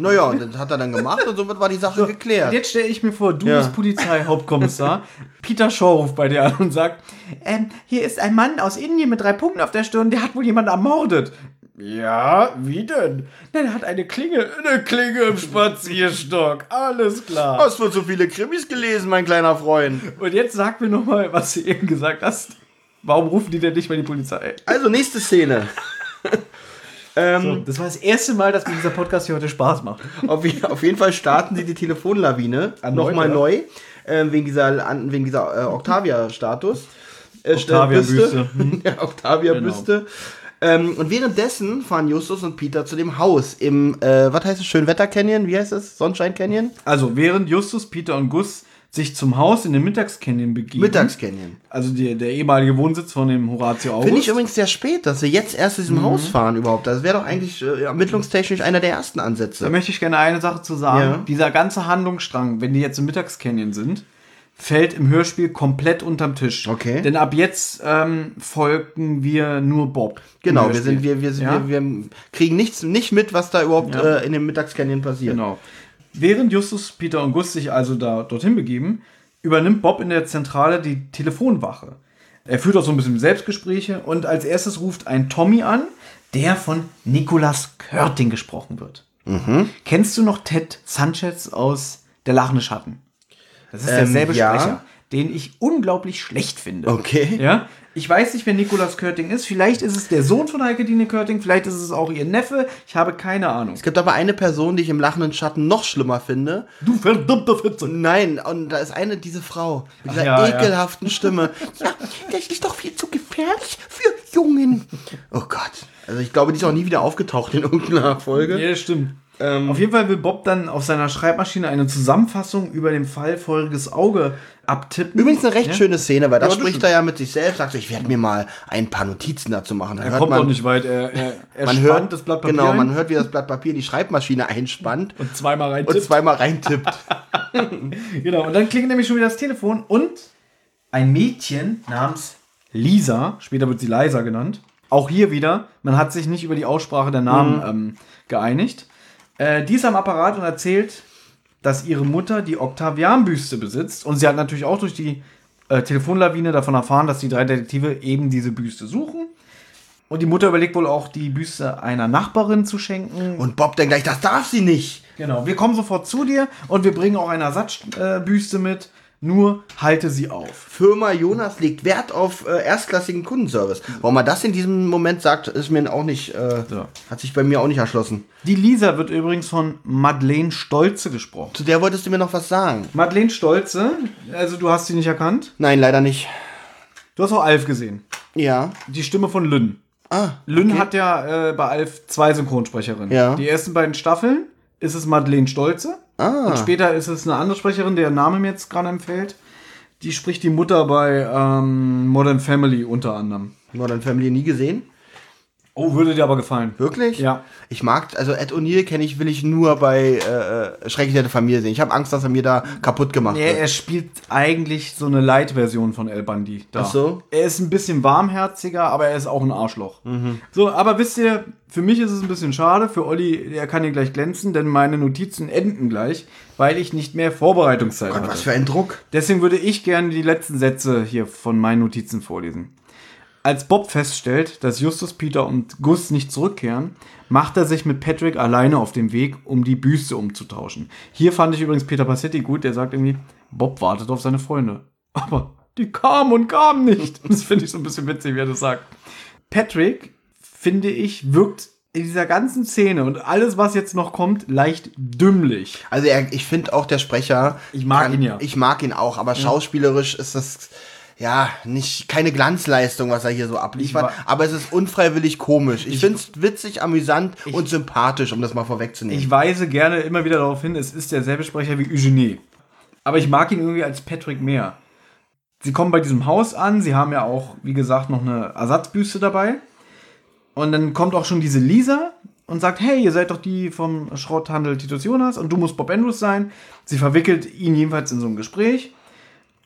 Speaker 1: Naja, und das hat er dann gemacht und somit war die Sache
Speaker 2: Und
Speaker 1: geklärt.
Speaker 2: jetzt stelle ich mir vor, du
Speaker 1: Ja.
Speaker 2: bist Polizeihauptkommissar. Peter Shaw ruft bei dir an und sagt, ähm, hier ist ein Mann aus Indien mit drei Punkten auf der Stirn, der hat wohl jemanden ermordet. Ja, wie denn? Na, der hat eine Klinge, eine Klinge im Spazierstock. Alles klar.
Speaker 1: Hast du so viele Krimis gelesen, mein kleiner Freund?
Speaker 2: Und jetzt sag mir noch mal, was du eben gesagt hast. Warum rufen die denn nicht mal die Polizei?
Speaker 1: Also, nächste Szene. Ähm,
Speaker 2: So, das war das erste Mal, dass mir dieser Podcast hier heute Spaß macht.
Speaker 1: auf, auf jeden Fall starten sie die Telefonlawine nochmal neu, ähm, wegen dieser, an- wegen dieser äh, Octavia-Status. Äh,
Speaker 2: Octavia-Büste.
Speaker 1: Büste. ja, Octavia-Büste. Ähm, und währenddessen fahren Justus und Peter zu dem Haus im, äh, was heißt es, Schönwetter Canyon? Wie heißt es? Sonnenschein Canyon?
Speaker 2: Also, während Justus, Peter und Gus sich zum Haus in den Mittagscanyon begeben.
Speaker 1: Mittags Canyon.
Speaker 2: Also die, der ehemalige Wohnsitz von dem Horatio August.
Speaker 1: Finde ich übrigens sehr spät, dass sie jetzt erst zu diesem Haus fahren überhaupt. Das wäre doch eigentlich äh, ermittlungstechnisch einer der ersten
Speaker 2: Da
Speaker 1: Ansätze.
Speaker 2: möchte ich gerne eine Sache zu sagen.
Speaker 1: Ja.
Speaker 2: Dieser ganze Handlungsstrang, wenn die jetzt im Mittagscanyon sind, fällt im Hörspiel komplett unterm Tisch.
Speaker 1: Okay.
Speaker 2: Denn ab jetzt ähm, folgen wir nur Bob.
Speaker 1: Genau, wir sind, wir, wir, sind,
Speaker 2: Ja?
Speaker 1: wir, wir kriegen nichts, nicht mit, was da überhaupt
Speaker 2: Ja.
Speaker 1: äh, in dem Mittagscanyon passiert.
Speaker 2: Genau. Während Justus, Peter und Gus sich also da dorthin begeben, übernimmt Bob in der Zentrale die Telefonwache. Er führt auch so ein bisschen Selbstgespräche und als erstes ruft ein Tommy an, der von Nicolas Körting gesprochen wird. Kennst du noch Ted Sanchez aus Der lachende Schatten? Das ist
Speaker 1: Ähm,
Speaker 2: derselbe
Speaker 1: ja.
Speaker 2: Sprecher, den ich unglaublich schlecht finde.
Speaker 1: Okay.
Speaker 2: Ja? Ich weiß nicht, wer Nikolaus Körting ist. Vielleicht ist es der Sohn von Heike Dine Körting, vielleicht ist es auch ihr Neffe. Ich habe keine Ahnung.
Speaker 1: Es gibt aber eine Person, die ich im lachenden Schatten noch schlimmer finde.
Speaker 2: Du verdammter Fitze.
Speaker 1: Nein, und da ist eine, diese Frau, mit dieser
Speaker 2: ja, ja.
Speaker 1: ekelhaften Stimme. Ja, das ist doch viel zu gefährlich für Jungen. Oh Gott. Also ich glaube, die ist auch nie wieder aufgetaucht in irgendeiner Folge.
Speaker 2: Ja, stimmt. Auf jeden Fall will Bob dann auf seiner Schreibmaschine eine Zusammenfassung über den Fall feuriges Auge abtippen.
Speaker 1: Übrigens eine recht
Speaker 2: Ja?
Speaker 1: schöne Szene, weil da
Speaker 2: Ja, das
Speaker 1: spricht er ja mit sich selbst, sagt so, ich werde mir mal ein paar Notizen dazu machen. Dann
Speaker 2: Er
Speaker 1: hört
Speaker 2: kommt
Speaker 1: man,
Speaker 2: doch nicht weit. Er, er, er
Speaker 1: man
Speaker 2: spannt
Speaker 1: hört
Speaker 2: das Blatt Papier
Speaker 1: Genau,
Speaker 2: ein
Speaker 1: man hört, wie das Blatt Papier die Schreibmaschine einspannt
Speaker 2: und zweimal rein.
Speaker 1: und zweimal reintippt.
Speaker 2: Genau, und dann klingelt nämlich schon wieder das Telefon und ein Mädchen namens Lisa, später wird sie Liza genannt. Auch hier wieder, man hat sich nicht über die Aussprache der Namen ähm, geeinigt. Äh, die ist am Apparat und erzählt, dass ihre Mutter die Octavian-Büste besitzt. Und sie hat natürlich auch durch die äh, Telefonlawine davon erfahren, dass die drei Detektive eben diese Büste suchen. Und die Mutter überlegt wohl auch, die Büste einer Nachbarin zu schenken.
Speaker 1: Und Bob denkt gleich, das darf sie nicht.
Speaker 2: Genau, wir kommen sofort zu dir und wir bringen auch eine Ersatzbüste äh, mit. Nur halte sie auf.
Speaker 1: Firma Jonas legt Wert auf äh, erstklassigen Kundenservice. Warum er das in diesem Moment sagt, ist mir auch nicht, äh,
Speaker 2: So.
Speaker 1: hat sich bei mir auch nicht erschlossen.
Speaker 2: Die Lisa wird übrigens von Madeleine Stolze gesprochen.
Speaker 1: Zu der wolltest du mir noch was sagen.
Speaker 2: Madeleine Stolze, also du hast sie nicht erkannt.
Speaker 1: Nein, leider nicht.
Speaker 2: Du hast auch Alf gesehen.
Speaker 1: Ja.
Speaker 2: Die Stimme von Lynn.
Speaker 1: Ah,
Speaker 2: Lynn
Speaker 1: okay.
Speaker 2: hat ja äh, bei Alf zwei Synchronsprecherinnen.
Speaker 1: Ja.
Speaker 2: Die ersten beiden Staffeln ist es Madeleine Stolze.
Speaker 1: Ah.
Speaker 2: Und später ist es eine andere Sprecherin, der Name mir jetzt gerade empfällt. Die spricht die Mutter bei ähm, Modern Family unter anderem.
Speaker 1: Modern Family nie gesehen.
Speaker 2: Oh, würde dir aber gefallen.
Speaker 1: Wirklich?
Speaker 2: Ja.
Speaker 1: Ich mag, also Ed O'Neill kenne ich, will ich nur bei äh, äh, Schrecklich nette Familie sehen. Ich habe Angst, dass er mir da kaputt gemacht
Speaker 2: Ja,
Speaker 1: wird.
Speaker 2: er spielt eigentlich so eine Light-Version von El Bandi. Da.
Speaker 1: Ach so?
Speaker 2: Er ist ein bisschen warmherziger, aber er ist auch ein Arschloch. So, aber wisst ihr, für mich ist es ein bisschen schade. Für Olli, er kann hier gleich glänzen, denn meine Notizen enden gleich, weil ich nicht mehr Vorbereitungszeit
Speaker 1: Gott,
Speaker 2: hatte.
Speaker 1: was für ein Druck.
Speaker 2: Deswegen würde ich gerne die letzten Sätze hier von meinen Notizen vorlesen. Als Bob feststellt, dass Justus, Peter und Gus nicht zurückkehren, macht er sich mit Patrick alleine auf den Weg, um die Büste umzutauschen. Hier fand ich übrigens Peter Passetti gut, der sagt irgendwie, Bob wartet auf seine Freunde. Aber die kamen und kamen nicht. Das finde ich so ein bisschen witzig, wie er das sagt. Patrick, finde ich, wirkt in dieser ganzen Szene und alles, was jetzt noch kommt, leicht dümmlich.
Speaker 1: Also er, ich finde auch der Sprecher.
Speaker 2: Ich mag ihn ja.
Speaker 1: Ich mag ihn auch, aber schauspielerisch ist das ja nicht keine Glanzleistung, was er hier so abliefert. Aber es ist unfreiwillig komisch. Ich, finde es witzig, amüsant und sympathisch, um das mal vorwegzunehmen.
Speaker 2: Ich weise gerne immer wieder darauf hin, es ist derselbe Sprecher wie Eugenie. Aber ich mag ihn irgendwie als Patrick mehr. Sie kommen bei diesem Haus an, sie haben ja auch, wie gesagt, noch eine Ersatzbüste dabei. Und dann kommt auch schon diese Lisa und sagt, hey, ihr seid doch die vom Schrotthandel Titus Jonas und du musst Bob Andrews sein. Sie verwickelt ihn jedenfalls in so ein Gespräch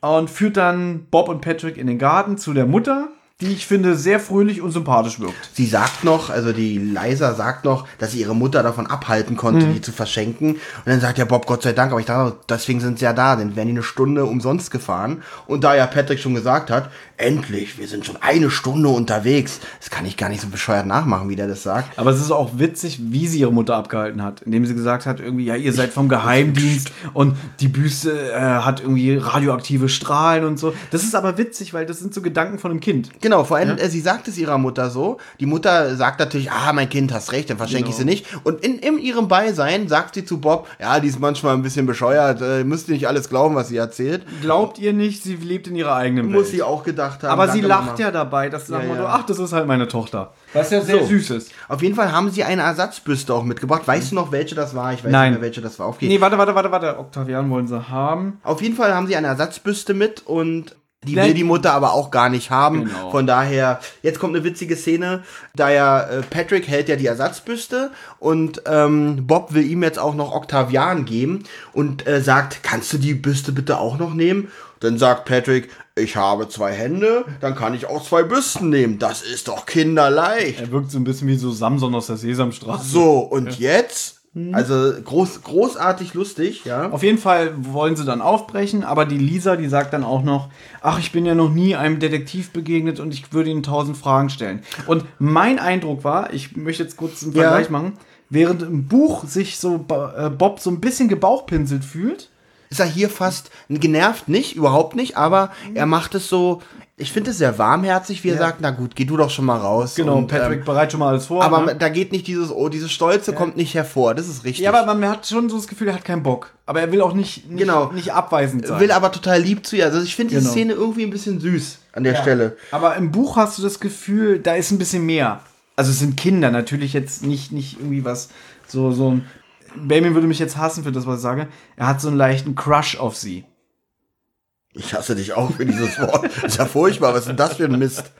Speaker 2: und führt dann Bob und Patrick in den Garten zu der Mutter, die ich finde sehr fröhlich und sympathisch wirkt.
Speaker 1: Sie sagt noch, also die Liza sagt noch, dass sie ihre Mutter davon abhalten konnte,
Speaker 2: Mhm.
Speaker 1: die zu verschenken. Und dann sagt ja Bob, Gott sei Dank, aber ich dachte, deswegen sind sie ja da, denn wären die eine Stunde umsonst gefahren. Und da ja Patrick schon gesagt hat, endlich, wir sind schon eine Stunde unterwegs. Das kann ich gar nicht so bescheuert nachmachen, wie der das sagt.
Speaker 2: Aber es ist auch witzig, wie sie ihre Mutter abgehalten hat, indem sie gesagt hat, irgendwie, ja, ihr seid vom Geheimdienst und die Büste äh, hat irgendwie radioaktive Strahlen und so. Das ist aber witzig, weil das sind so Gedanken von einem Kind.
Speaker 1: Genau, vor allem, äh, sie sagt es ihrer Mutter so. Die Mutter sagt natürlich, ah, mein Kind, hast recht, dann verschenke ich
Speaker 2: Genau.
Speaker 1: sie nicht. Und in, in ihrem Beisein sagt sie zu Bob, ja, die ist manchmal ein bisschen bescheuert, äh, müsst ihr nicht alles glauben, was sie erzählt.
Speaker 2: Glaubt ihr nicht, sie lebt in ihrer eigenen
Speaker 1: Muss
Speaker 2: Welt.
Speaker 1: sie auch gedacht haben.
Speaker 2: aber sie lacht
Speaker 1: Mama.
Speaker 2: ja dabei, dass nach
Speaker 1: Ja,
Speaker 2: dem Motto,
Speaker 1: ja.
Speaker 2: ach, das ist halt meine Tochter. Was ja sehr
Speaker 1: So.
Speaker 2: süß ist.
Speaker 1: Auf jeden Fall haben sie eine Ersatzbüste auch mitgebracht. Weißt du noch, welche das war? Ich weiß
Speaker 2: Nein.
Speaker 1: nicht mehr, welche das war. Okay.
Speaker 2: Nee, warte, warte, warte, warte. Octavian wollen sie haben.
Speaker 1: Auf jeden Fall haben sie eine Ersatzbüste mit und die will die Mutter aber auch gar nicht haben.
Speaker 2: Genau.
Speaker 1: Von daher, jetzt kommt eine witzige Szene. Da ja äh, Patrick hält ja die Ersatzbüste und ähm, Bob will ihm jetzt auch noch Octavian geben und äh, sagt, kannst du die Büste bitte auch noch nehmen? Dann sagt Patrick, ich habe zwei Hände, dann kann ich auch zwei Büsten nehmen. Das ist doch kinderleicht.
Speaker 2: Er wirkt so ein bisschen wie so Samson aus der Sesamstraße.
Speaker 1: So, und jetzt Also groß, großartig lustig, ja.
Speaker 2: Auf jeden Fall wollen sie dann aufbrechen, aber die Lisa, die sagt dann auch noch, ach, ich bin ja noch nie einem Detektiv begegnet und ich würde ihnen tausend Fragen stellen. Und mein Eindruck war, ich möchte jetzt kurz einen
Speaker 1: Ja.
Speaker 2: Vergleich machen, während im Buch sich so äh, Bob so ein bisschen gebauchpinselt fühlt,
Speaker 1: Ist er hier fast genervt, nicht, überhaupt nicht, aber er macht es so, ich finde es sehr warmherzig, wie er
Speaker 2: Ja.
Speaker 1: sagt, na gut, geh du doch schon mal raus.
Speaker 2: genau,
Speaker 1: Und,
Speaker 2: Patrick
Speaker 1: ähm,
Speaker 2: bereit schon mal alles vor.
Speaker 1: aber
Speaker 2: ne?
Speaker 1: da geht nicht dieses, oh, dieses Stolze kommt nicht hervor, das ist richtig.
Speaker 2: Ja, aber man hat schon so das Gefühl, er hat keinen Bock. Aber er will auch nicht, nicht,
Speaker 1: Genau.
Speaker 2: nicht abweisend sein.
Speaker 1: will aber total lieb zu ihr. Also ich finde
Speaker 2: Genau.
Speaker 1: Szene irgendwie ein bisschen süß an der Stelle.
Speaker 2: Aber im Buch hast du das Gefühl, da ist ein bisschen mehr. Also es sind Kinder, natürlich jetzt nicht, nicht irgendwie was, so, so ein. Benjamin würde mich jetzt hassen für das, was ich sage. Er hat so einen leichten Crush auf sie.
Speaker 1: Ich hasse dich auch für dieses Wort. Das ist ja furchtbar. Was ist denn das für ein Mist?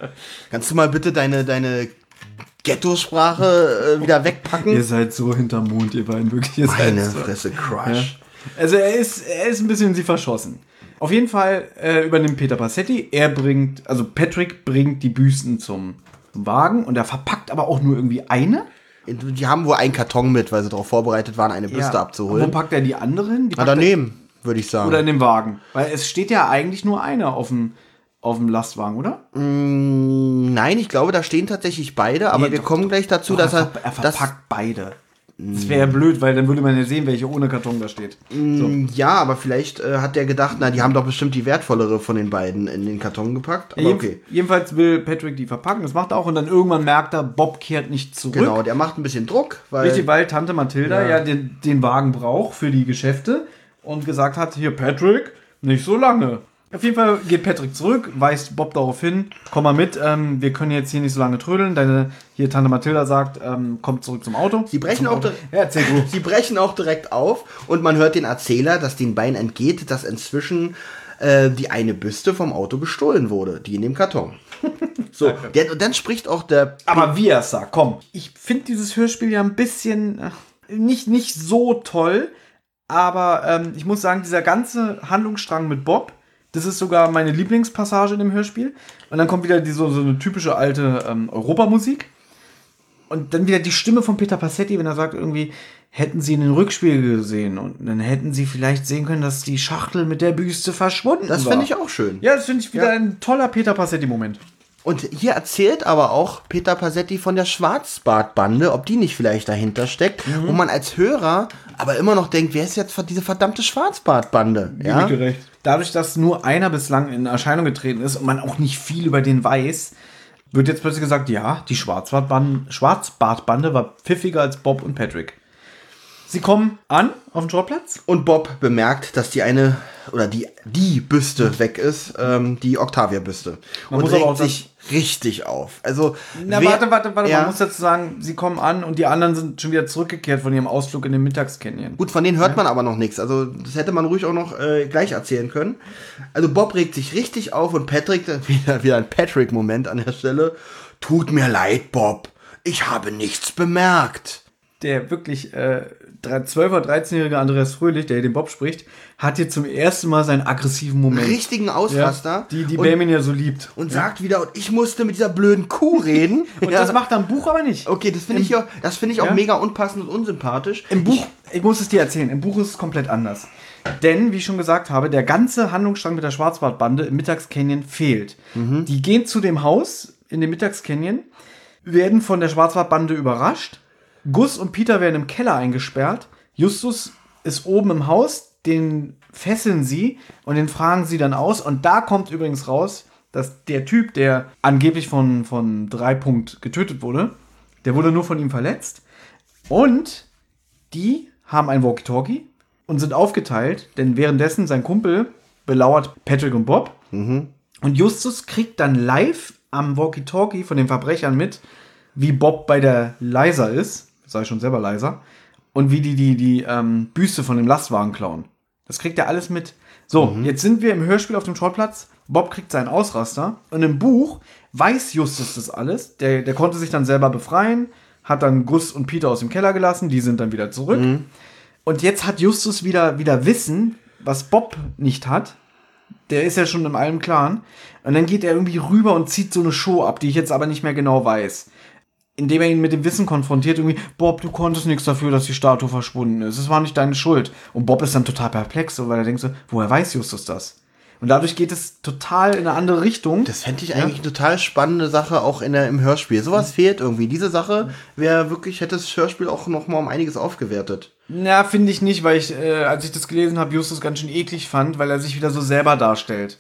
Speaker 1: Kannst du mal bitte deine, deine Ghetto-Sprache äh, wieder wegpacken?
Speaker 2: Ihr seid so hinterm Mond, ihr beiden wirklich. Ihr seid
Speaker 1: Meine
Speaker 2: so.
Speaker 1: Fresse, Crush.
Speaker 2: Also er ist, er ist ein bisschen in sie verschossen. Auf jeden Fall äh, übernimmt Peter Passetti. Er bringt, also Patrick bringt die Büsten zum Wagen und er verpackt aber auch nur irgendwie eine.
Speaker 1: Die haben wohl einen Karton mit, weil sie darauf vorbereitet waren, eine Büste
Speaker 2: Wo
Speaker 1: abzuholen.
Speaker 2: packt er die anderen? Die
Speaker 1: Na, daneben, würde ich sagen.
Speaker 2: Oder in dem Wagen. Weil es steht ja eigentlich nur einer auf dem, auf dem Lastwagen, oder?
Speaker 1: Mm, Nein, ich glaube, da stehen tatsächlich beide, aber
Speaker 2: Nee,
Speaker 1: wir
Speaker 2: doch,
Speaker 1: kommen gleich dazu, dass er,
Speaker 2: er
Speaker 1: das,
Speaker 2: verpackt beide. Das wäre ja blöd, weil dann würde man ja sehen, welche ohne Karton da steht. So.
Speaker 1: Ja, aber vielleicht äh, hat der gedacht, na, die haben doch bestimmt die wertvollere von den beiden in den Karton gepackt. Aber
Speaker 2: Jeden-
Speaker 1: okay.
Speaker 2: Jedenfalls will Patrick die verpacken, das macht er auch und dann irgendwann merkt er, Bob kehrt nicht zurück.
Speaker 1: Genau, der macht ein bisschen Druck, weil
Speaker 2: Richtig, weil Tante Mathilda ja, den, den Wagen braucht für die Geschäfte und gesagt hat, hier Patrick, nicht so lange. Auf jeden Fall geht Patrick zurück, weist Bob darauf hin, komm mal mit, ähm, wir können jetzt hier nicht so lange trödeln. Deine, hier Tante Mathilda sagt, ähm, kommt zurück zum Auto.
Speaker 1: Sie brechen auch
Speaker 2: Auto.
Speaker 1: direkt-
Speaker 2: Ja,
Speaker 1: sie brechen auch direkt auf und man hört den Erzähler, dass den beiden entgeht, dass inzwischen äh, die eine Büste vom Auto gestohlen wurde, die in dem Karton. So, der, und dann spricht auch der
Speaker 2: Aber wie er sagt, komm. Ich finde dieses Hörspiel ja ein bisschen äh, nicht, nicht so toll, aber ähm, ich muss sagen, dieser ganze Handlungsstrang mit Bob, das ist sogar meine Lieblingspassage in dem Hörspiel. Und dann kommt wieder die, so, so eine typische alte ähm, Europamusik. Und dann wieder die Stimme von Peter Passetti, wenn er sagt irgendwie, hätten sie in den Rückspiegel gesehen und dann hätten sie vielleicht sehen können, dass die Schachtel mit der Büste verschwunden
Speaker 1: Das
Speaker 2: war.
Speaker 1: finde ich auch schön.
Speaker 2: Ja, das finde ich wieder
Speaker 1: Ja.
Speaker 2: ein toller Peter Passetti-Moment.
Speaker 1: Und hier erzählt aber auch Peter Passetti von der Schwarzbartbande, ob die nicht vielleicht dahinter steckt,
Speaker 2: Mhm.
Speaker 1: wo man als Hörer aber immer noch denkt, wer ist jetzt diese verdammte Schwarzbartbande? Ja?
Speaker 2: Dadurch, dass nur einer bislang in Erscheinung getreten ist und man auch nicht viel über den weiß, wird jetzt plötzlich gesagt, ja, die Schwarzbartbande, Schwarzbartbande war pfiffiger als Bob und Patrick. Sie kommen an auf den Schrottplatz.
Speaker 1: Und Bob bemerkt, dass die eine oder die die Büste weg ist, ähm, die Octavia-Büste.
Speaker 2: Man
Speaker 1: Und
Speaker 2: muss aber auch
Speaker 1: sich richtig auf. Also
Speaker 2: Na,
Speaker 1: wer-
Speaker 2: warte, warte, warte,
Speaker 1: ja,
Speaker 2: man muss dazu sagen, sie kommen an und die anderen sind schon wieder zurückgekehrt von ihrem Ausflug in den Mittagscanyon.
Speaker 1: Gut, von denen hört man aber noch nichts. Also das hätte man ruhig auch noch äh, gleich erzählen können. Also Bob regt sich richtig auf und Patrick, wieder, wieder ein Patrick-Moment an der Stelle. Tut mir leid, Bob. Ich habe nichts bemerkt.
Speaker 2: Der wirklich äh, 12- oder 13-jährige Andreas Fröhlich, der hier den Bob spricht, hat hier zum ersten Mal seinen aggressiven Moment.
Speaker 1: Richtigen
Speaker 2: Ja,
Speaker 1: Ausraster.
Speaker 2: die die
Speaker 1: und,
Speaker 2: Benjamin ja so liebt.
Speaker 1: und sagt wieder, ich musste mit dieser blöden Kuh reden.
Speaker 2: Und das macht er im Buch aber nicht.
Speaker 1: Okay, das finde ich, ja, das finde ich auch
Speaker 2: Ja?
Speaker 1: mega unpassend und unsympathisch.
Speaker 2: Im Buch, ich muss es dir erzählen, im Buch ist es komplett anders. Denn, wie ich schon gesagt habe, der ganze Handlungsstrang mit der Schwarzwaldbande im Mittagscanyon fehlt. Die gehen zu dem Haus in dem Mittagscanyon, werden von der Schwarzwaldbande überrascht. Gus und Peter werden im Keller eingesperrt. Justus ist oben im Haus, den fesseln sie und den fragen sie dann aus. Und da kommt übrigens raus, dass der Typ, der angeblich von, von Dreipunkt getötet wurde, der wurde nur von ihm verletzt. Und die haben ein Walkie-Talkie und sind aufgeteilt, denn währenddessen sein Kumpel belauert Patrick und Bob. Und Justus kriegt dann live am Walkie-Talkie von den Verbrechern mit, wie Bob bei der Leiser ist, sei schon selber leiser, und wie die die, die ähm, Büste von dem Lastwagen klauen. Das kriegt er alles mit. So, jetzt sind wir im Hörspiel auf dem Schrottplatz. Bob kriegt seinen Ausraster. Und im Buch weiß Justus das alles. Der, der konnte sich dann selber befreien, hat dann Gus und Peter aus dem Keller gelassen. Die sind dann wieder zurück. Und jetzt hat Justus wieder, wieder Wissen, was Bob nicht hat. Der ist ja schon in allem Klaren. Und dann geht er irgendwie rüber und zieht so eine Show ab, die ich jetzt aber nicht mehr genau weiß. Indem er ihn mit dem Wissen konfrontiert, irgendwie, Bob, du konntest nichts dafür, dass die Statue verschwunden ist. Es war nicht deine Schuld. Und Bob ist dann total perplex, so, weil er denkt so, woher weiß Justus das? Und dadurch geht es total in eine andere Richtung.
Speaker 1: Das fände ich eigentlich eine total spannende Sache auch in der, im Hörspiel. Sowas fehlt irgendwie. Diese Sache wäre wirklich, hätte das Hörspiel auch noch mal um einiges aufgewertet.
Speaker 2: Na, finde ich nicht, weil ich, äh, als ich das gelesen habe, Justus ganz schön eklig fand, weil er sich wieder so selber darstellt.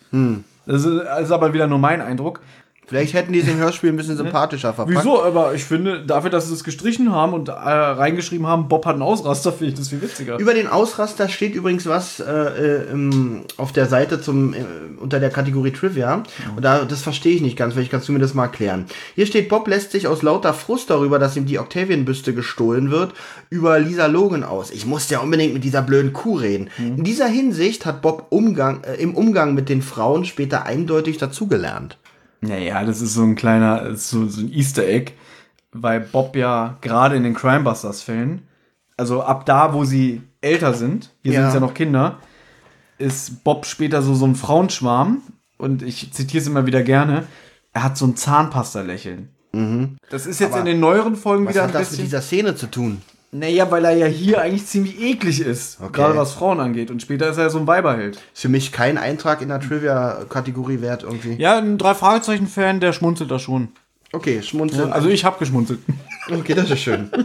Speaker 2: Das, ist, das ist aber wieder nur mein Eindruck.
Speaker 1: Vielleicht hätten die es im Hörspiel ein bisschen sympathischer verpackt.
Speaker 2: Wieso? Aber ich finde, dafür, dass sie es gestrichen haben und äh, reingeschrieben haben, Bob hat einen Ausraster, finde ich das viel witziger.
Speaker 1: Über den Ausraster steht übrigens was äh, äh, im, auf der Seite zum äh, unter der Kategorie Trivia. Und da, das verstehe ich nicht ganz. Vielleicht kannst du mir das mal erklären. Hier steht, Bob lässt sich aus lauter Frust darüber, dass ihm die Octavian-Büste gestohlen wird, über Lisa Logan aus. Ich musste ja unbedingt mit dieser blöden Kuh reden. In dieser Hinsicht hat Bob Umgang, äh, im Umgang mit den Frauen später eindeutig dazugelernt.
Speaker 2: Naja, das ist so ein kleiner, so, so ein Easter Egg, weil Bob ja gerade in den Crimebusters-Fällen, also ab da, wo sie älter sind, hier
Speaker 1: Ja.
Speaker 2: sind es ja noch Kinder, ist Bob später so, so ein Frauenschwarm und ich zitiere es immer wieder gerne, er hat so ein Zahnpasta-Lächeln. Das ist jetzt
Speaker 1: Aber
Speaker 2: in den neueren Folgen
Speaker 1: Was
Speaker 2: wieder ein
Speaker 1: hat das mit dieser Szene zu tun?
Speaker 2: Naja, weil er ja hier eigentlich ziemlich eklig ist,
Speaker 1: Okay.
Speaker 2: gerade was Frauen angeht. Und später ist er so ein Weiberheld.
Speaker 1: Ist für mich kein Eintrag in der Trivia-Kategorie wert irgendwie.
Speaker 2: Ja, ein Drei-Fragezeichen-Fan, der schmunzelt da schon.
Speaker 1: Okay, schmunzeln.
Speaker 2: Also ich habe geschmunzelt.
Speaker 1: Okay, das ist schön.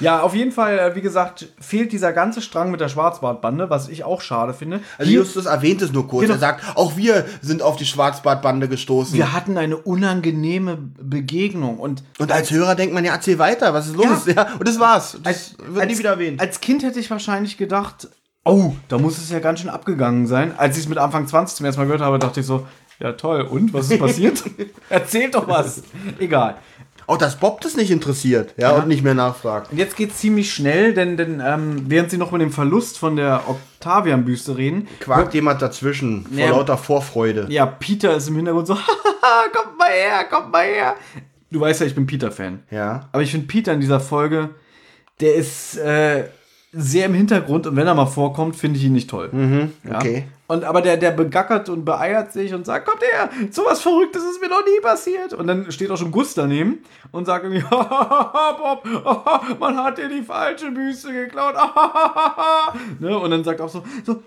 Speaker 2: Ja, auf jeden Fall, äh, wie gesagt, fehlt dieser ganze Strang mit der Schwarzbartbande, was ich auch schade finde.
Speaker 1: Also
Speaker 2: Hier-
Speaker 1: Justus erwähnt es nur kurz.
Speaker 2: Genau.
Speaker 1: Er sagt, auch wir sind auf die Schwarzbartbande gestoßen.
Speaker 2: wir hatten eine unangenehme Begegnung und
Speaker 1: Und als Hörer denkt man, ja, erzähl weiter, was ist los? Ja, und das war's. Das wird nie wieder erwähnt.
Speaker 2: Als Kind hätte ich wahrscheinlich gedacht, oh, da muss es ja ganz schön abgegangen sein. Als ich es mit Anfang 20 zum ersten Mal gehört habe, dachte ich so, ja toll, und was ist passiert? Erzähl doch was. Egal.
Speaker 1: Auch dass Bob das nicht interessiert, ja, und nicht mehr nachfragt.
Speaker 2: Und jetzt geht's ziemlich schnell, denn, denn ähm, während sie noch mit dem Verlust von der Octavian-Büste reden,
Speaker 1: Quakt jemand dazwischen, vor
Speaker 2: Ja.
Speaker 1: lauter Vorfreude.
Speaker 2: Ja, Peter ist im Hintergrund so, "Hahaha, kommt mal her, kommt mal her. Du weißt ja, ich bin Peter-Fan.
Speaker 1: Ja.
Speaker 2: Aber ich finde Peter in dieser Folge, der ist äh, sehr im Hintergrund und wenn er mal vorkommt, finde ich ihn nicht toll. Ja?
Speaker 1: okay.
Speaker 2: Und aber der, der begackert und beeiert sich und sagt, kommt her, sowas Verrücktes ist mir noch nie passiert. Und dann steht auch schon Gus daneben und sagt irgendwie, Bob, man hat dir die falsche Büste geklaut. ne? Und dann sagt auch so, so,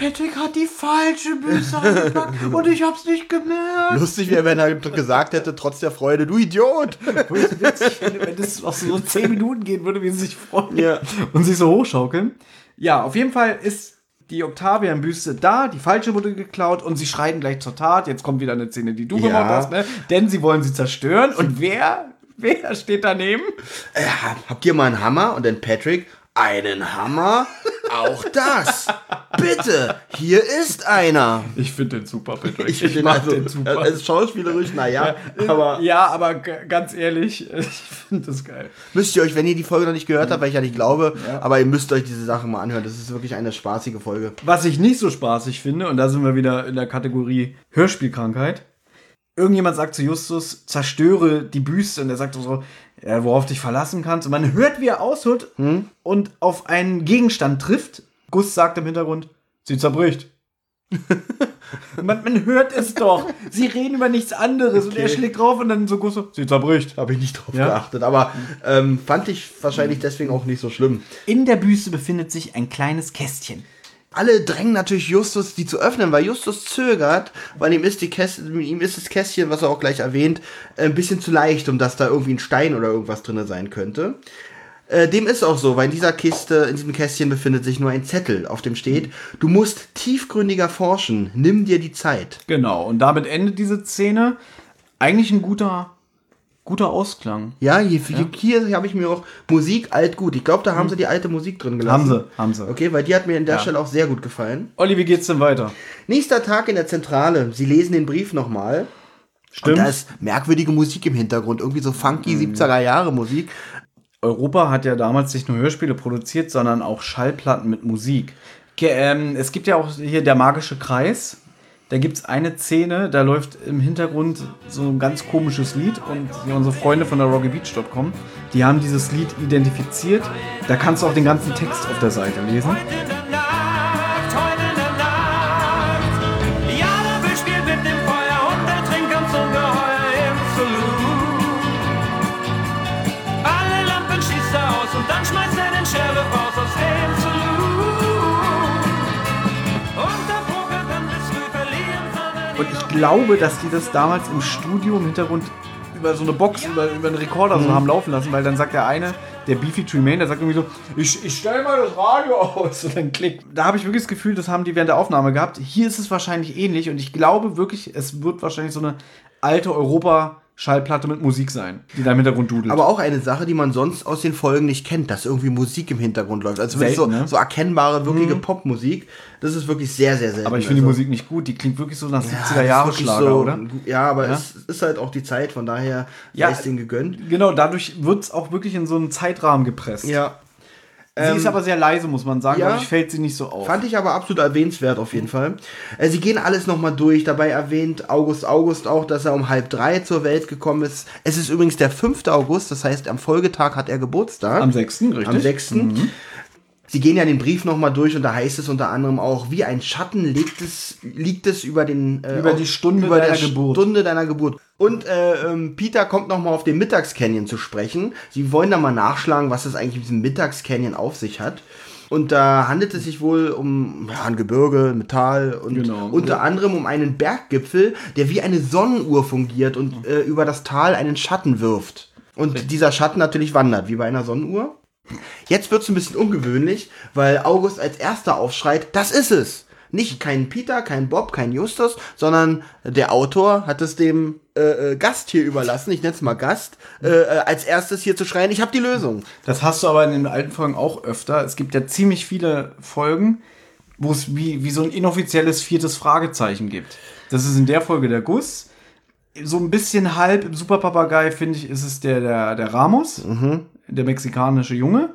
Speaker 2: Patrick hat die falsche Büste eingepackt und ich hab's nicht gemerkt.
Speaker 1: Lustig wäre, wenn er gesagt hätte, trotz der Freude, du Idiot!
Speaker 2: Wo ich witzig finde, wenn das auch so 10 Minuten gehen würde, wie sie sich freuen
Speaker 1: Ja.
Speaker 2: und sich so hochschaukeln. Ja, auf jeden Fall ist die Octavian-Büste da, die falsche wurde geklaut und sie schreiten gleich zur Tat. Jetzt kommt wieder eine Szene, die du
Speaker 1: Ja.
Speaker 2: gemacht hast, ne? Denn sie wollen sie zerstören. Und wer? Wer steht daneben?
Speaker 1: Äh, habt ihr mal einen Hammer? Und dann Patrick, einen Hammer? Auch das! Bitte, hier ist einer!
Speaker 2: Ich finde den super, Patrick.
Speaker 1: Ich finde den also, er ist schauspielerisch, naja, aber
Speaker 2: ja, aber ganz ehrlich, ich finde das geil.
Speaker 1: müsst ihr euch, wenn ihr die Folge noch nicht gehört habt, weil ich ja nicht glaube, aber ihr müsst euch diese Sachen mal anhören. Das ist wirklich eine spaßige Folge.
Speaker 2: Was ich nicht so spaßig finde, und da sind wir wieder in der Kategorie Hörspielkrankheit. Irgendjemand sagt zu Justus, zerstöre die Büste. Und er sagt so, ja, worauf dich verlassen kannst. Und man hört, wie er ausholt und auf einen Gegenstand trifft. Gus sagt im Hintergrund, sie zerbricht. man, man hört es doch. Sie reden über nichts anderes. Und er
Speaker 1: Okay.
Speaker 2: schlägt drauf und dann so Gus so, sie zerbricht.
Speaker 1: Habe ich nicht drauf
Speaker 2: Ja.
Speaker 1: geachtet, aber ähm, fand ich wahrscheinlich deswegen auch nicht so schlimm.
Speaker 2: In der Büste befindet sich ein kleines Kästchen.
Speaker 1: Alle drängen natürlich Justus, die zu öffnen, weil Justus zögert, weil ihm ist, die Käst ihm ist das Kästchen, was er auch gleich erwähnt, ein bisschen zu leicht, um dass da irgendwie ein Stein oder irgendwas drin sein könnte. Äh, dem ist auch so, weil in dieser Kiste, in diesem Kästchen befindet sich nur ein Zettel, auf dem steht, du musst tiefgründiger forschen, nimm dir die Zeit.
Speaker 2: Genau. Und damit endet diese Szene. Eigentlich ein guter, guter Ausklang.
Speaker 1: Ja, hier, hier, hier habe ich mir auch Musik alt gut. Ich glaube, da haben sie die alte Musik drin gelassen.
Speaker 2: Haben sie, haben sie.
Speaker 1: Okay, weil die hat mir an der
Speaker 2: Ja.
Speaker 1: Stelle auch sehr gut gefallen.
Speaker 2: Olli, wie geht's denn weiter?
Speaker 1: Nächster Tag in der Zentrale. Sie lesen den Brief nochmal.
Speaker 2: Stimmt.
Speaker 1: Und da ist merkwürdige Musik im Hintergrund. Irgendwie so funky 70er Jahre Musik.
Speaker 2: Europa hat ja damals nicht nur Hörspiele produziert, sondern auch Schallplatten mit Musik. Ähm, es gibt ja auch hier der magische Kreis. Da gibt es eine Szene, da läuft im Hintergrund so ein ganz komisches Lied und unsere Freunde von der RocketBeach.com, die haben dieses Lied identifiziert. Da kannst du auch den ganzen Text auf der Seite lesen. Glaube, dass die das damals im Studio im Hintergrund über so eine Box, über, über einen Rekorder
Speaker 1: Mhm.
Speaker 2: so haben laufen lassen, weil dann sagt der eine, der Beefy Tremaine, der sagt irgendwie so, ich, ich stell mal das Radio aus und dann klickt. Da habe ich wirklich das Gefühl, das haben die während der Aufnahme gehabt. Hier ist es wahrscheinlich ähnlich und ich glaube wirklich, es wird wahrscheinlich so eine alte Europa-Schallplatte mit Musik sein, die da im Hintergrund dudelt.
Speaker 1: Aber auch eine Sache, die man sonst aus den Folgen nicht kennt, dass irgendwie Musik im Hintergrund läuft. Also wirklich so,
Speaker 2: Selten, ne?
Speaker 1: so erkennbare, wirkliche Popmusik. Das ist wirklich sehr, sehr selten.
Speaker 2: Aber ich finde die
Speaker 1: Also,
Speaker 2: Musik nicht gut, die klingt wirklich so nach
Speaker 1: ja,
Speaker 2: 70er
Speaker 1: das ist
Speaker 2: Jahre
Speaker 1: wirklich
Speaker 2: Schlager,
Speaker 1: so,
Speaker 2: oder?
Speaker 1: Ja, aber
Speaker 2: Ja?
Speaker 1: es ist halt auch die Zeit, von daher
Speaker 2: Ja.
Speaker 1: es denen gegönnt.
Speaker 2: Genau, dadurch wird es auch wirklich in so einen Zeitrahmen gepresst.
Speaker 1: Ja.
Speaker 2: Sie ist aber sehr leise, muss man sagen.
Speaker 1: ja.
Speaker 2: Dadurch fällt sie nicht so auf.
Speaker 1: Fand ich aber absolut erwähnenswert auf jeden Fall. Äh, sie gehen alles nochmal durch. Dabei erwähnt August August auch, dass er um halb drei zur Welt gekommen ist. Es ist übrigens der 5. August, das heißt, am Folgetag hat er Geburtstag.
Speaker 2: Am 6., richtig?
Speaker 1: Am 6. Sie gehen ja den Brief nochmal durch und da heißt es unter anderem auch, wie ein Schatten liegt es, liegt es über den äh,
Speaker 2: Über die Stunde
Speaker 1: über
Speaker 2: deiner Geburt.
Speaker 1: Stunde deiner Geburt. Und äh, ähm, Peter kommt nochmal auf den Mittagscanyon zu sprechen. Sie wollen da mal nachschlagen, was es eigentlich mit diesem Mittagscanyon auf sich hat. Und da handelt es sich wohl um ja, ein Gebirge, Metall und
Speaker 2: Genau.
Speaker 1: unter anderem um einen Berggipfel, der wie eine Sonnenuhr fungiert und äh, über das Tal einen Schatten wirft. Und dieser Schatten natürlich wandert, wie bei einer Sonnenuhr. Jetzt wird's ein bisschen ungewöhnlich, weil August als erster aufschreit, das ist es. Nicht kein Peter, kein Bob, kein Justus, sondern der Autor hat es dem äh, äh, Gast hier überlassen, ich nenne es mal Gast, äh, äh, als erstes hier zu schreien, ich habe die Lösung.
Speaker 2: Das hast du aber in den alten Folgen auch öfter. Es gibt ja ziemlich viele Folgen, wo es wie, wie so ein inoffizielles viertes Fragezeichen gibt. Das ist in der Folge der Guss. So ein bisschen halb im Superpapagei, finde ich, ist es der, der, der Ramos, der mexikanische Junge.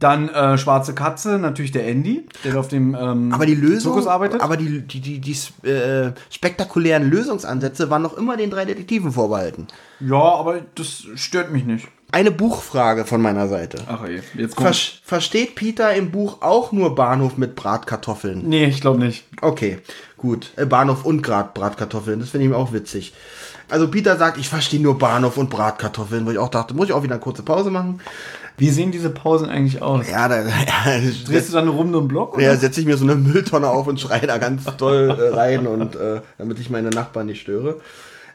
Speaker 2: Dann äh, Schwarze Katze, natürlich der Andy, der auf dem ähm,
Speaker 1: Aber die Lösung,
Speaker 2: Zirkus arbeitet.
Speaker 1: aber die, die, die, die äh, spektakulären Lösungsansätze waren noch immer den drei Detektiven vorbehalten.
Speaker 2: ja, aber das stört mich nicht.
Speaker 1: Eine Buchfrage von meiner Seite.
Speaker 2: Ach ey, jetzt kommt.
Speaker 1: Ver versteht Peter im Buch auch nur Bahnhof mit Bratkartoffeln?
Speaker 2: nee, ich glaube nicht.
Speaker 1: Okay, gut. Äh, Bahnhof und Grad Bratkartoffeln, das finde ich auch witzig. Also Peter sagt, ich verstehe nur Bahnhof und Bratkartoffeln, wo ich auch dachte, muss ich auch wieder eine kurze Pause machen.
Speaker 2: Wie sehen diese Pausen eigentlich aus?
Speaker 1: Ja, da ja,
Speaker 2: Drehst du dann rum um den Block? Oder?
Speaker 1: ja, setze ich mir so eine Mülltonne auf und schreie da ganz doll äh, rein und äh, damit ich meine Nachbarn nicht störe.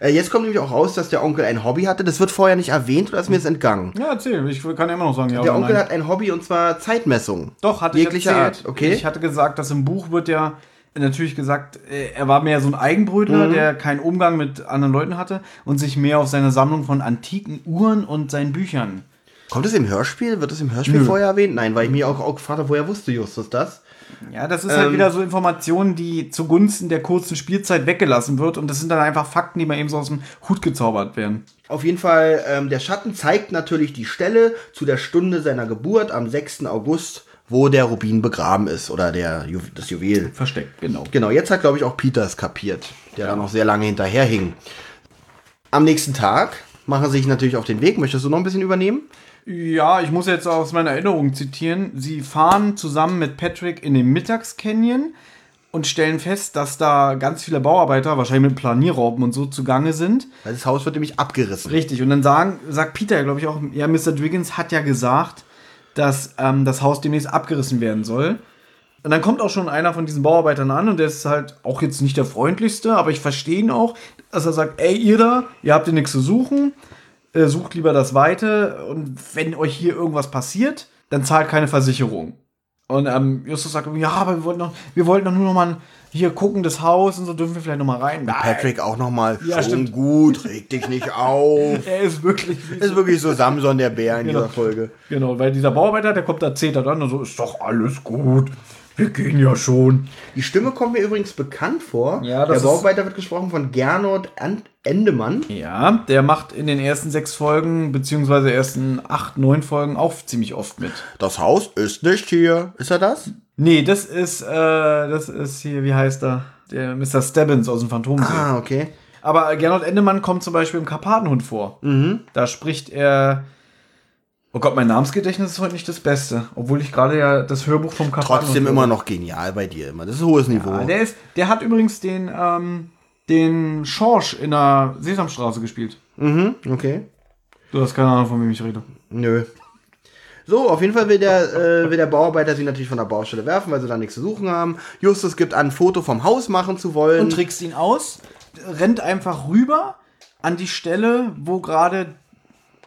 Speaker 1: Äh, jetzt kommt nämlich auch raus, dass der Onkel ein Hobby hatte. Das wird vorher nicht erwähnt oder ist mir jetzt entgangen.
Speaker 2: Ja, erzähl. Ich kann ja immer noch sagen, ja
Speaker 1: Der Onkel
Speaker 2: nein.
Speaker 1: hat ein Hobby und zwar Zeitmessung.
Speaker 2: Doch, hatte
Speaker 1: jeglicher
Speaker 2: ich erzählt.
Speaker 1: Art. Okay.
Speaker 2: Ich hatte gesagt, dass im Buch wird ja natürlich gesagt, äh, er war mehr so ein Eigenbrötler,
Speaker 1: Mhm.
Speaker 2: der keinen Umgang mit anderen Leuten hatte und sich mehr auf seine Sammlung von antiken Uhren und seinen Büchern.
Speaker 1: Kommt es im Hörspiel? Wird es im Hörspiel vorher erwähnt? Nein, weil ich mich auch, auch gefragt habe, woher wusste Justus das?
Speaker 2: Ja, das ist halt
Speaker 1: Ähm.
Speaker 2: wieder so Informationen, die zugunsten der kurzen Spielzeit weggelassen wird und das sind dann einfach Fakten, die mal eben so aus dem Hut gezaubert werden.
Speaker 1: Auf jeden Fall, ähm, der Schatten zeigt natürlich die Stelle zu der Stunde seiner Geburt am 6. August, wo der Rubin begraben ist oder der, Ju das Juwel.
Speaker 2: Versteckt, genau.
Speaker 1: Genau, jetzt hat, glaube ich, auch Peter es kapiert, der da noch sehr lange hinterher hing. Am nächsten Tag machen sie sich natürlich auf den Weg. Möchtest du noch ein bisschen übernehmen?
Speaker 2: Ja, ich muss jetzt aus meiner Erinnerung zitieren. Sie fahren zusammen mit Patrick in den Mittagscanyon und stellen fest, dass da ganz viele Bauarbeiter, wahrscheinlich mit Planierraupen und so, zugange sind.
Speaker 1: Weil das Haus wird nämlich abgerissen.
Speaker 2: Richtig. Und dann sagen, sagt Peter, glaube ich, auch, ja, Mr. Driggins hat ja gesagt, dass ähm, das Haus demnächst abgerissen werden soll. Und dann kommt auch schon einer von diesen Bauarbeitern an und der ist halt auch jetzt nicht der freundlichste, aber ich verstehe ihn auch, dass er sagt, ey, ihr da, ihr habt hier nichts zu suchen, äh, sucht lieber das Weite und wenn euch hier irgendwas passiert, dann zahlt keine Versicherung. Und ähm, Justus sagt, ja, aber wir wollten doch, nur noch mal hier gucken, das Haus und so dürfen wir vielleicht noch mal rein.
Speaker 1: Patrick auch nochmal,
Speaker 2: Ja,
Speaker 1: schon
Speaker 2: stimmt.
Speaker 1: gut, reg dich nicht auf.
Speaker 2: Er ist wirklich
Speaker 1: ist wirklich so Samson der Bär in
Speaker 2: Genau.
Speaker 1: dieser Folge.
Speaker 2: Genau, weil dieser Bauarbeiter, der kommt da zetert an und so, ist doch alles gut. Wir gehen ja schon.
Speaker 1: Die Stimme kommt mir übrigens bekannt vor.
Speaker 2: Ja, das
Speaker 1: der Bauarbeiter wird gesprochen von Gernot An- Endemann.
Speaker 2: Ja, der macht in den ersten sechs Folgen, beziehungsweise ersten acht, neun Folgen auch ziemlich oft mit.
Speaker 1: Das Haus ist nicht hier. Ist er das?
Speaker 2: Nee, das ist, äh, das ist hier, wie heißt er? Der Mr. Stebbins aus dem Phantomsee.
Speaker 1: Ah, okay.
Speaker 2: Aber Gernot Endemann kommt zum Beispiel im Karpatenhund vor. Da spricht er. Oh Gott, mein Namensgedächtnis ist heute nicht das Beste. Obwohl ich gerade ja das Hörbuch vom Karpatenhund.
Speaker 1: Trotzdem immer noch genial bei dir immer. Das ist hohes Niveau.
Speaker 2: Ja, der, ist, der hat übrigens den, ähm, den Schorsch in der Sesamstraße gespielt.
Speaker 1: mhm, okay.
Speaker 2: Du hast keine Ahnung, von wem ich rede.
Speaker 1: Nö. So, auf jeden Fall will der, äh, will der Bauarbeiter sie natürlich von der Baustelle werfen, weil sie da nichts zu suchen haben. Justus gibt an, ein Foto vom Haus machen zu wollen.
Speaker 2: und trickst ihn aus, rennt einfach rüber an die Stelle, wo gerade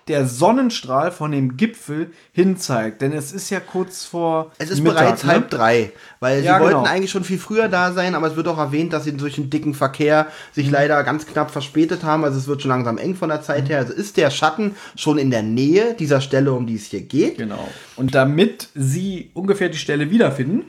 Speaker 2: der Sonnenstrahl von dem Gipfel hinzeigt. Denn es ist ja kurz vor
Speaker 1: es ist
Speaker 2: Mittag,
Speaker 1: bereits
Speaker 2: ne?
Speaker 1: halb drei, weil
Speaker 2: Ja,
Speaker 1: sie wollten
Speaker 2: genau.
Speaker 1: eigentlich schon viel früher da sein, aber es wird auch erwähnt, dass sie durch den dicken Verkehr sich
Speaker 2: Mhm.
Speaker 1: leider ganz knapp verspätet haben. Also es wird schon langsam eng von der Zeit her. Also ist der Schatten schon in der Nähe dieser Stelle, um die es hier geht.
Speaker 2: Genau. Und damit sie ungefähr die Stelle wiederfinden,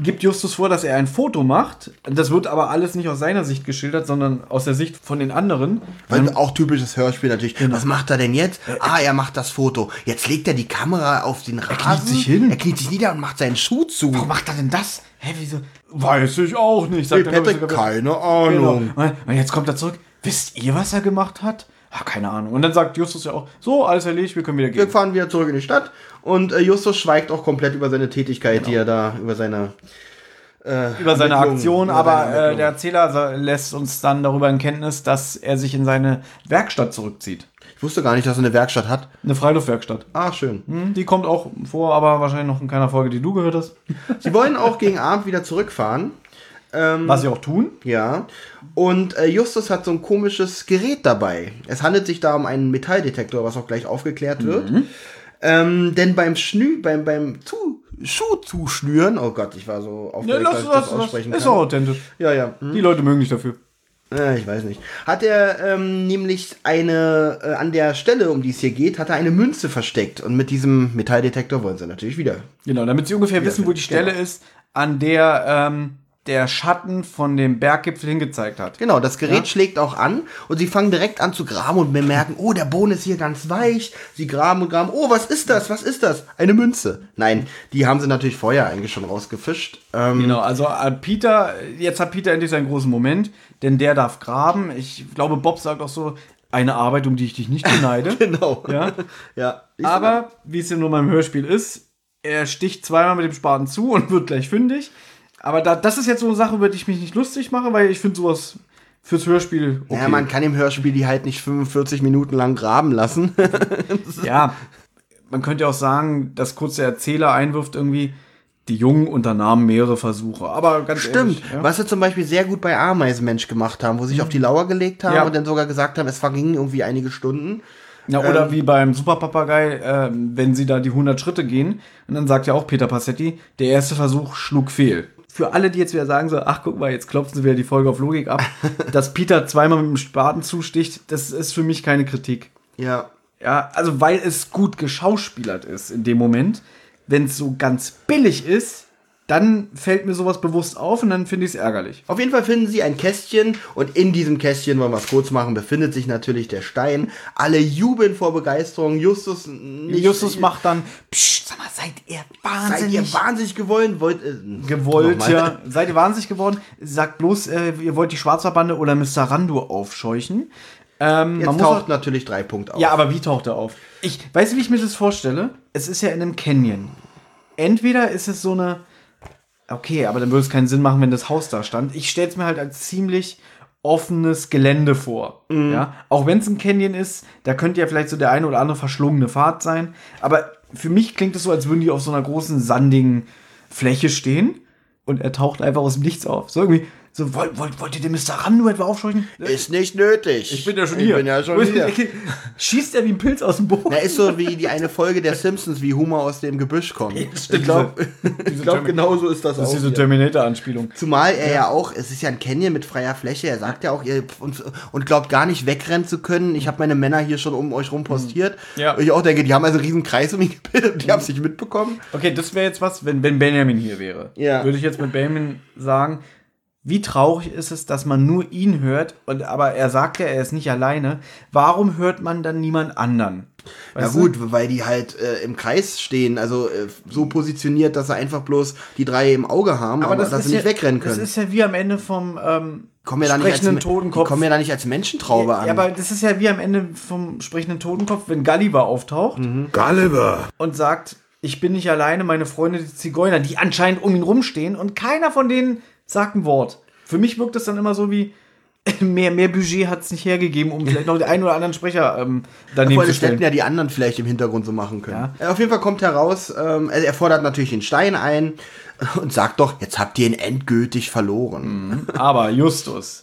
Speaker 2: gibt Justus vor, dass er ein Foto macht. Das wird aber alles nicht aus seiner Sicht geschildert, sondern aus der Sicht von den anderen.
Speaker 1: Weil auch typisches Hörspiel natürlich.
Speaker 2: Genau.
Speaker 1: Was macht er denn jetzt? Ah, er macht das Foto. Jetzt legt er die Kamera auf den Rasen.
Speaker 2: sich hin.
Speaker 1: Er kniet sich nieder und macht seinen Schuh zu.
Speaker 2: Warum macht er denn das? Hä, wieso? Weiß ich auch nicht. Sagt er, ich, sogar.
Speaker 1: keine
Speaker 2: Genau.
Speaker 1: Ahnung.
Speaker 2: Und jetzt kommt er zurück. Wisst ihr, was er gemacht hat? Ah, keine Ahnung. Und dann sagt Justus ja auch, so, alles erledigt, wir können wieder
Speaker 1: Wir
Speaker 2: gehen.
Speaker 1: fahren wieder zurück in die Stadt und äh, Justus schweigt auch komplett über seine Tätigkeit, die er da, über seine
Speaker 2: Über seine Aktion,
Speaker 1: über
Speaker 2: aber
Speaker 1: seine
Speaker 2: äh, der Erzähler lässt uns dann darüber in Kenntnis, dass er sich in seine Werkstatt zurückzieht.
Speaker 1: Ich wusste gar nicht, dass er eine Werkstatt hat.
Speaker 2: Eine Freiluftwerkstatt.
Speaker 1: Ah, schön.
Speaker 2: Hm, Die kommt auch vor, aber wahrscheinlich noch in keiner Folge, die du gehört hast.
Speaker 1: Sie wollen auch gegen Abend wieder zurückfahren.
Speaker 2: Was sie auch tun.
Speaker 1: Ja. Und äh, Justus hat so ein komisches Gerät dabei. Es handelt sich da um einen Metalldetektor, was auch gleich aufgeklärt wird. Ähm, denn beim Schnü, beim, beim zu Schuh zuschnüren, oh Gott, ich war so
Speaker 2: Ja,
Speaker 1: aufgeregt,
Speaker 2: lass,
Speaker 1: dass ich
Speaker 2: lass,
Speaker 1: das
Speaker 2: lass.
Speaker 1: aussprechen
Speaker 2: Ist
Speaker 1: kann.
Speaker 2: auch authentisch.
Speaker 1: Ja, ja. Hm.
Speaker 2: Die Leute mögen dich dafür.
Speaker 1: Äh, ich weiß nicht. Hat er ähm, nämlich eine, äh, an der Stelle, um die es hier geht, hat er eine Münze versteckt. Und mit diesem Metalldetektor wollen sie natürlich wieder.
Speaker 2: Genau, damit sie ungefähr wissen, wo die Stelle ist, an der ähm, der Schatten von dem Berggipfel hingezeigt hat.
Speaker 1: Genau, das Gerät
Speaker 2: Ja.
Speaker 1: schlägt auch an und sie fangen direkt an zu graben und bemerken, oh, der Boden ist hier ganz weich. Sie graben und graben. Oh, was ist das? Was ist das? Eine Münze. Nein, die haben sie natürlich vorher eigentlich schon rausgefischt. Ähm,
Speaker 2: Genau, also äh, Peter, jetzt hat Peter endlich seinen großen Moment, denn der darf graben. Ich glaube, Bob sagt auch so, eine Arbeit, um die ich dich nicht beneide.
Speaker 1: Genau.
Speaker 2: Ja?
Speaker 1: ja.
Speaker 2: Aber, wie es ja nur beim Hörspiel ist, er sticht zweimal mit dem Spaten zu und wird gleich fündig. Aber da, das ist jetzt so eine Sache, über die ich mich nicht lustig mache, weil ich finde sowas fürs Hörspiel okay.
Speaker 1: Ja, man kann im Hörspiel die halt nicht 45 Minuten lang graben lassen.
Speaker 2: Ja, man könnte auch sagen, dass kurz der Erzähler einwirft irgendwie, die Jungen unternahmen mehrere Versuche. Aber ganz
Speaker 1: Stimmt.
Speaker 2: ehrlich, ja.
Speaker 1: Was sie zum Beispiel sehr gut bei Ameisenmensch gemacht haben, wo sie sich auf die Lauer gelegt haben
Speaker 2: Ja.
Speaker 1: und dann sogar gesagt haben, es vergingen irgendwie einige Stunden.
Speaker 2: Ja, oder
Speaker 1: Ähm,
Speaker 2: wie beim Superpapagei, ähm, wenn sie da die 100 Schritte gehen, und dann sagt ja auch Peter Passetti, der erste Versuch schlug fehl. Für alle, die jetzt wieder sagen so, ach guck mal, jetzt klopfen sie wieder die Folge auf Logik ab, dass Peter zweimal mit dem Spaten zusticht, das ist für mich keine Kritik.
Speaker 1: Ja.
Speaker 2: Ja, also weil es gut geschauspielert ist in dem Moment. Wenn es so ganz billig ist, dann fällt mir sowas bewusst auf und dann finde ich es ärgerlich.
Speaker 1: Auf jeden Fall finden sie ein Kästchen und in diesem Kästchen, wollen wir es kurz machen, befindet sich natürlich der Stein. Alle jubeln vor Begeisterung. Justus nicht.
Speaker 2: Justus macht dann, Psst, sag mal, seid ihr
Speaker 1: Seid
Speaker 2: wahnsinnig
Speaker 1: ihr wahnsinnig gewollt? Wollt, äh,
Speaker 2: gewollt, ja. Seid ihr wahnsinnig geworden? Sagt bloß, äh, ihr wollt die Schwarzverbande oder Mr. Rando aufscheuchen. Ähm,
Speaker 1: Jetzt
Speaker 2: man
Speaker 1: taucht
Speaker 2: auch,
Speaker 1: natürlich drei Punkte auf.
Speaker 2: ja, aber wie taucht er auf? Ich weiß, wie ich mir das vorstelle. Es ist ja in einem Canyon. Entweder ist es so eine, okay, aber dann würde es keinen Sinn machen, wenn das Haus da stand. Ich stelle es mir halt als ziemlich offenes Gelände vor.
Speaker 1: Mhm.
Speaker 2: Ja, auch wenn es ein Canyon ist, da könnte ja vielleicht so der eine oder andere verschlungene Pfad sein. Aber für mich klingt es so, als würden die auf so einer großen sandigen Fläche stehen und er taucht einfach aus dem Nichts auf. So irgendwie, so wollt, wollt, wollt ihr den Mr. Rando etwa aufscheuchen?
Speaker 1: Ist nicht nötig.
Speaker 2: Ich bin ja schon
Speaker 1: ich
Speaker 2: hier.
Speaker 1: bin ja schon hier.
Speaker 2: Schießt er wie ein Pilz aus dem Boden?
Speaker 1: Na, ist so wie die eine Folge der Simpsons, wie Humor aus dem Gebüsch kommt.
Speaker 2: stimmt,
Speaker 1: ich glaube,
Speaker 2: diese
Speaker 1: glaub, genau so ist das,
Speaker 2: Das ist
Speaker 1: auch.
Speaker 2: diese
Speaker 1: hier.
Speaker 2: Terminator-Anspielung.
Speaker 1: Zumal er ja. auch, es ist ja ein Canyon mit freier Fläche, er sagt ja auch, ihr und, und glaubt gar nicht wegrennen zu können. Ich habe meine Männer hier schon um euch rum postiert.
Speaker 2: Ja.
Speaker 1: Und ich auch denke, die haben also einen riesen Kreis um ihn gebildet und die haben es nicht mitbekommen.
Speaker 2: Okay, das wäre jetzt was, wenn, wenn Benjamin hier wäre.
Speaker 1: Ja.
Speaker 2: Würde ich jetzt mit Benjamin sagen, wie traurig ist es, dass man nur ihn hört, und, aber er sagt ja, er ist nicht alleine. Warum hört man dann niemand anderen?
Speaker 1: Ja
Speaker 2: Weißt du?
Speaker 1: gut, weil die halt äh, im Kreis stehen, also äh, so positioniert, dass sie einfach bloß die drei im Auge haben, aber, dass
Speaker 2: ist
Speaker 1: sie nicht
Speaker 2: ja,
Speaker 1: wegrennen können.
Speaker 2: Das ist ja wie am Ende vom ähm,
Speaker 1: kommen da nicht als,
Speaker 2: sprechenden
Speaker 1: die
Speaker 2: Totenkopf.
Speaker 1: kommen ja da nicht als Menschentraube an.
Speaker 2: ja, aber das ist ja wie am Ende vom sprechenden Totenkopf, wenn Gulliver auftaucht
Speaker 1: Mhm.
Speaker 6: Gulliver.
Speaker 2: und sagt, ich bin nicht alleine, meine Freunde, die Zigeuner, die anscheinend um ihn rumstehen und keiner von denen sagt ein Wort. Für mich wirkt das dann immer so wie, mehr, mehr Budget hat es nicht hergegeben, um vielleicht noch den einen oder anderen Sprecher ähm, daneben
Speaker 1: Obwohl,
Speaker 2: zu
Speaker 1: das
Speaker 2: stellen.
Speaker 1: hätten ja die anderen vielleicht im Hintergrund so machen können. Äh, Auf jeden Fall kommt heraus, ähm, er er fordert natürlich den Stein ein und sagt doch, jetzt habt ihr ihn endgültig verloren.
Speaker 2: Aber Justus,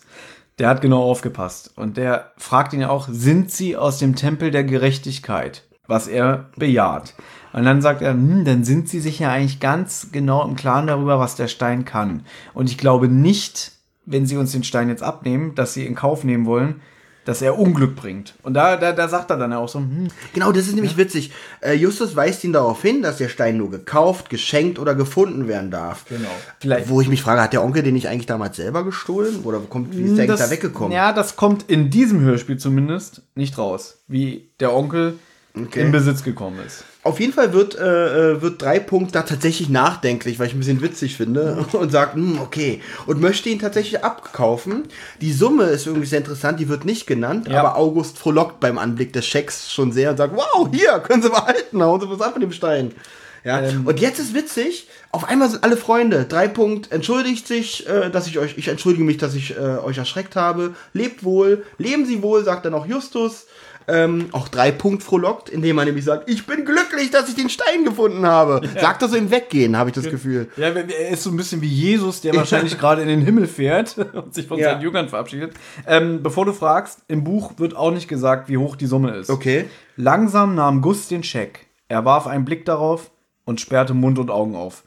Speaker 2: der hat genau aufgepasst. Und der fragt ihn ja auch, sind sie aus dem Tempel der Gerechtigkeit? Was er bejaht. Und dann sagt er, hm, dann sind sie sich ja eigentlich ganz genau im Klaren darüber, was der Stein kann. Und ich glaube nicht, wenn sie uns den Stein jetzt abnehmen, dass sie in Kauf nehmen wollen, dass er Unglück bringt. Und da, da, da sagt er dann auch so, hm,
Speaker 1: Genau, das ist nämlich witzig. Äh, Justus weist ihn darauf hin, dass der Stein nur gekauft, geschenkt oder gefunden werden darf.
Speaker 2: genau. Vielleicht
Speaker 1: Wo ich mich frage, hat der Onkel den nicht eigentlich damals selber gestohlen? Oder kommt, wie ist der eigentlich da weggekommen?
Speaker 2: Ja, das kommt in diesem Hörspiel zumindest nicht raus, wie der Onkel
Speaker 1: Okay.
Speaker 2: in Besitz gekommen ist.
Speaker 1: Auf jeden Fall wird, äh, äh, wird drei Punkt da tatsächlich nachdenklich, weil ich ein bisschen witzig finde und sagt, hm, okay, und möchte ihn tatsächlich abkaufen. Die Summe ist irgendwie sehr interessant, die wird nicht genannt,
Speaker 2: Ja.
Speaker 1: aber August frohlockt beim Anblick des Schecks schon sehr und sagt, wow, hier, können Sie behalten, hauen Sie was ab mit dem Stein. Ja, und jetzt ist witzig, auf einmal sind alle Freunde. Drei Punkt entschuldigt sich, äh, dass ich euch, ich entschuldige mich, dass ich äh, euch erschreckt habe. Lebt wohl, leben Sie wohl, sagt dann auch Justus. Ähm, auch drei Punkt frohlockt, indem er nämlich sagt, ich bin glücklich, dass ich den Stein gefunden habe. Sagt er so im Weggehen, habe ich das Gefühl.
Speaker 2: Ja, er ist so ein bisschen wie Jesus, der wahrscheinlich gerade in den Himmel fährt und sich von
Speaker 1: Ja.
Speaker 2: seinen Jüngern verabschiedet. Ähm, bevor du fragst, im Buch wird auch nicht gesagt, wie hoch die Summe ist.
Speaker 1: Okay.
Speaker 2: Langsam nahm Gus den Scheck. Er warf einen Blick darauf und sperrte Mund und Augen auf.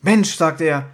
Speaker 2: Mensch, sagte er,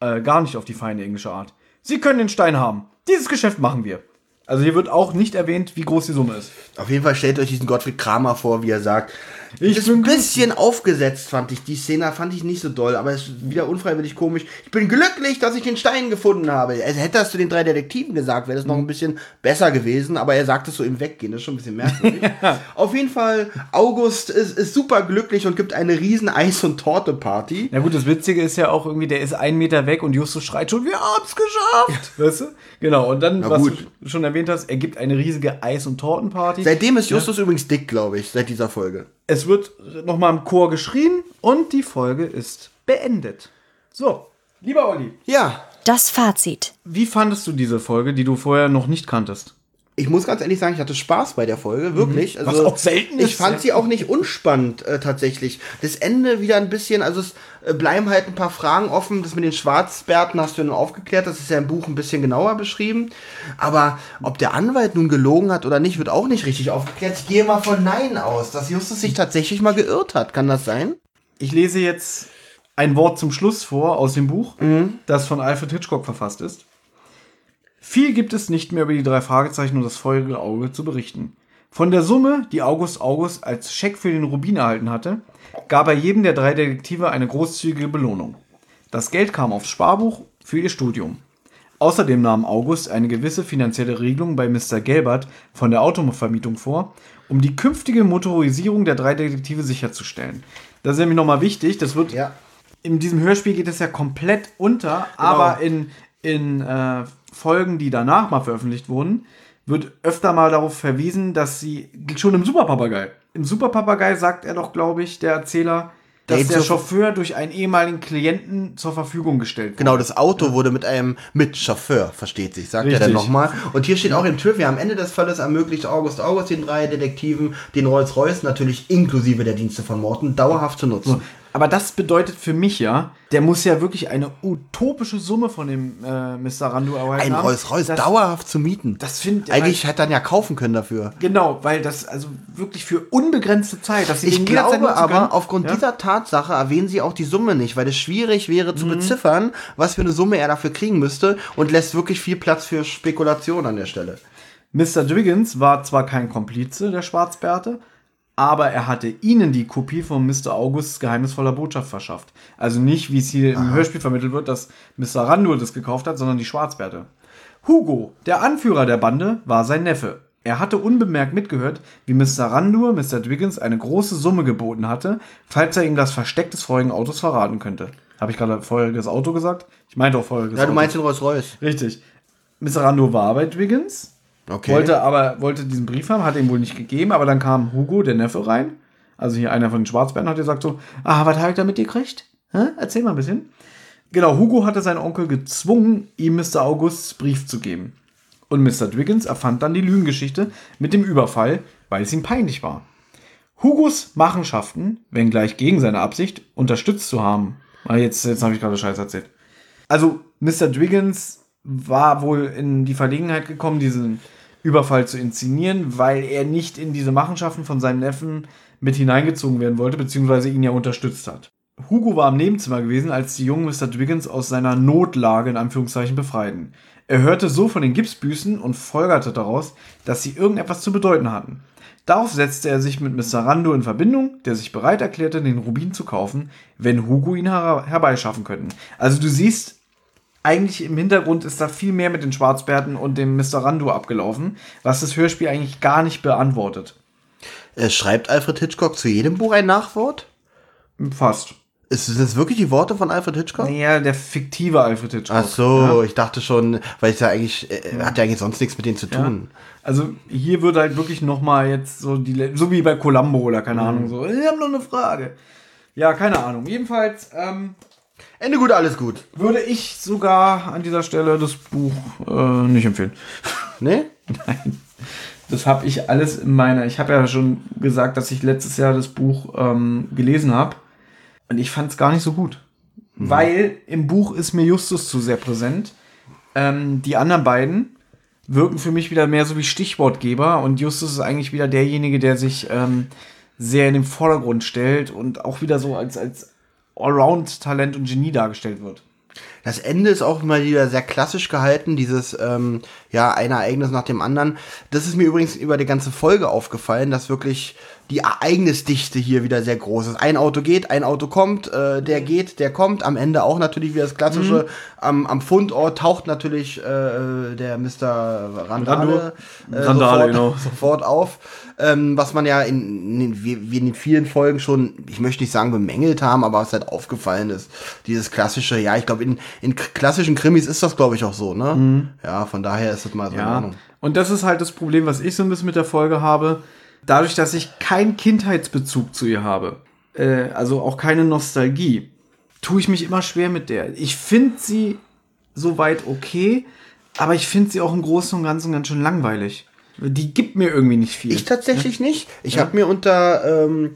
Speaker 2: äh, gar nicht auf die feine englische Art. Sie können den Stein haben. Dieses Geschäft machen wir. Also hier wird auch nicht erwähnt, wie groß die Summe ist.
Speaker 1: Auf jeden Fall stellt euch diesen Gottfried Kramer vor, wie er sagt.
Speaker 2: Ich
Speaker 1: ist ein bisschen aufgesetzt, fand ich. Die Szene fand ich nicht so doll, aber es ist wieder unfreiwillig komisch. Ich bin glücklich, dass ich den Stein gefunden habe. Also hätte das zu den drei Detektiven gesagt, wäre das noch ein bisschen besser gewesen, aber er sagt es so im Weggehen. Das ist schon ein bisschen merkwürdig. Auf jeden Fall, August ist, ist super glücklich und gibt eine riesen Eis- und Torte-Party.
Speaker 2: Na gut, das Witzige ist ja auch irgendwie, der ist einen Meter weg und Justus schreit schon, wir haben's geschafft. Weißt du? Genau, und dann, was du schon erwähnt hast, er gibt eine riesige Eis- und Tortenparty.
Speaker 1: Seitdem ist Justus übrigens dick, glaube ich, seit dieser Folge.
Speaker 2: Es wird nochmal im Chor geschrien und die Folge ist beendet. So, lieber Olli,
Speaker 1: Ja,
Speaker 3: Das Fazit.
Speaker 2: wie fandest du diese Folge, die du vorher noch nicht kanntest?
Speaker 1: Ich muss ganz ehrlich sagen, ich hatte Spaß bei der Folge, wirklich. Also,
Speaker 2: Was auch selten
Speaker 1: Ich
Speaker 2: ist.
Speaker 1: fand sie auch nicht unspannend, äh, tatsächlich. Das Ende wieder ein bisschen, also es äh, bleiben halt ein paar Fragen offen. Das mit den Schwarzbärten hast du ja nun aufgeklärt, das ist ja im Buch ein bisschen genauer beschrieben. Aber ob der Anwalt nun gelogen hat oder nicht, wird auch nicht richtig aufgeklärt. Ich gehe mal von Nein aus, dass Justus sich tatsächlich mal geirrt hat. Kann das sein?
Speaker 2: Ich lese jetzt ein Wort zum Schluss vor aus dem Buch, das von Alfred Hitchcock verfasst ist. Viel gibt es nicht mehr über die drei Fragezeichen und das feurige Auge zu berichten. Von der Summe, die August August als Scheck für den Rubin erhalten hatte, gab er jedem der drei Detektive eine großzügige Belohnung. Das Geld kam aufs Sparbuch für ihr Studium. Außerdem nahm August eine gewisse finanzielle Regelung bei Mr. Gelbert von der Autovermietung vor, um die künftige Motorisierung der drei Detektive sicherzustellen. Das ist nämlich nochmal wichtig, das wird
Speaker 1: Ja.
Speaker 2: in diesem Hörspiel geht es ja komplett unter, aber in, in äh, Folgen, die danach mal veröffentlicht wurden, wird öfter mal darauf verwiesen, dass sie schon im Superpapagei. Im Superpapagei sagt er doch, glaube ich, der Erzähler, dass der
Speaker 1: zur-
Speaker 2: Chauffeur durch einen ehemaligen Klienten zur Verfügung gestellt wurde.
Speaker 1: Genau, das Auto wurde mit einem mit Chauffeur, versteht sich, sagt er
Speaker 2: Richtig.
Speaker 1: dann nochmal. Und hier steht auch im Trivia, am Ende des Falles ermöglicht August August den drei Detektiven den Rolls-Royce, natürlich inklusive der Dienste von Morton, dauerhaft zu nutzen.
Speaker 2: Aber das bedeutet für mich ja, der muss ja wirklich eine utopische Summe von dem äh, Mr. Randu erhalten
Speaker 1: Ein
Speaker 2: haben.
Speaker 1: Rolls-Royce
Speaker 2: Das-
Speaker 1: dauerhaft zu mieten.
Speaker 2: Das finde
Speaker 1: Eigentlich hätte er dann ja kaufen können dafür.
Speaker 2: Genau, weil das also wirklich für unbegrenzte Zeit, dass sie
Speaker 1: Ich glaube
Speaker 2: nutzen können.
Speaker 1: aber, aufgrund
Speaker 2: Ja?
Speaker 1: dieser Tatsache erwähnen sie auch die Summe nicht, weil es schwierig wäre
Speaker 2: Mhm.
Speaker 1: zu beziffern, was für eine Summe er dafür kriegen müsste und lässt wirklich viel Platz für Spekulation an der Stelle.
Speaker 2: Mr. Dwiggins war zwar kein Komplize der Schwarzbärte, aber er hatte ihnen die Kopie von Mr. Augusts geheimnisvoller Botschaft verschafft. Also nicht, wie es hier im Hörspiel vermittelt wird, dass Mr. Randur das gekauft hat, sondern die Schwarzbärte. Hugo, der Anführer der Bande, war sein Neffe. Er hatte unbemerkt mitgehört, wie Mr. Randur Mr. Dwiggins eine große Summe geboten hatte, falls er ihm das Versteck des feurigen Autos verraten könnte. Habe ich gerade feuriges Auto gesagt? Ich meinte auch feuriges
Speaker 1: Ja, du
Speaker 2: Auto.
Speaker 1: meinst den Rolls-Royce.
Speaker 2: Richtig. Mr. Randur war bei Dwiggins,
Speaker 1: Okay.
Speaker 2: wollte aber wollte diesen Brief haben, hat ihm wohl nicht gegeben, aber dann kam Hugo, der Neffe, rein. Also hier einer von den Schwarzbären hat gesagt so, ah, was habe ich da mit dir gekriegt? Hä? Erzähl mal ein bisschen. Genau, Hugo hatte seinen Onkel gezwungen, ihm Mr. Augusts Brief zu geben. Und Mr. Dwiggins erfand dann die Lügengeschichte mit dem Überfall, weil es ihm peinlich war. Hugos Machenschaften, wenngleich gegen seine Absicht, unterstützt zu haben. Ah, jetzt, jetzt habe ich gerade Scheiß erzählt. Also, Mr. Dwiggins war wohl in die Verlegenheit gekommen, diesen Überfall zu inszenieren, weil er nicht in diese Machenschaften von seinem Neffen mit hineingezogen werden wollte, beziehungsweise ihn ja unterstützt hat. Hugo war im Nebenzimmer gewesen, als die jungen Mr. Dwiggins aus seiner Notlage in Anführungszeichen befreiten. Er hörte so von den Gipsbüßen und folgerte daraus, dass sie irgendetwas zu bedeuten hatten. Darauf setzte er sich mit Mr. Rando in Verbindung, der sich bereit erklärte, den Rubin zu kaufen, wenn Hugo ihn her herbeischaffen könnten. Also du siehst, eigentlich im Hintergrund ist da viel mehr mit den Schwarzbärten und dem Mr. Rando abgelaufen, was das Hörspiel eigentlich gar nicht beantwortet.
Speaker 1: Äh, schreibt Alfred Hitchcock zu jedem Buch ein Nachwort?
Speaker 2: Fast.
Speaker 1: Ist das wirklich die Worte von Alfred Hitchcock?
Speaker 2: Naja, der fiktive Alfred Hitchcock.
Speaker 1: Ach so,
Speaker 2: Ja.
Speaker 1: ich dachte schon, weil es ja eigentlich, äh, hat ja eigentlich sonst nichts mit denen zu tun.
Speaker 2: Also hier wird halt wirklich noch mal jetzt so die, so wie bei Columbo oder keine Ahnung so. Ich habe noch eine Frage. Ja, keine Ahnung. Jedenfalls ähm,
Speaker 1: Ende gut, alles gut.
Speaker 2: würde ich sogar an dieser Stelle das Buch äh, nicht empfehlen.
Speaker 1: Ne?
Speaker 2: Nein. Das habe ich alles in meiner. Ich habe ja schon gesagt, dass ich letztes Jahr das Buch ähm, gelesen habe. Und ich fand es gar nicht so gut. Weil im Buch ist mir Justus zu sehr präsent. Ähm, die anderen beiden wirken für mich wieder mehr so wie Stichwortgeber. Und Justus ist eigentlich wieder derjenige, der sich ähm, sehr in den Vordergrund stellt und auch wieder so als, als Allround-Talent und Genie dargestellt wird.
Speaker 1: Das Ende ist auch mal wieder sehr klassisch gehalten, dieses, ähm, ja, ein Ereignis nach dem anderen. Das ist mir übrigens über die ganze Folge aufgefallen, dass wirklich die Ereignisdichte hier wieder sehr groß ist. Ein Auto geht, ein Auto kommt, äh, der geht, der kommt. Am Ende auch natürlich wieder das klassische. Am, am Fundort taucht natürlich äh, der Mr. Randale, äh,
Speaker 2: Randale,
Speaker 1: sofort,
Speaker 2: genau.
Speaker 1: sofort auf. Ähm, was man ja in, in, wie, wie in den vielen Folgen schon, ich möchte nicht sagen bemängelt haben, aber was halt aufgefallen ist. Dieses klassische, ja, ich glaube, in, in klassischen Krimis ist das, glaube ich, auch so, ne? Ja, von daher ist das mal so
Speaker 2: Ja,
Speaker 1: Ordnung.
Speaker 2: und das ist halt das Problem, was ich so ein bisschen mit der Folge habe. Dadurch, dass ich keinen Kindheitsbezug zu ihr habe, äh, also auch keine Nostalgie, tue ich mich immer schwer mit der. Ich finde sie soweit okay, aber ich finde sie auch im Großen und Ganzen ganz schön langweilig. Die gibt mir irgendwie nicht viel.
Speaker 1: Ich tatsächlich nicht. Ich habe mir unter ähm,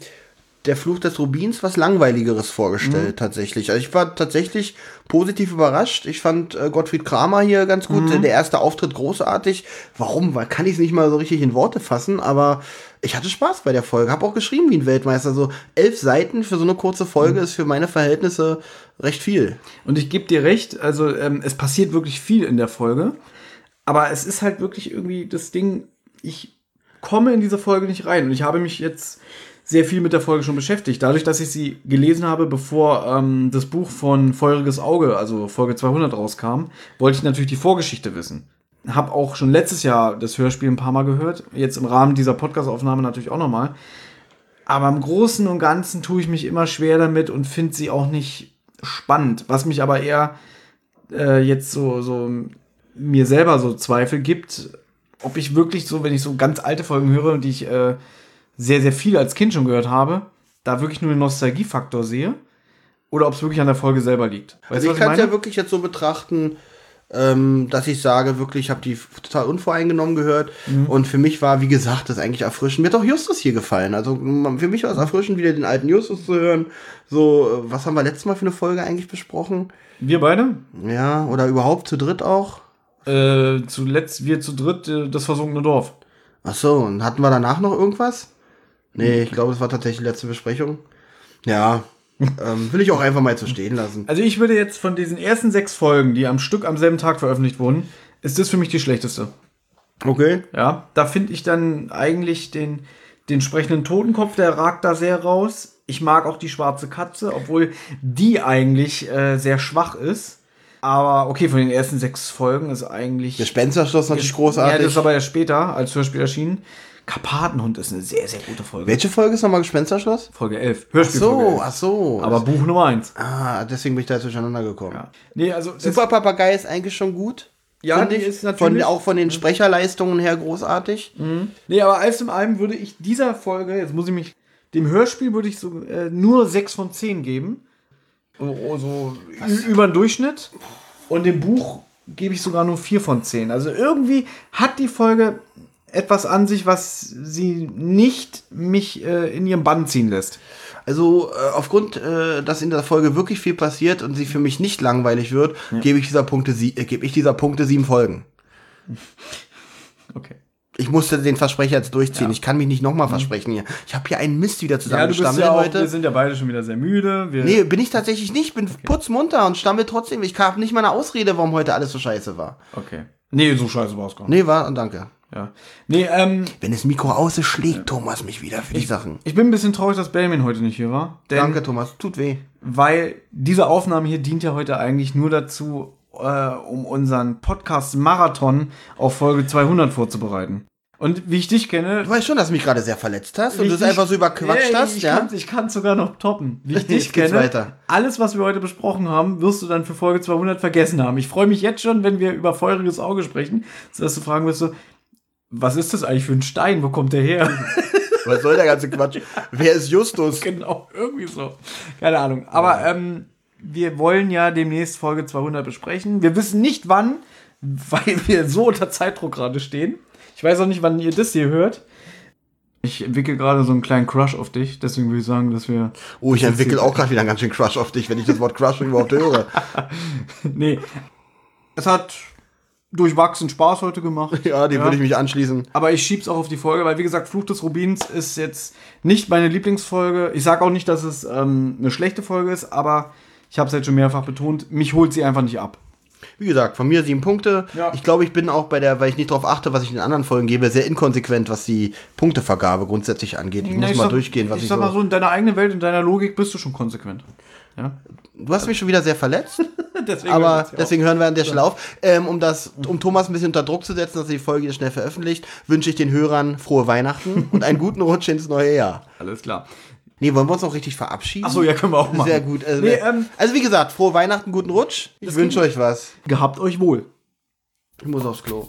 Speaker 1: der Fluch des Rubins was langweiligeres vorgestellt, tatsächlich. Also ich war tatsächlich positiv überrascht. Ich fand äh, Gottfried Kramer hier ganz gut. Der erste Auftritt großartig. Warum? Weil kann ich es nicht mal so richtig in Worte fassen, aber ich hatte Spaß bei der Folge. Hab auch geschrieben wie ein Weltmeister. So elf Seiten für so eine kurze Folge ist für meine Verhältnisse recht viel.
Speaker 2: Und ich gebe dir recht, also ähm, es passiert wirklich viel in der Folge. Aber es ist halt wirklich irgendwie das Ding, ich komme in diese Folge nicht rein. Und ich habe mich jetzt sehr viel mit der Folge schon beschäftigt. Dadurch, dass ich sie gelesen habe, bevor ähm, das Buch von Feuriges Auge, also Folge 200 rauskam, wollte ich natürlich die Vorgeschichte wissen. Hab auch schon letztes Jahr das Hörspiel ein paar Mal gehört. Jetzt im Rahmen dieser Podcast-Aufnahme natürlich auch nochmal. Aber im Großen und Ganzen tue ich mich immer schwer damit und finde sie auch nicht spannend. Was mich aber eher äh, jetzt so, so mir selber so Zweifel gibt, ob ich wirklich so, wenn ich so ganz alte Folgen höre, die ich äh, sehr, sehr viel als Kind schon gehört habe, da wirklich nur den Nostalgiefaktor sehe. Oder ob es wirklich an der Folge selber liegt. Weißt
Speaker 1: Also ich kann es ja wirklich jetzt so betrachten, ähm, dass ich sage, wirklich, ich habe die total unvoreingenommen gehört.
Speaker 2: Mhm.
Speaker 1: Und für mich war, wie gesagt, das eigentlich erfrischend. Mir hat auch Justus hier gefallen. Also für mich war es erfrischend, wieder den alten Justus zu hören. So, äh, was haben wir letztes Mal für eine Folge eigentlich besprochen?
Speaker 2: Wir beide?
Speaker 1: Ja, oder überhaupt zu dritt auch?
Speaker 2: Äh, zuletzt wir zu dritt äh, das versunkene Dorf.
Speaker 1: Ach so, und hatten wir danach noch irgendwas? Nee, ich glaube, das war tatsächlich die letzte Besprechung. Ja, ähm, will ich auch einfach mal so stehen lassen.
Speaker 2: Also ich würde jetzt von diesen ersten sechs Folgen, die am Stück am selben Tag veröffentlicht wurden, ist das für mich die schlechteste.
Speaker 1: Okay.
Speaker 2: Ja, da finde ich dann eigentlich den, den sprechenden Totenkopf, der ragt da sehr raus. Ich mag auch die schwarze Katze, obwohl die eigentlich äh, sehr schwach ist. Aber okay, von den ersten sechs Folgen ist eigentlich.
Speaker 1: Gespensterschloss natürlich
Speaker 2: Ja,
Speaker 1: großartig.
Speaker 2: das ist aber ja später als Hörspiel erschienen. Karpatenhund ist eine sehr, sehr gute Folge.
Speaker 1: Welche Folge ist nochmal Gespensterschloss?
Speaker 2: Folge 11.
Speaker 1: Ach
Speaker 2: Hörspiel Folge
Speaker 1: so,
Speaker 2: 11.
Speaker 1: ach so.
Speaker 2: Aber Buch Nummer 1.
Speaker 1: Ah, deswegen bin ich da jetzt durcheinander gekommen.
Speaker 2: Ja. Nee, also.
Speaker 1: Super Papagei ist eigentlich schon gut.
Speaker 2: Ja, die
Speaker 1: ich.
Speaker 2: ist natürlich-
Speaker 1: Von, auch von den Sprecherleistungen her großartig.
Speaker 2: Nee, aber alles in allem würde ich dieser Folge, jetzt muss ich mich, dem Hörspiel würde ich so äh, nur 6 von 10 geben. So, so über den Durchschnitt. Und dem Buch gebe ich sogar nur 4 von 10. Also irgendwie hat die Folge etwas an sich, was sie nicht mich äh, in ihren Bann ziehen lässt.
Speaker 1: Also äh, aufgrund, äh, dass in der Folge wirklich viel passiert und sie für mich nicht langweilig wird, gebe ich dieser Punkte sie, äh, gebe ich dieser Punkte sieben Folgen.
Speaker 2: Okay.
Speaker 1: Ich musste den Versprecher jetzt durchziehen. Ich kann mich nicht nochmal versprechen hier. Ich habe hier einen Mist wieder
Speaker 2: Ja,
Speaker 1: zusammengestammelt
Speaker 2: ja auch,
Speaker 1: heute.
Speaker 2: wir sind ja beide schon wieder sehr müde. Wir,
Speaker 1: Nee, bin ich tatsächlich nicht. Bin putzmunter und stammel trotzdem. Ich habe nicht mal eine Ausrede, warum heute alles so scheiße war.
Speaker 2: Okay. Nee, so scheiße war es gar nicht.
Speaker 1: Nee, war, danke.
Speaker 2: Ja. Nee, ähm,
Speaker 1: Wenn das Mikro aus ist, schlägt Thomas mich wieder für die Sachen.
Speaker 2: ich bin ein bisschen traurig, dass Benjamin heute nicht hier war.
Speaker 1: Danke, Thomas. Tut weh.
Speaker 2: Weil diese Aufnahme hier dient ja heute eigentlich nur dazu, äh, um unseren Podcast-Marathon auf Folge 200 vorzubereiten. Und wie ich dich kenne,
Speaker 1: Du weißt schon, dass du mich gerade sehr verletzt hast und du es einfach so überquatscht
Speaker 2: Ja,
Speaker 1: hast,
Speaker 2: ich
Speaker 1: ja?
Speaker 2: Kann, ich kann es sogar noch toppen. Wie ich dich kenne,
Speaker 1: weiter.
Speaker 2: alles, was wir heute besprochen haben, wirst du dann für Folge 200 vergessen haben. Ich freue mich jetzt schon, wenn wir über feuriges Auge sprechen, sodass du fragen wirst, so, was ist das eigentlich für ein Stein? Wo kommt der her?
Speaker 1: Was soll der ganze Quatsch? Wer ist Justus?
Speaker 2: genau, irgendwie so. Keine Ahnung. Aber ähm, wir wollen ja demnächst Folge 200 besprechen. Wir wissen nicht wann, weil wir so unter Zeitdruck gerade stehen. Ich weiß auch nicht, wann ihr das hier hört. Ich entwickle gerade so einen kleinen Crush auf dich, deswegen würde ich sagen, dass wir.
Speaker 1: Oh, ich entwickle auch gerade wieder einen ganz schön Crush auf dich, wenn ich das Wort Crush überhaupt höre.
Speaker 2: Nee. Es hat durchwachsen Spaß heute gemacht.
Speaker 1: Ja, dem würde ich mich anschließen.
Speaker 2: Aber ich schieb's auch auf die Folge, weil wie gesagt, Fluch des Rubins ist jetzt nicht meine Lieblingsfolge. Ich sag auch nicht, dass es ähm, eine schlechte Folge ist, aber ich habe es jetzt schon mehrfach betont, mich holt sie einfach nicht ab.
Speaker 1: Wie gesagt, von mir sieben Punkte.
Speaker 2: Ja.
Speaker 1: Ich glaube, ich bin auch bei der, weil ich nicht darauf achte, was ich in den anderen Folgen gebe, sehr inkonsequent, was die Punktevergabe grundsätzlich angeht. Ich
Speaker 2: Na,
Speaker 1: muss mal
Speaker 2: sag-
Speaker 1: durchgehen, was ich,
Speaker 2: ich sag mal
Speaker 1: so.
Speaker 2: so, in deiner eigenen Welt, in deiner Logik bist du schon konsequent. Ja?
Speaker 1: Du hast mich schon wieder sehr verletzt,
Speaker 2: deswegen
Speaker 1: aber deswegen hören wir an der Stelle auf. Ähm, um das, um Thomas ein bisschen unter Druck zu setzen, dass er die Folge hier schnell veröffentlicht, wünsche ich den Hörern frohe Weihnachten und einen guten Rutsch ins neue Jahr.
Speaker 2: Alles klar.
Speaker 1: Nee, wollen wir uns noch richtig verabschieden?
Speaker 2: Achso, ja, können wir auch machen.
Speaker 1: Sehr gut. Also,
Speaker 2: Nee, ähm,
Speaker 1: also wie gesagt, frohe Weihnachten, guten Rutsch. Ich wünsche euch was.
Speaker 2: gehabt euch wohl.
Speaker 1: Ich muss aufs Klo.